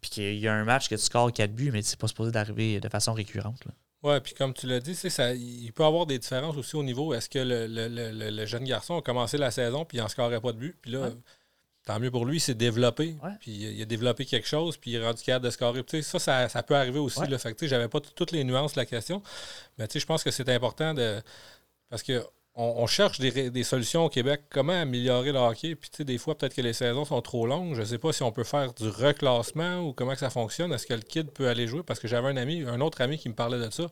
puis qu'il y a un match que tu scores 4 buts, mais c'est pas supposé d'arriver de façon récurrente. Oui, puis comme tu l'as dit, ça, il peut y avoir des différences aussi au niveau est-ce que le, jeune garçon a commencé la saison puis il n'en scorerait pas de but. Puis là, tant mieux pour lui, il s'est développé. Puis il a développé quelque chose, puis il est rendu capable de scorer. ça, ça, peut arriver aussi. Là, fait j'avais pas toutes les nuances de la question. Mais je pense que c'est important de. Parce que on, cherche des, solutions au Québec. Comment améliorer le hockey? Puis, tu sais, des fois, peut-être que les saisons sont trop longues. Je ne sais pas si on peut faire du reclassement ou comment ça fonctionne. Est-ce que le kid peut aller jouer? Parce que j'avais un ami, un autre ami qui me parlait de ça.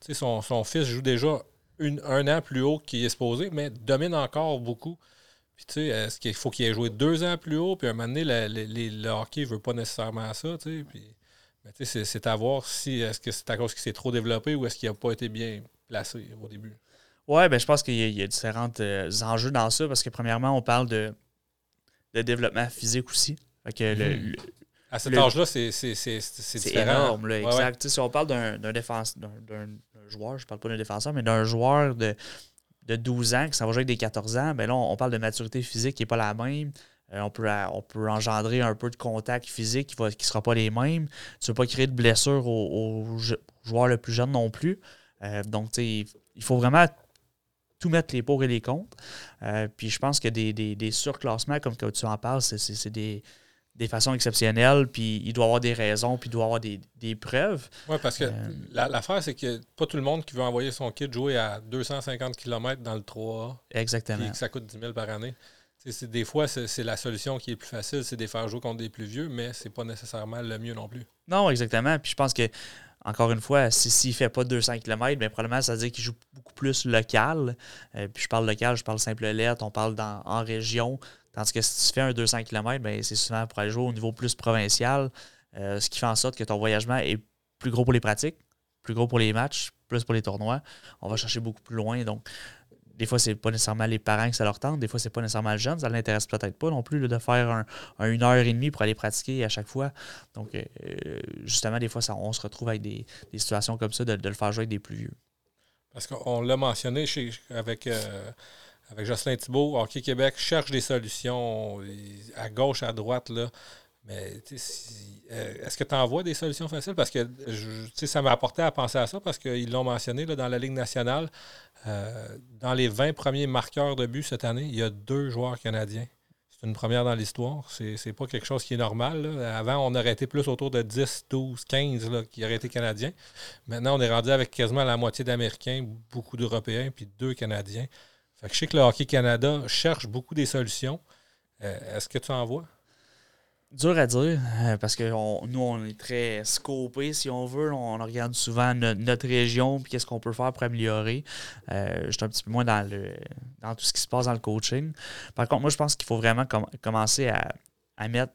Tu sais, son, fils joue déjà un an plus haut qu'il est supposé, mais domine encore beaucoup. Puis, tu sais, est-ce qu'il faut qu'il ait joué deux ans plus haut? Puis, à un moment donné, le, hockey ne veut pas nécessairement ça, tu sais, c'est à voir si est-ce que c'est à cause qu'il s'est trop développé ou est-ce qu'il n'a pas été bien placé au début. Oui, ben, je pense qu'il y, a différents euh, enjeux dans ça parce que, premièrement, on parle de, de développement physique aussi. Mhm. à cet âge-là, c'est énorme, là, exact. Si on parle d'un d'un joueur, je parle pas d'un défenseur, mais d'un joueur de, de 12 ans qui s'en va jouer avec des 14 ans, ben là, on, parle de maturité physique qui n'est pas la même. Euh, on, peut, on peut engendrer un peu de contact physique qui ne qui sera pas les mêmes. Tu ne veux pas créer de blessures aux, joueurs le plus jeunes non plus. Euh, donc, il faut vraiment tout mettre les pour et les contre. Euh, puis je pense que des, des, surclassements, comme tu en parles, c'est des, des façons exceptionnelles, puis il doit avoir des raisons, puis il doit avoir des, preuves. Oui, parce que euh, l'affaire, c'est que pas tout le monde qui veut envoyer son kit jouer à 250 km dans le 3A. Exactement. Et que ça coûte 10 000 par année. des fois, c'est la solution qui est plus facile, c'est de les faire jouer contre des plus vieux, mais c'est pas nécessairement le mieux non plus. Non, exactement. Puis je pense que encore une fois, s'il ne fait pas 200 km, bien, probablement, ça veut dire qu'il joue beaucoup plus local. Euh, puis je parle local, je parle simple lettre, on parle en région. Tandis que si tu fais un 200 km, bien, c'est souvent pour aller jouer au niveau plus provincial, euh, ce qui fait en sorte que ton voyagement est plus gros pour les pratiques, plus gros pour les matchs, plus pour les tournois. On va chercher beaucoup plus loin. Donc, des fois, c'est pas nécessairement les parents que ça leur tente, des fois, c'est pas nécessairement le jeune, ça l'intéresse peut-être pas non plus de faire un, une heure et demie pour aller pratiquer à chaque fois. Donc, euh, justement, des fois, on se retrouve avec des, situations comme ça de, le faire jouer avec des plus vieux. Parce qu'on l'a mentionné avec, euh, Jocelyn Thibault, Hockey Québec cherche des solutions à gauche, à droite. Là. Mais euh, est-ce que tu envoies des solutions faciles? Parce que ça m'a apporté à penser à ça parce qu'ils l'ont mentionné là, dans la Ligue nationale. Euh, dans les 20 premiers marqueurs de but cette année, il y a deux joueurs canadiens. C'est une première dans l'histoire. C'est, c'est pas quelque chose qui est normal. Avant, on aurait été plus autour de 10, 12, 15 qui auraient été canadiens. Maintenant, on est rendu avec quasiment la moitié d'Américains, beaucoup d'Européens, puis deux Canadiens. Fait que je sais que le Hockey Canada cherche beaucoup des solutions. Euh, est-ce que tu en vois? Dur à dire, euh, parce que nous, on est très scopé, si on veut. On regarde souvent notre région, puis qu'est-ce qu'on peut faire pour améliorer. Euh, je suis un petit peu moins dans, le, dans tout ce qui se passe dans le coaching. Par contre, moi, je pense qu'il faut vraiment commencer à, mettre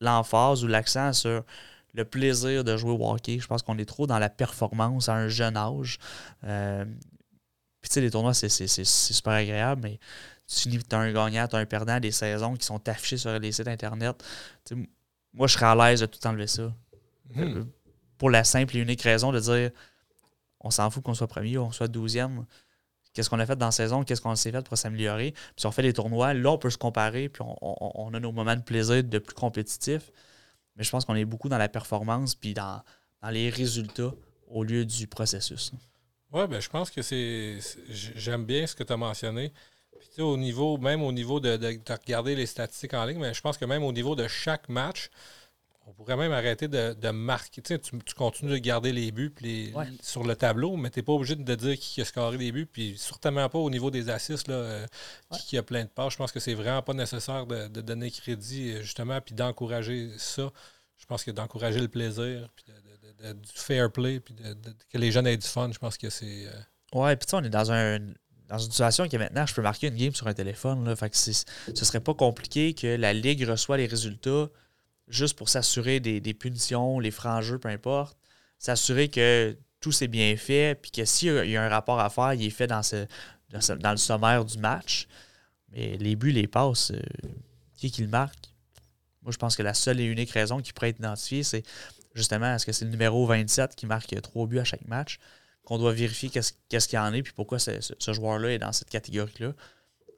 l'emphase ou l'accent sur le plaisir de jouer au hockey. Je pense qu'on est trop dans la performance à un jeune âge. Euh, puis, tu sais, les tournois, c'est super agréable, mais tu as un gagnant, tu as un perdant, des saisons qui sont affichées sur les sites Internet. moi, je serais à l'aise de tout enlever ça. Hmm. Euh, pour la simple et unique raison de dire on s'en fout qu'on soit premier ou qu'on soit douzième. Qu'est-ce qu'on a fait dans la saison, qu'est-ce qu'on s'est fait pour s'améliorer? Puis si on fait des tournois, là, on peut se comparer, puis on, a nos moments de plaisir de plus compétitifs. Mais je pense qu'on est beaucoup dans la performance, puis dans, dans les résultats au lieu du processus. Oui, ben, je pense que c'est. J'aime bien ce que tu as mentionné au niveau, même au niveau de, regarder les statistiques en ligne, mais je pense que même au niveau de chaque match, on pourrait même arrêter de, marquer. Tu, tu, continues de garder les buts sur le tableau, mais tu n'es pas obligé de dire qui a scoré les buts. Puis certainement pas au niveau des assists, là, euh, qui, a plein de parts. Je pense que c'est vraiment pas nécessaire de, donner crédit, euh, justement, puis d'encourager ça. Je pense que d'encourager le plaisir, puis du fair play, puis que les jeunes aient du fun, je pense que c'est. Euh, ouais, puis tu sais, on est dans un dans une situation qui est maintenant, je peux marquer une game sur un téléphone. Là, fait que ce serait pas compliqué que la Ligue reçoit les résultats juste pour s'assurer des, punitions, les francs-jeux, peu importe. S'assurer que tout s'est bien fait, puis que s'il y a un rapport à faire, il est fait dans, le sommaire du match. Mais les buts, les passes, euh, qui est qui le marque? Moi, je pense que la seule et unique raison qui pourrait être identifiée, c'est justement, est-ce que c'est le numéro 27 qui marque trois buts à chaque match? Qu'on doit vérifier qu'est-ce qu'il y en est, puis pourquoi ce, joueur-là est dans cette catégorie-là.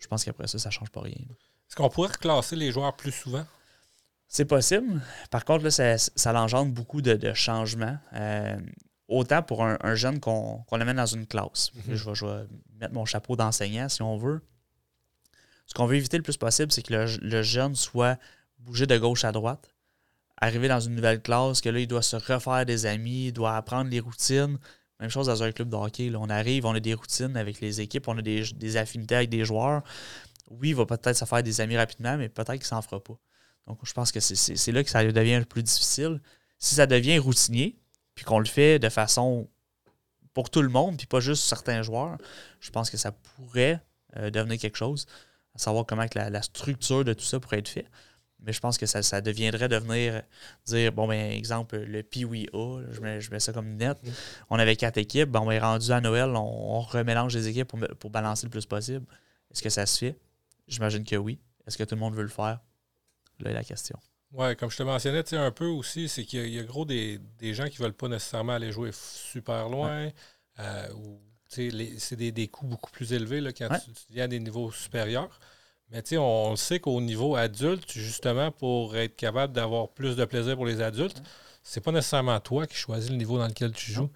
Je pense qu'après ça, ça ne change pas rien. Est-ce qu'on pourrait reclasser les joueurs plus souvent? C'est possible. Par contre, là, ça, ça engendre beaucoup de, changements. Euh, autant pour un, jeune qu'on amène dans une classe. Mhm. je, vais, mettre mon chapeau d'enseignant si on veut. Ce qu'on veut éviter le plus possible, c'est que le, le, jeune soit bougé de gauche à droite, arriver dans une nouvelle classe, que là, il doit se refaire des amis, il doit apprendre les routines. Même chose dans un club de hockey. On arrive, on a des routines avec les équipes, on a des, affinités avec des joueurs. Oui, il va peut-être se faire des amis rapidement, mais peut-être qu'il ne s'en fera pas. Donc, je pense que c'est là que ça devient le plus difficile. Si ça devient routinier, puis qu'on le fait de façon pour tout le monde, puis pas juste certains joueurs, je pense que ça pourrait euh, devenir quelque chose. À savoir comment que la, structure de tout ça pourrait être fait. Mais je pense que ça, deviendrait devenir dire, bon, ben, exemple, le Pee-Wee A, je mets, je mets, ça comme net. Mm. On avait quatre équipes, bon, on est rendu à Noël, on, remélange les équipes pour, balancer le plus possible. Est-ce que ça se fait? J'imagine que oui. Est-ce que tout le monde veut le faire? Là est la question. Oui, comme je te mentionnais un peu aussi, c'est qu'il y, a gros des, gens qui ne veulent pas nécessairement aller jouer super loin. Euh, ou c'est des, des coûts beaucoup plus élevés là, quand tu, viens à des niveaux supérieurs. Mais tu sais, on sait qu'au niveau adulte, justement, pour être capable d'avoir plus de plaisir pour les adultes, c'est pas nécessairement toi qui choisis le niveau dans lequel tu joues.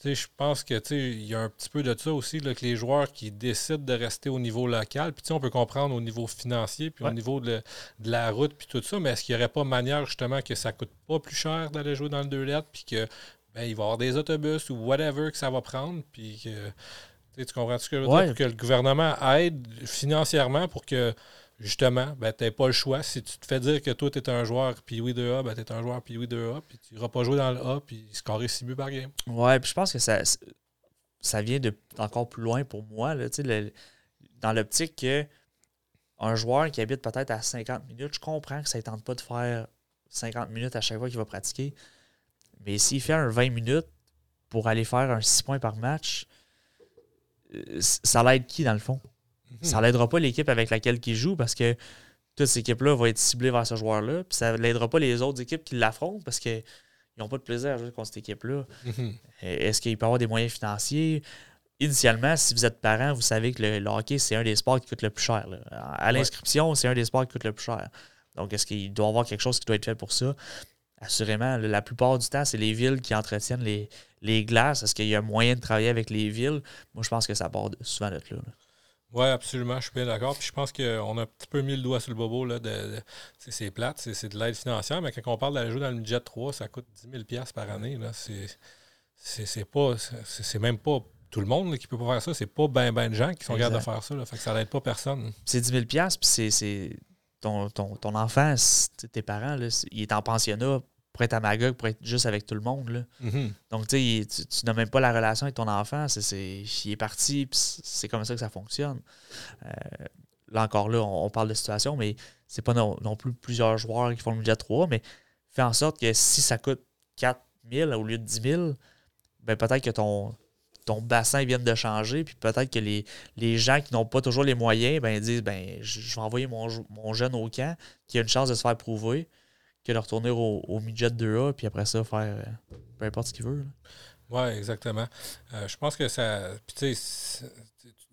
Puis je pense que il y a un petit peu de ça aussi, là, que les joueurs qui décident de rester au niveau local, puis on peut comprendre au niveau financier, puis au niveau de, la route, puis tout ça, mais est-ce qu'il n'y aurait pas manière justement que ça coûte pas plus cher d'aller jouer dans le deux lettres, puis que ben, il va y avoir des autobus ou whatever que ça va prendre, puis que tu comprends ce que je veux dire? Que le gouvernement aide financièrement pour que, justement, ben, tu n'aies pas le choix. Si tu te fais dire que toi, tu es un joueur puis oui 2A, ben, tu es un joueur puis oui 2A, puis tu n'iras pas jouer dans le A, puis scorer 6 buts par game. Ouais, puis je pense que ça, ça vient de encore plus loin pour moi. Là, le, dans l'optique que un joueur qui habite peut-être à 50 minutes, je comprends que ça ne tente pas de faire 50 minutes à chaque fois qu'il va pratiquer. Mais s'il fait un 20 minutes pour aller faire un 6 points par match, ça l'aide qui dans le fond? Mhm. Ça l'aidera pas l'équipe avec laquelle il joue parce que toute cette équipe-là va être ciblée vers ce joueur-là. Puis ça l'aidera pas les autres équipes qui l'affrontent parce qu'ils n'ont pas de plaisir à jouer contre cette équipe-là. Mhm. Est-ce qu'il peut y avoir des moyens financiers? Initialement, si vous êtes parent, vous savez que le, hockey, c'est un des sports qui coûte le plus cher. À l'inscription, c'est un des sports qui coûte le plus cher. Donc, est-ce qu'il doit y avoir quelque chose qui doit être fait pour ça? Assurément, la plupart du temps, c'est les villes qui entretiennent les, les glaces, est-ce qu'il y a moyen de travailler avec les villes? Moi, je pense que ça part souvent d'être là. Oui, absolument, je suis bien d'accord. Puis je pense qu'on a un petit peu mis le doigt sur le bobo. Là, de, c'est plate, c'est de l'aide financière, mais quand on parle d'aller jouer dans le budget 3, ça coûte 10 000 par année. C'est pas. C'est même pas tout le monde qui peut pas faire ça. C'est pas ben ben de gens qui sont capables de faire ça. Là, fait que ça n'aide pas personne. C'est 10 000 puis c'est ton, ton, ton enfant, tes parents, là, il est en pensionnat pour être à Magog, pour être juste avec tout le monde. Là. Mm-hmm. Donc, tu, tu n'as même pas la relation avec ton enfant. C'est, il est parti, c'est comme ça que ça fonctionne. Euh, là encore, là, on, parle de situation, mais c'est pas non, plus plusieurs joueurs qui font le budget 3, mais fais en sorte que si ça coûte 4 000 au lieu de 10 000, ben peut-être que ton, ton bassin vient de changer, puis peut-être que les, les gens qui n'ont pas toujours les moyens, ben, disent ben, je vais envoyer mon, mon jeune au camp qui a une chance de se faire prouver que de retourner au, au midget 2A, puis après ça, faire euh, peu importe ce qu'il veut. Oui, exactement. Euh, je pense que ça. Puis, tu sais,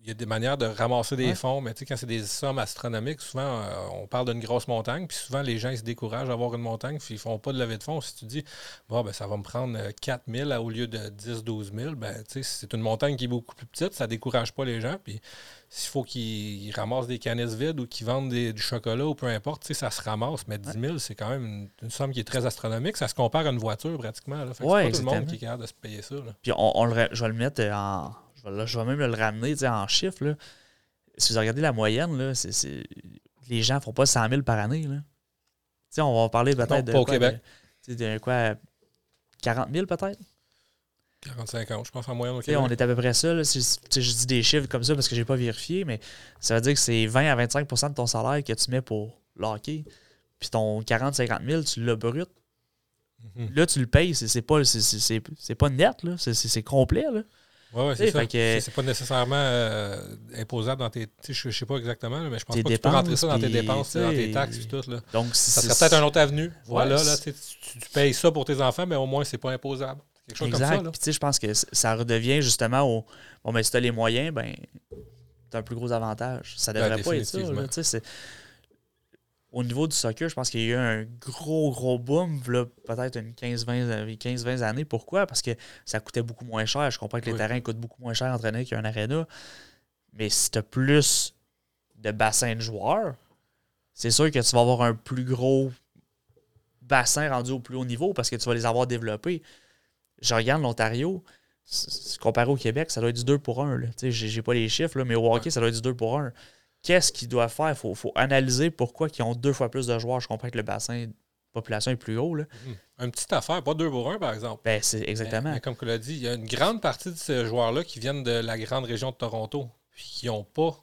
y a des manières de ramasser des fonds, mais tu sais, quand c'est des sommes astronomiques, souvent, euh, on parle d'une grosse montagne, puis souvent, les gens ils se découragent à avoir une montagne, puis ils font pas de levée de fonds. Si tu dis, bon, ben, ça va me prendre 4 euh, 000 au lieu de 10 12 000, ben, tu sais, c'est une montagne qui est beaucoup plus petite, ça décourage pas les gens, puis s'il faut qu'ils ramassent des canisses vides ou qu'ils vendent du chocolat ou peu importe, tu sais, ça se ramasse, mais 10 000, c'est quand même une, somme qui est très astronomique. Ça se compare à une voiture, pratiquement. Là. Fait c'est pas tout le monde qui est capable de se payer ça. Puis on, le, je vais le mettre en je vais, même le ramener en chiffres. Si vous regardez la moyenne, là, les gens ne font pas 100 000 par année. Là. on va parler peut-être de. Pas au Québec. De, quoi 40 000 peut-être? 40-50, je pense en moyenne au Québec. On est à peu près ça. Si, je dis des chiffres comme ça parce que je n'ai pas vérifié, mais ça veut dire que c'est 20 à 25% de ton salaire que tu mets pour l'hockey. Puis ton 40-50 000, tu l'as brut. Mhm. Là, tu le payes. C'est pas, pas net, c'est complet. Là. Oui, ouais, c'est ça. C'est pas nécessairement euh, imposable dans tes. Je sais pas exactement, mais je pense pas que tu peux rentrer ça dans tes dépenses, dans tes taxes et tout. Là. Donc, ça serait peut-être un autre avenue. Voilà, là, tu, payes ça pour tes enfants, mais au moins, c'est pas imposable. Quelque chose exact. comme ça. Puis, je pense que ça redevient justement au. Bon, mais si tu as les moyens, ben, tu as un plus gros avantage. Ça devrait pas être ça. Là, au niveau du soccer, je pense qu'il y a eu un gros, gros boom, peut-être une 15-20 années. Pourquoi? Parce que ça coûtait beaucoup moins cher. Je comprends que les terrains coûtent beaucoup moins cher à entraîner qu'un aréna. Mais si tu as plus de bassins de joueurs, c'est sûr que tu vas avoir un plus gros bassin rendu au plus haut niveau parce que tu vas les avoir développés. Je regarde l'Ontario, comparé au Québec, ça doit être du 2 pour 1. Je n'ai pas les chiffres, mais au hockey, ça doit être du 2 pour 1 qu'est-ce qu'ils doivent faire? Il faut, analyser pourquoi ils ont deux fois plus de joueurs. Je comprends que le bassin de population est plus haut. Là. Mhm. Une petite affaire, pas deux pour un, par exemple. Ben, c'est exactement. Mais, comme tu l'as dit, il y a une grande partie de ces joueurs-là qui viennent de la grande région de Toronto, puis qui n'ont pas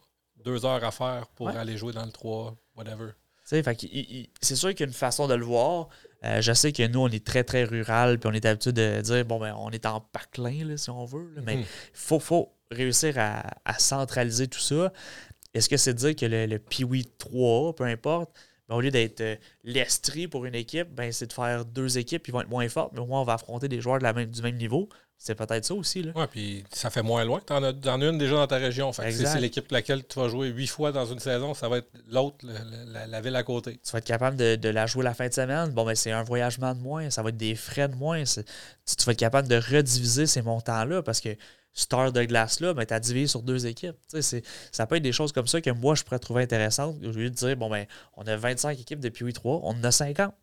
deux heures à faire pour aller jouer dans le 3, whatever. C'est sûr qu'il y a une façon de le voir. Euh, je sais que nous, on est très, très rural, puis on est habitué de dire, bon, ben, on est en paclin, si on veut. Mais il mhm. faut, faut réussir à, centraliser tout ça. Est-ce que c'est de dire que le, le Piwi 3, peu importe, ben, au lieu d'être euh, l'Estrie pour une équipe, ben, c'est de faire deux équipes qui vont être moins fortes, mais au moins on va affronter des joueurs de la même, du même niveau. C'est peut-être ça aussi. Oui, puis ça fait moins loin. Tu en, as une déjà dans ta région. Fait c'est l'équipe laquelle tu vas jouer huit fois dans une saison, ça va être l'autre, la, ville à côté. Tu vas être capable de, la jouer la fin de semaine. Bon, ben, c'est un voyagement de moins, ça va être des frais de moins. Tu, tu vas être capable de rediviser ces montants-là parce que star de glace-là, ben, tu as divisé sur deux équipes. Ça peut être des choses comme ça que moi, je pourrais trouver intéressantes. Au lieu de dire, bon, ben, on a 25 équipes depuis 3, on en a 50.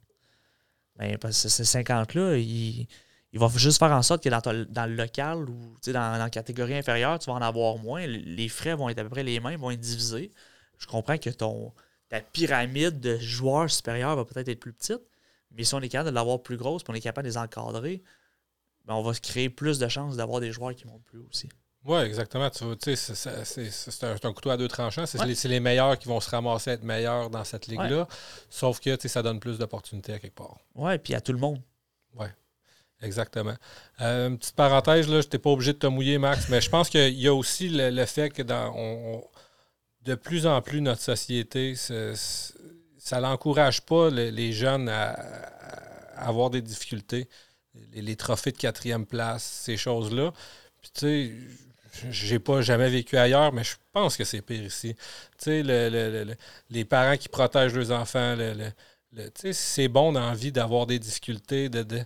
Ben, parce que ces 50-là, ils, vont juste faire en sorte que dans, dans le local ou dans, la catégorie inférieure, tu vas en avoir moins. Les frais vont être à peu près les mêmes, vont être divisés. Je comprends que ton, ta pyramide de joueurs supérieurs va peut-être être plus petite, mais si on est capable de l'avoir plus grosse, puis on est capable de les encadrer, ben, on va créer plus de chances d'avoir des joueurs qui montent plus aussi. Oui, exactement. c'est un, couteau à deux tranchants. C'est les, meilleurs qui vont se ramasser à être meilleurs dans cette ligue-là. Sauf que ça donne plus d'opportunités à quelque part. Oui, puis à tout le monde. Oui, exactement. Euh, une petite parenthèse, là, je n'étais pas obligé de te mouiller, Max, mais je pense qu'il y a aussi le, fait que dans de plus en plus notre société, ça n'encourage pas les, jeunes à avoir des difficultés les, trophées de quatrième place, ces choses-là. Puis, tu sais, j'ai pas jamais vécu ailleurs, mais je pense que c'est pire ici. Tu sais, les parents qui protègent leurs enfants, c'est bon dans la vie d'avoir des difficultés. De,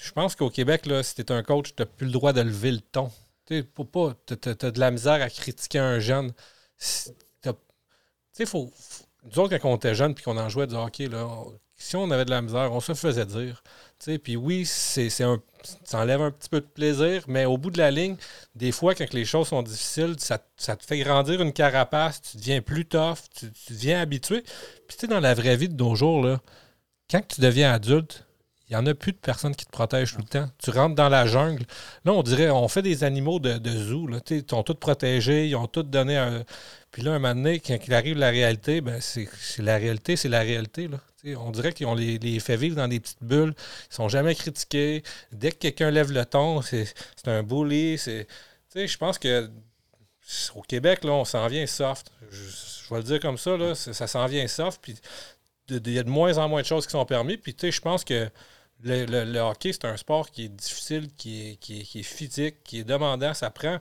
Je pense qu'au Québec, là, si tu un coach, tu n'as plus le droit de lever le ton. Tu pas, as, de la misère à critiquer un jeune. Tu sais, faut, nous autres, quand on était jeunes puis qu'on en jouait du hockey, là, si on avait de la misère, on se faisait dire. Puis oui, c'est un, ça enlève un petit peu de plaisir, mais au bout de la ligne, des fois, quand les choses sont difficiles, ça, te fait grandir une carapace, tu deviens plus tough, tu, deviens habitué. Puis tu sais, dans la vraie vie de nos jours, là, quand tu deviens adulte, il n'y en a plus de personnes qui te protègent tout le temps. Tu rentres dans la jungle. Là, on dirait, on fait des animaux de, de zoo. Là. Ils sont tous protégés, ils ont tous donné un. Puis là, un moment donné, quand il arrive la réalité, ben c'est la réalité, c'est la réalité. Là. On dirait qu'ils ont les, fait vivre dans des petites bulles. Ils sont jamais critiqués. Dès que quelqu'un lève le ton, c'est un bully. Je pense que au Québec, là, on s'en vient soft. Je, vais le dire comme ça, là, ça s'en vient soft. Il y a de moins en moins de choses qui sont permises. Puis je pense que le, hockey, c'est un sport qui est difficile, qui est, qui, est, physique, qui est demandant. Ça prend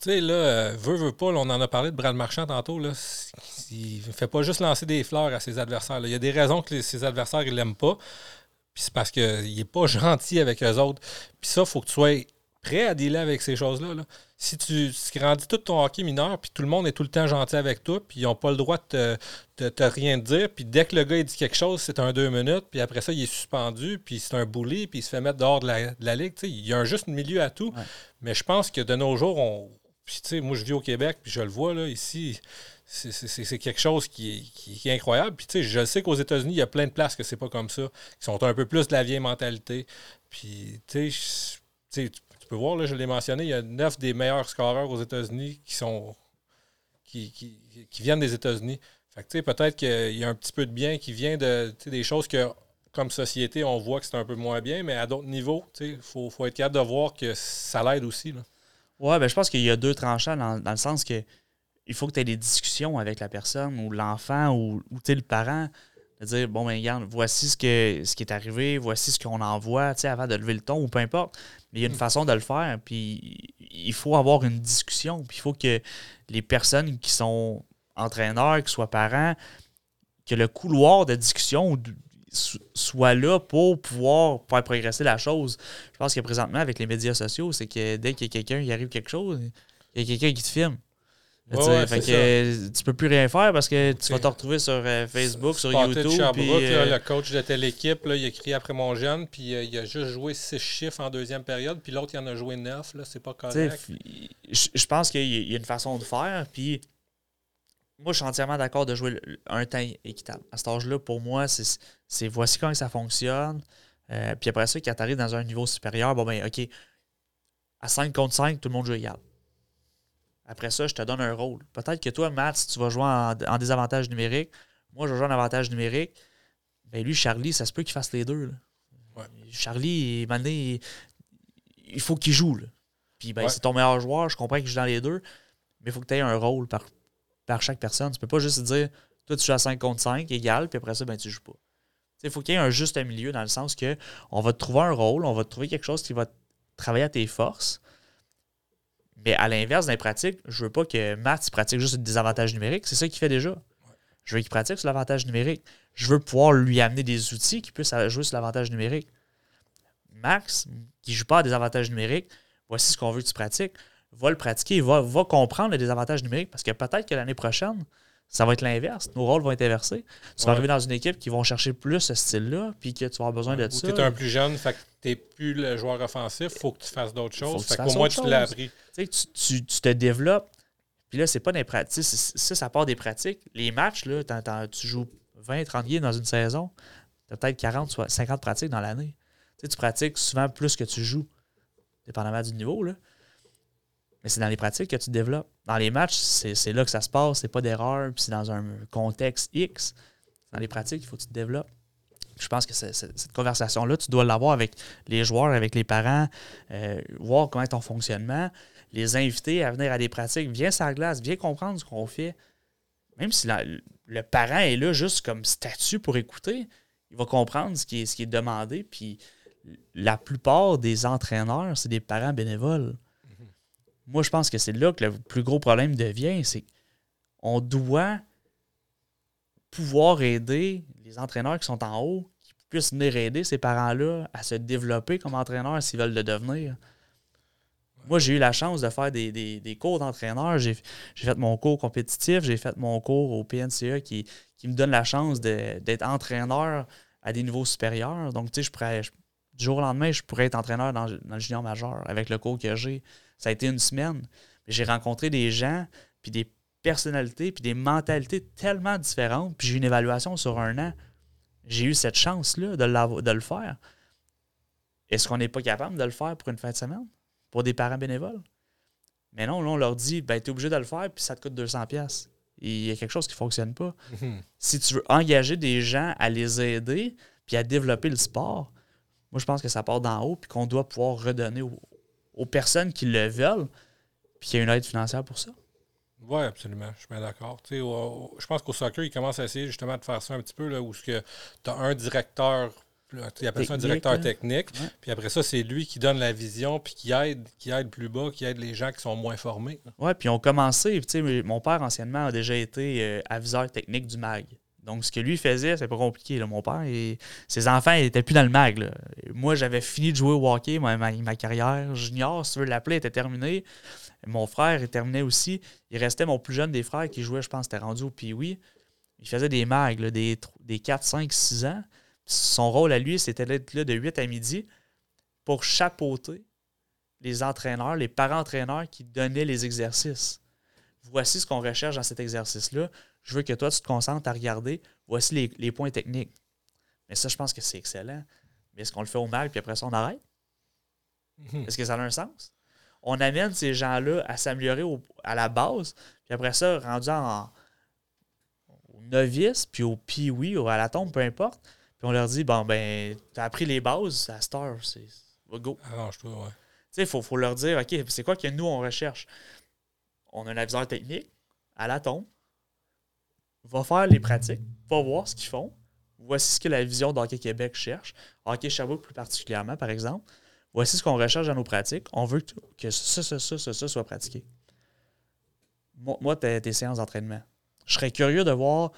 Tu sais, là, euh, veut, veut pas, on en a parlé de Brad Marchand tantôt, là, il ne fait pas juste lancer des fleurs à ses adversaires. Il y a des raisons que ses adversaires ne l'aiment pas. Puis c'est parce qu'il n'est pas gentil avec eux autres. Puis ça, il faut que tu sois prêt à dealer avec ces choses-là. Si tu, grandis tout ton hockey mineur, puis tout le monde est tout le temps gentil avec toi, puis ils n'ont pas le droit de te, te, rien dire, puis dès que le gars il dit quelque chose, c'est un deux minutes, puis après ça, il est suspendu, puis c'est un bully, puis il se fait mettre dehors de la, de la ligue. il y a un juste milieu à tout. Mais je pense que de nos jours, on. Puis, moi, je vis au Québec, puis je le vois, là, ici, c'est quelque chose qui est, incroyable. Puis, tu sais, je sais qu'aux États-Unis, il y a plein de places que c'est pas comme ça, qui sont un peu plus de la vieille mentalité. Puis, tu sais, tu peux voir, là, je l'ai mentionné, il y a neuf des meilleurs scoreurs aux États-Unis qui sont qui, qui, viennent des États-Unis. Fait que, peut-être qu'il y a un petit peu de bien qui vient de des choses que, comme société, on voit que c'est un peu moins bien, mais à d'autres niveaux, il faut, faut, être capable de voir que ça l'aide aussi. Ouais, ben, je pense qu'il y a deux tranchants dans, dans le sens que il faut que tu aies des discussions avec la personne ou l'enfant ou, ou le parent de dire bon ben regarde, voici ce que ce qui est arrivé, voici ce qu'on envoie, tu sais, avant de lever le ton ou peu importe. Mais il y a une mm. façon de le faire, puis il faut avoir une discussion, puis il faut que les personnes qui sont entraîneurs, qui soient parents, que le couloir de discussion soit là pour pouvoir faire progresser la chose. Je pense que présentement, avec les médias sociaux, c'est que dès qu'il y a quelqu'un qui arrive quelque chose, il y a quelqu'un qui te filme. Ouais, fait que tu peux plus rien faire parce que tu vas te retrouver sur euh, Facebook, sur YouTube. puis, euh, le coach de telle équipe, là, il a écrit après mon jeune, puis euh, il a juste joué six chiffres en deuxième période, puis l'autre, il en a joué neuf. C'est pas correct. Je pense qu'il y a une façon de faire, puis moi, je suis entièrement d'accord de jouer un temps équitable. À cet âge-là, pour moi, c'est voici comment ça fonctionne. puis après ça, quand tu arrives dans un niveau supérieur, bon, ben, OK, à 5 contre 5, tout le monde joue égal. Après ça, je te donne un rôle. Peut-être que toi, Matt, tu vas jouer en, désavantage numérique, moi, je vais jouer en avantage numérique. Ben lui, Charlie, ça se peut qu'il fasse les deux. Charlie, il, il faut qu'il joue. Puis ben, c'est ton meilleur joueur, je comprends qu'il joue dans les deux, mais il faut que tu aies un rôle par, par chaque personne. Tu peux pas juste dire toi tu joues à 5 contre 5, égal, puis après ça, ben tu joues pas. Il faut qu'il y ait un juste milieu dans le sens que on va te trouver un rôle, on va te trouver quelque chose qui va travailler à tes forces, mais à l'inverse, dans les pratiques, je veux pas que Matt pratique juste des avantages numériques. C'est ça qu'il fait déjà. Je veux qu'il pratique sur l'avantage numérique. Je veux pouvoir lui amener des outils qui puissent jouer sur l'avantage numérique. Max, qui ne joue pas à des avantages numériques, voici ce qu'on veut que tu pratiques, va le pratiquer, va, va comprendre les désavantages numériques parce que peut-être que l'année prochaine, ça va être l'inverse. Nos rôles vont être inversés. Tu vas arriver dans une équipe qui vont chercher plus ce style-là, puis que tu vas avoir besoin de ça. Tu es un plus jeune, fait que tu n'es plus le joueur offensif, il faut que tu fasses d'autres choses. Fait qu'au moins, tu l'as appris. Tu, tu, tu, te développes, puis là, c'est pas des pratiques. Ça, ça part des pratiques. Les matchs, là, tu joues 20, 30 games dans une saison, tu as peut-être 40, 50 pratiques dans l'année. Tu, tu pratiques souvent plus que tu joues, dépendamment du niveau. Là. Mais c'est dans les pratiques que tu développes. Dans les matchs, c'est là que ça se passe, c'est pas d'erreur, puis c'est dans un contexte X. Dans les pratiques, il faut que tu te développes. Je pense que cette conversation-là, tu dois l'avoir avec les joueurs, avec les parents, euh, voir comment est ton fonctionnement, les inviter à venir à des pratiques. Viens sur la glace, viens comprendre ce qu'on fait. Même si le parent est là juste comme statut pour écouter, il va comprendre ce qui est, ce qui est demandé. Puis la plupart des entraîneurs, c'est des parents bénévoles moi, je pense que c'est là que le plus gros problème devient, c'est qu'on doit pouvoir aider les entraîneurs qui sont en haut, qui puissent venir aider ces parents-là à se développer comme entraîneurs s'ils veulent le devenir. Moi, j'ai eu la chance de faire des, cours d'entraîneur. J'ai fait mon cours compétitif, j'ai fait mon cours au PNCE qui, qui me donne la chance d'être entraîneur à des niveaux supérieurs. Donc, tu sais, je pourrais, du jour au lendemain, je pourrais être entraîneur dans, dans le junior majeur avec le cours que j'ai. Ça a été une semaine. J'ai rencontré des gens, puis des personnalités, puis des mentalités tellement différentes, puis j'ai eu une évaluation sur un an. J'ai eu cette chance-là de, de le faire. Est-ce qu'on n'est pas capable de le faire pour une fin de semaine? Pour des parents bénévoles? Mais non, là, on leur dit, ben, tu es obligé de le faire, puis ça te coûte 200$. Il y a quelque chose qui ne fonctionne pas. Mhm. Si tu veux engager des gens à les aider, puis à développer le sport, moi, je pense que ça part d'en haut, puis qu'on doit pouvoir redonner aux, aux personnes qui le veulent, puis qu'il y a une aide financière pour ça. Oui, absolument. Je suis bien d'accord. je pense qu'au soccer, ils commencent à essayer justement de faire ça un petit peu, là, où tu as un directeur il appelle ça un directeur technique. Puis après ça, c'est lui qui donne la vision, puis qui aide, qui aide plus bas, qui aide les gens qui sont moins formés. Oui, puis on commençait. Mon père, anciennement, a déjà été euh, aviseur technique du MAG. Donc, ce que lui faisait, c'est pas compliqué. Là. Mon père, et ses enfants n'étaient plus dans le mag. Moi, j'avais fini de jouer au hockey. Ma, ma, carrière junior, si tu veux l'appeler, était terminée. Mon frère est terminé aussi. Il restait mon plus jeune des frères qui jouait, je pense, c'était rendu au Pee-Wee. Il faisait des mags, des, des 4, 5, 6 ans. Son rôle à lui, c'était d'être là de 8 à midi pour chapeauter les entraîneurs, les parents-entraîneurs qui donnaient les exercices. Voici ce qu'on recherche dans cet exercice-là. Je veux que toi, tu te concentres à regarder. Voici les, points techniques. Mais ça, je pense que c'est excellent. Mais est-ce qu'on le fait au mag, puis après ça, on arrête? Mhm. Est-ce que ça a un sens? On amène ces gens-là à s'améliorer à la base, puis après ça, rendu en, au novice, puis au pee-wee, ou à la tombe, peu importe, puis on leur dit, bon, ben, t'as appris les bases, à Star, c'est go. Arrange-toi, ouais. Tu sais, il faut, faut, leur dire, OK, c'est quoi que nous, on recherche? On a un aviseur technique à la tombe, va faire les pratiques, va voir ce qu'ils font. Voici ce que la vision d'Hockey Québec cherche. Hockey Sherbrooke plus particulièrement, par exemple. Voici ce qu'on recherche dans nos pratiques. On veut que ça, ça, ça, ça, ça soit pratiqué. Moi, tes, tes séances d'entraînement. Je serais curieux de voir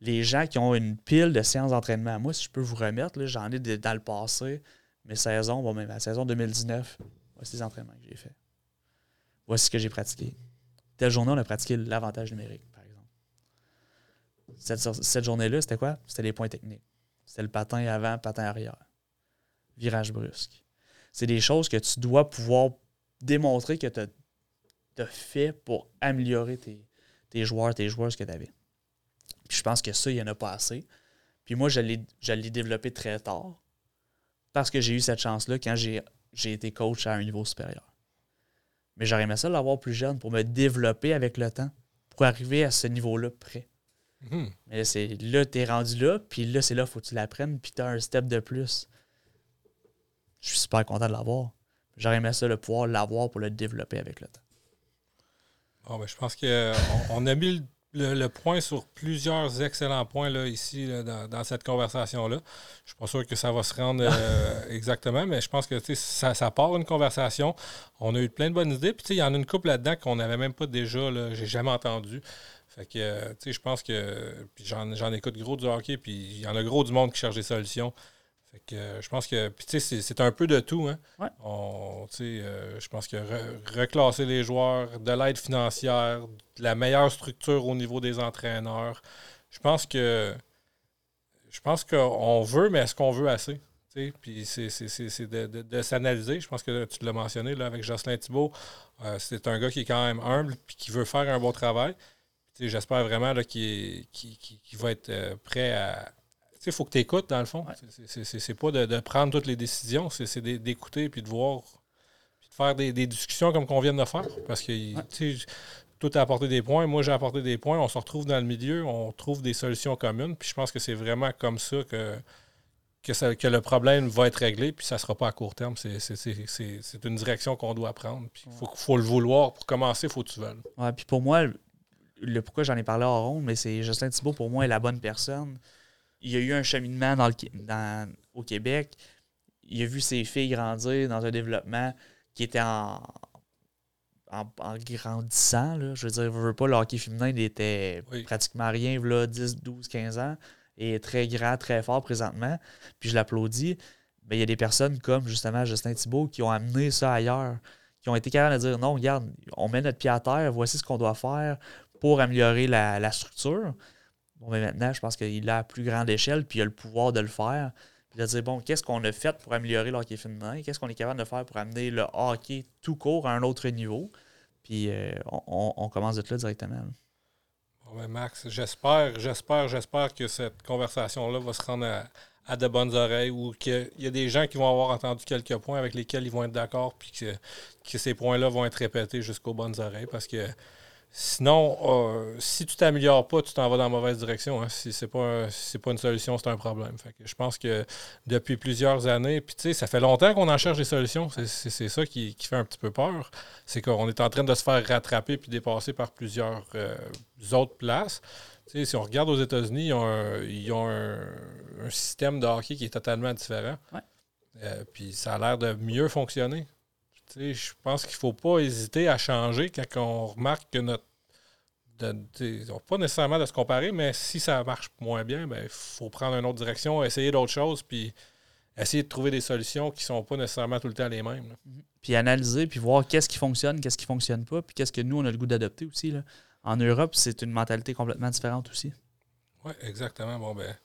les gens qui ont une pile de séances d'entraînement. Moi, si je peux vous remettre, j'en ai dans le passé, mes saisons, bon, même la saison 2019, voici les entraînements que j'ai faits. Voici ce que j'ai pratiqué. Telle journée, on a pratiqué l'avantage numérique. Cette, journée-là, c'était quoi? C'était les points techniques. C'était le patin avant, patin arrière. Virage brusque. C'est des choses que tu dois pouvoir démontrer que tu as, fait pour améliorer tes, joueurs, tes joueuses que tu avais. Puis je pense que ça, il n'y en a pas assez. Puis moi, je l'ai développé très tard parce que j'ai eu cette chance-là quand j'ai été coach à un niveau supérieur. Mais j'aurais aimé ça l'avoir plus jeune pour me développer avec le temps, pour arriver à ce niveau-là près. Mhm. Mais là, c'est là, t'es rendu là, puis là, c'est là, faut que tu l'apprennes, puis t'as un step de plus. Je suis super content de l'avoir. J'aurais aimé ça, le pouvoir l'avoir pour le développer avec le temps. Bon, ben, je pense qu'on on a mis le, point sur plusieurs excellents points là, ici dans, cette conversation-là. Je suis pas sûr que ça va se rendre euh, exactement, mais je pense que ça, ça part une conversation. On a eu plein de bonnes idées. Puis il y en a une couple là-dedans qu'on n'avait même pas déjà, j'ai jamais entendu. Fait que, euh, tu sais, je pense que. Puis j'en écoute gros du hockey, puis il y en a gros du monde qui cherche des solutions. Fait que euh, je pense que. Puis tu sais, c'est un peu de tout, hein. Ouais. On, euh, je pense que reclasser les joueurs, de l'aide financière, de la meilleure structure au niveau des entraîneurs. Je pense que. Je pense qu'on veut, mais est-ce qu'on veut assez? Puis c'est de, de, de s'analyser. Je pense que tu l'as mentionné là, avec Jocelyn Thibault. c'est un gars qui est quand même humble puis qui veut faire un bon travail. J'espère vraiment qu'il va être euh, prêt à. Il faut que tu écoutes, dans le fond. C'est pas de, prendre toutes les décisions, c'est d'écouter puis de voir, puis de faire des, discussions comme qu'on vient de faire. Parce que tout a apporté des points, moi j'ai apporté des points, on se retrouve dans le milieu, on trouve des solutions communes. Puis je pense que c'est vraiment comme ça que, que, le problème va être réglé, puis ça ne sera pas à court terme. C'est une direction qu'on doit prendre. Puis il faut, faut, le vouloir. Pour commencer, il faut que tu veuilles. Ouais, puis pour moi, le pourquoi j'en ai parlé en ronde, mais c'est Justin Thibault, pour moi, est la bonne personne. Il y a eu un cheminement dans le, au Québec. Il a vu ses filles grandir dans un développement qui était en, en, grandissant. Là. Je veux dire, je veux pas, le hockey féminin il était pratiquement rien, là, 10, 12, 15 ans, et très grand, très fort présentement. Puis je l'applaudis. Mais il y a des personnes comme justement Justin Thibault qui ont amené ça ailleurs, qui ont été capables de dire non, regarde, on met notre pied à terre, voici ce qu'on doit faire, pour améliorer la, structure. Bon, mais maintenant, je pense qu'il a à plus grande échelle, puis il a le pouvoir de le faire. Puis de dire, bon, qu'est-ce qu'on a fait pour améliorer le hockey féminin? Qu'est-ce qu'on est capable de faire pour amener le hockey tout court à un autre niveau? Puis euh, on, commence de là directement. Bon, ben Max, j'espère, j'espère, j'espère que cette conversation-là va se rendre à, de bonnes oreilles ou qu'il y a des gens qui vont avoir entendu quelques points avec lesquels ils vont être d'accord, puis que, que ces points-là vont être répétés jusqu'aux bonnes oreilles parce que Sinon, euh, si tu t'améliores pas, tu t'en vas dans la mauvaise direction. Hein. Si c'est pas pas une solution, c'est un problème. je pense que depuis plusieurs années, puis tu sais, ça fait longtemps qu'on en cherche des solutions. C'est ça qui, fait un petit peu peur. C'est qu'on est en train de se faire rattraper puis dépasser par plusieurs euh, autres places. si on regarde aux États-Unis, ils ont, un, système de hockey qui est totalement différent. Euh, puis ça a l'air de mieux fonctionner je pense qu'il ne faut pas hésiter à changer quand on remarque que notre. pas nécessairement de se comparer, mais si ça marche moins bien, il ben, faut prendre une autre direction, essayer d'autres choses, puis essayer de trouver des solutions qui ne sont pas nécessairement tout le temps les mêmes. Mm-hmm. Puis analyser, puis voir qu'est-ce qui fonctionne, qu'est-ce qui ne fonctionne pas, puis qu'est-ce que nous, on a le goût d'adopter aussi. Là. En Europe, c'est une mentalité complètement différente aussi. Oui, exactement. Bon, ben,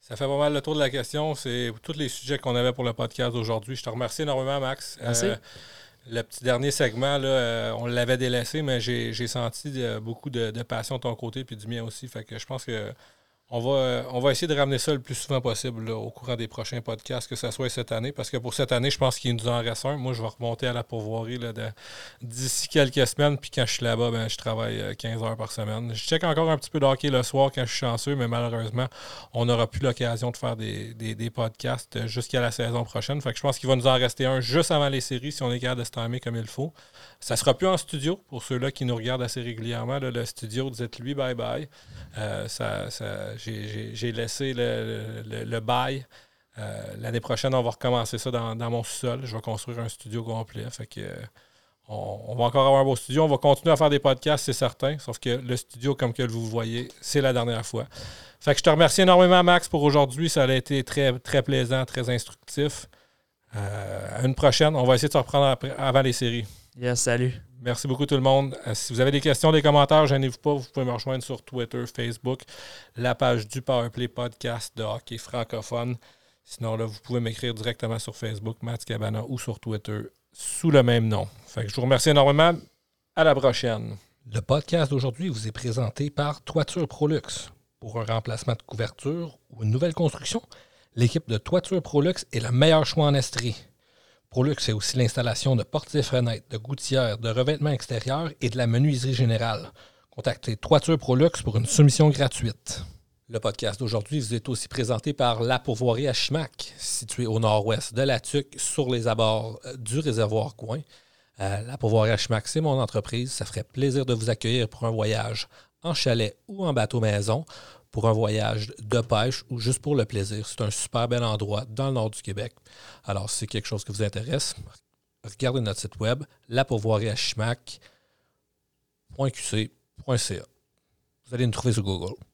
ça fait pas mal le tour de la question. C'est tous les sujets qu'on avait pour le podcast aujourd'hui. Je te remercie énormément, Max. Merci. Euh, le petit dernier segment, là, euh, on l'avait délaissé, mais j'ai senti beaucoup de, de, passion de ton côté puis du mien aussi. Fait que je pense que on va, on va essayer de ramener ça le plus souvent possible au courant des prochains podcasts, que ce soit cette année, parce que pour cette année, je pense qu'il nous en reste un. Moi, je vais remonter à la pourvoirie d'ici quelques semaines, puis quand je suis là-bas, ben, je travaille 15 euh, heures par semaine. Je check encore un petit peu de hockey le soir quand je suis chanceux, mais malheureusement, on n'aura plus l'occasion de faire des, podcasts jusqu'à la saison prochaine. Fait que je pense qu'il va nous en rester un juste avant les séries si on est capable de se timer comme il faut. Ça sera plus en studio pour ceux-là qui nous regardent assez régulièrement. le studio, dites-lui bye-bye. Euh, ça, j'ai laissé le, bail. Euh, l'année prochaine, on va recommencer ça dans, mon sous-sol. Je vais construire un studio complet. Fait que, euh, on, va encore avoir un beau studio. On va continuer à faire des podcasts, c'est certain. Sauf que le studio, comme que vous voyez, c'est la dernière fois. Fait que je te remercie énormément, Max, pour aujourd'hui. Ça a été très, très plaisant, très instructif. à une prochaine. On va essayer de se reprendre avant les séries. Yes, salut. Merci beaucoup tout le monde. Euh, si vous avez des questions, des commentaires, gênez-vous pas. Vous pouvez me rejoindre sur Twitter, Facebook, la page du Powerplay Podcast de hockey francophone. Sinon, là, vous pouvez m'écrire directement sur Facebook, Matt Cabana, ou sur Twitter sous le même nom. Fait je vous remercie énormément. À la prochaine. Le podcast d'aujourd'hui vous est présenté par Toiture Prolux. Pour un remplacement de couverture ou une nouvelle construction, l'équipe de Toiture Prolux est le meilleur choix en Estrie. Prolux, c'est aussi l'installation de portes et fenêtres, de gouttières, de revêtements extérieurs et de la menuiserie générale. Contactez Toiture Prolux pour une soumission gratuite. Le podcast d'aujourd'hui vous est aussi présenté par La Pourvoirie à Chimac, située au nord-ouest de la Tuque, sur les abords euh, du réservoir Coin. Euh, la Pourvoirie à Chimac, c'est mon entreprise. Ça ferait plaisir de vous accueillir pour un voyage en chalet ou en bateau maison pour un voyage de pêche ou juste pour le plaisir. C'est un super bel endroit dans le nord du Québec. Alors, si c'est quelque chose qui vous intéresse, regardez notre site web, la. Vous allez nous trouver sur Google.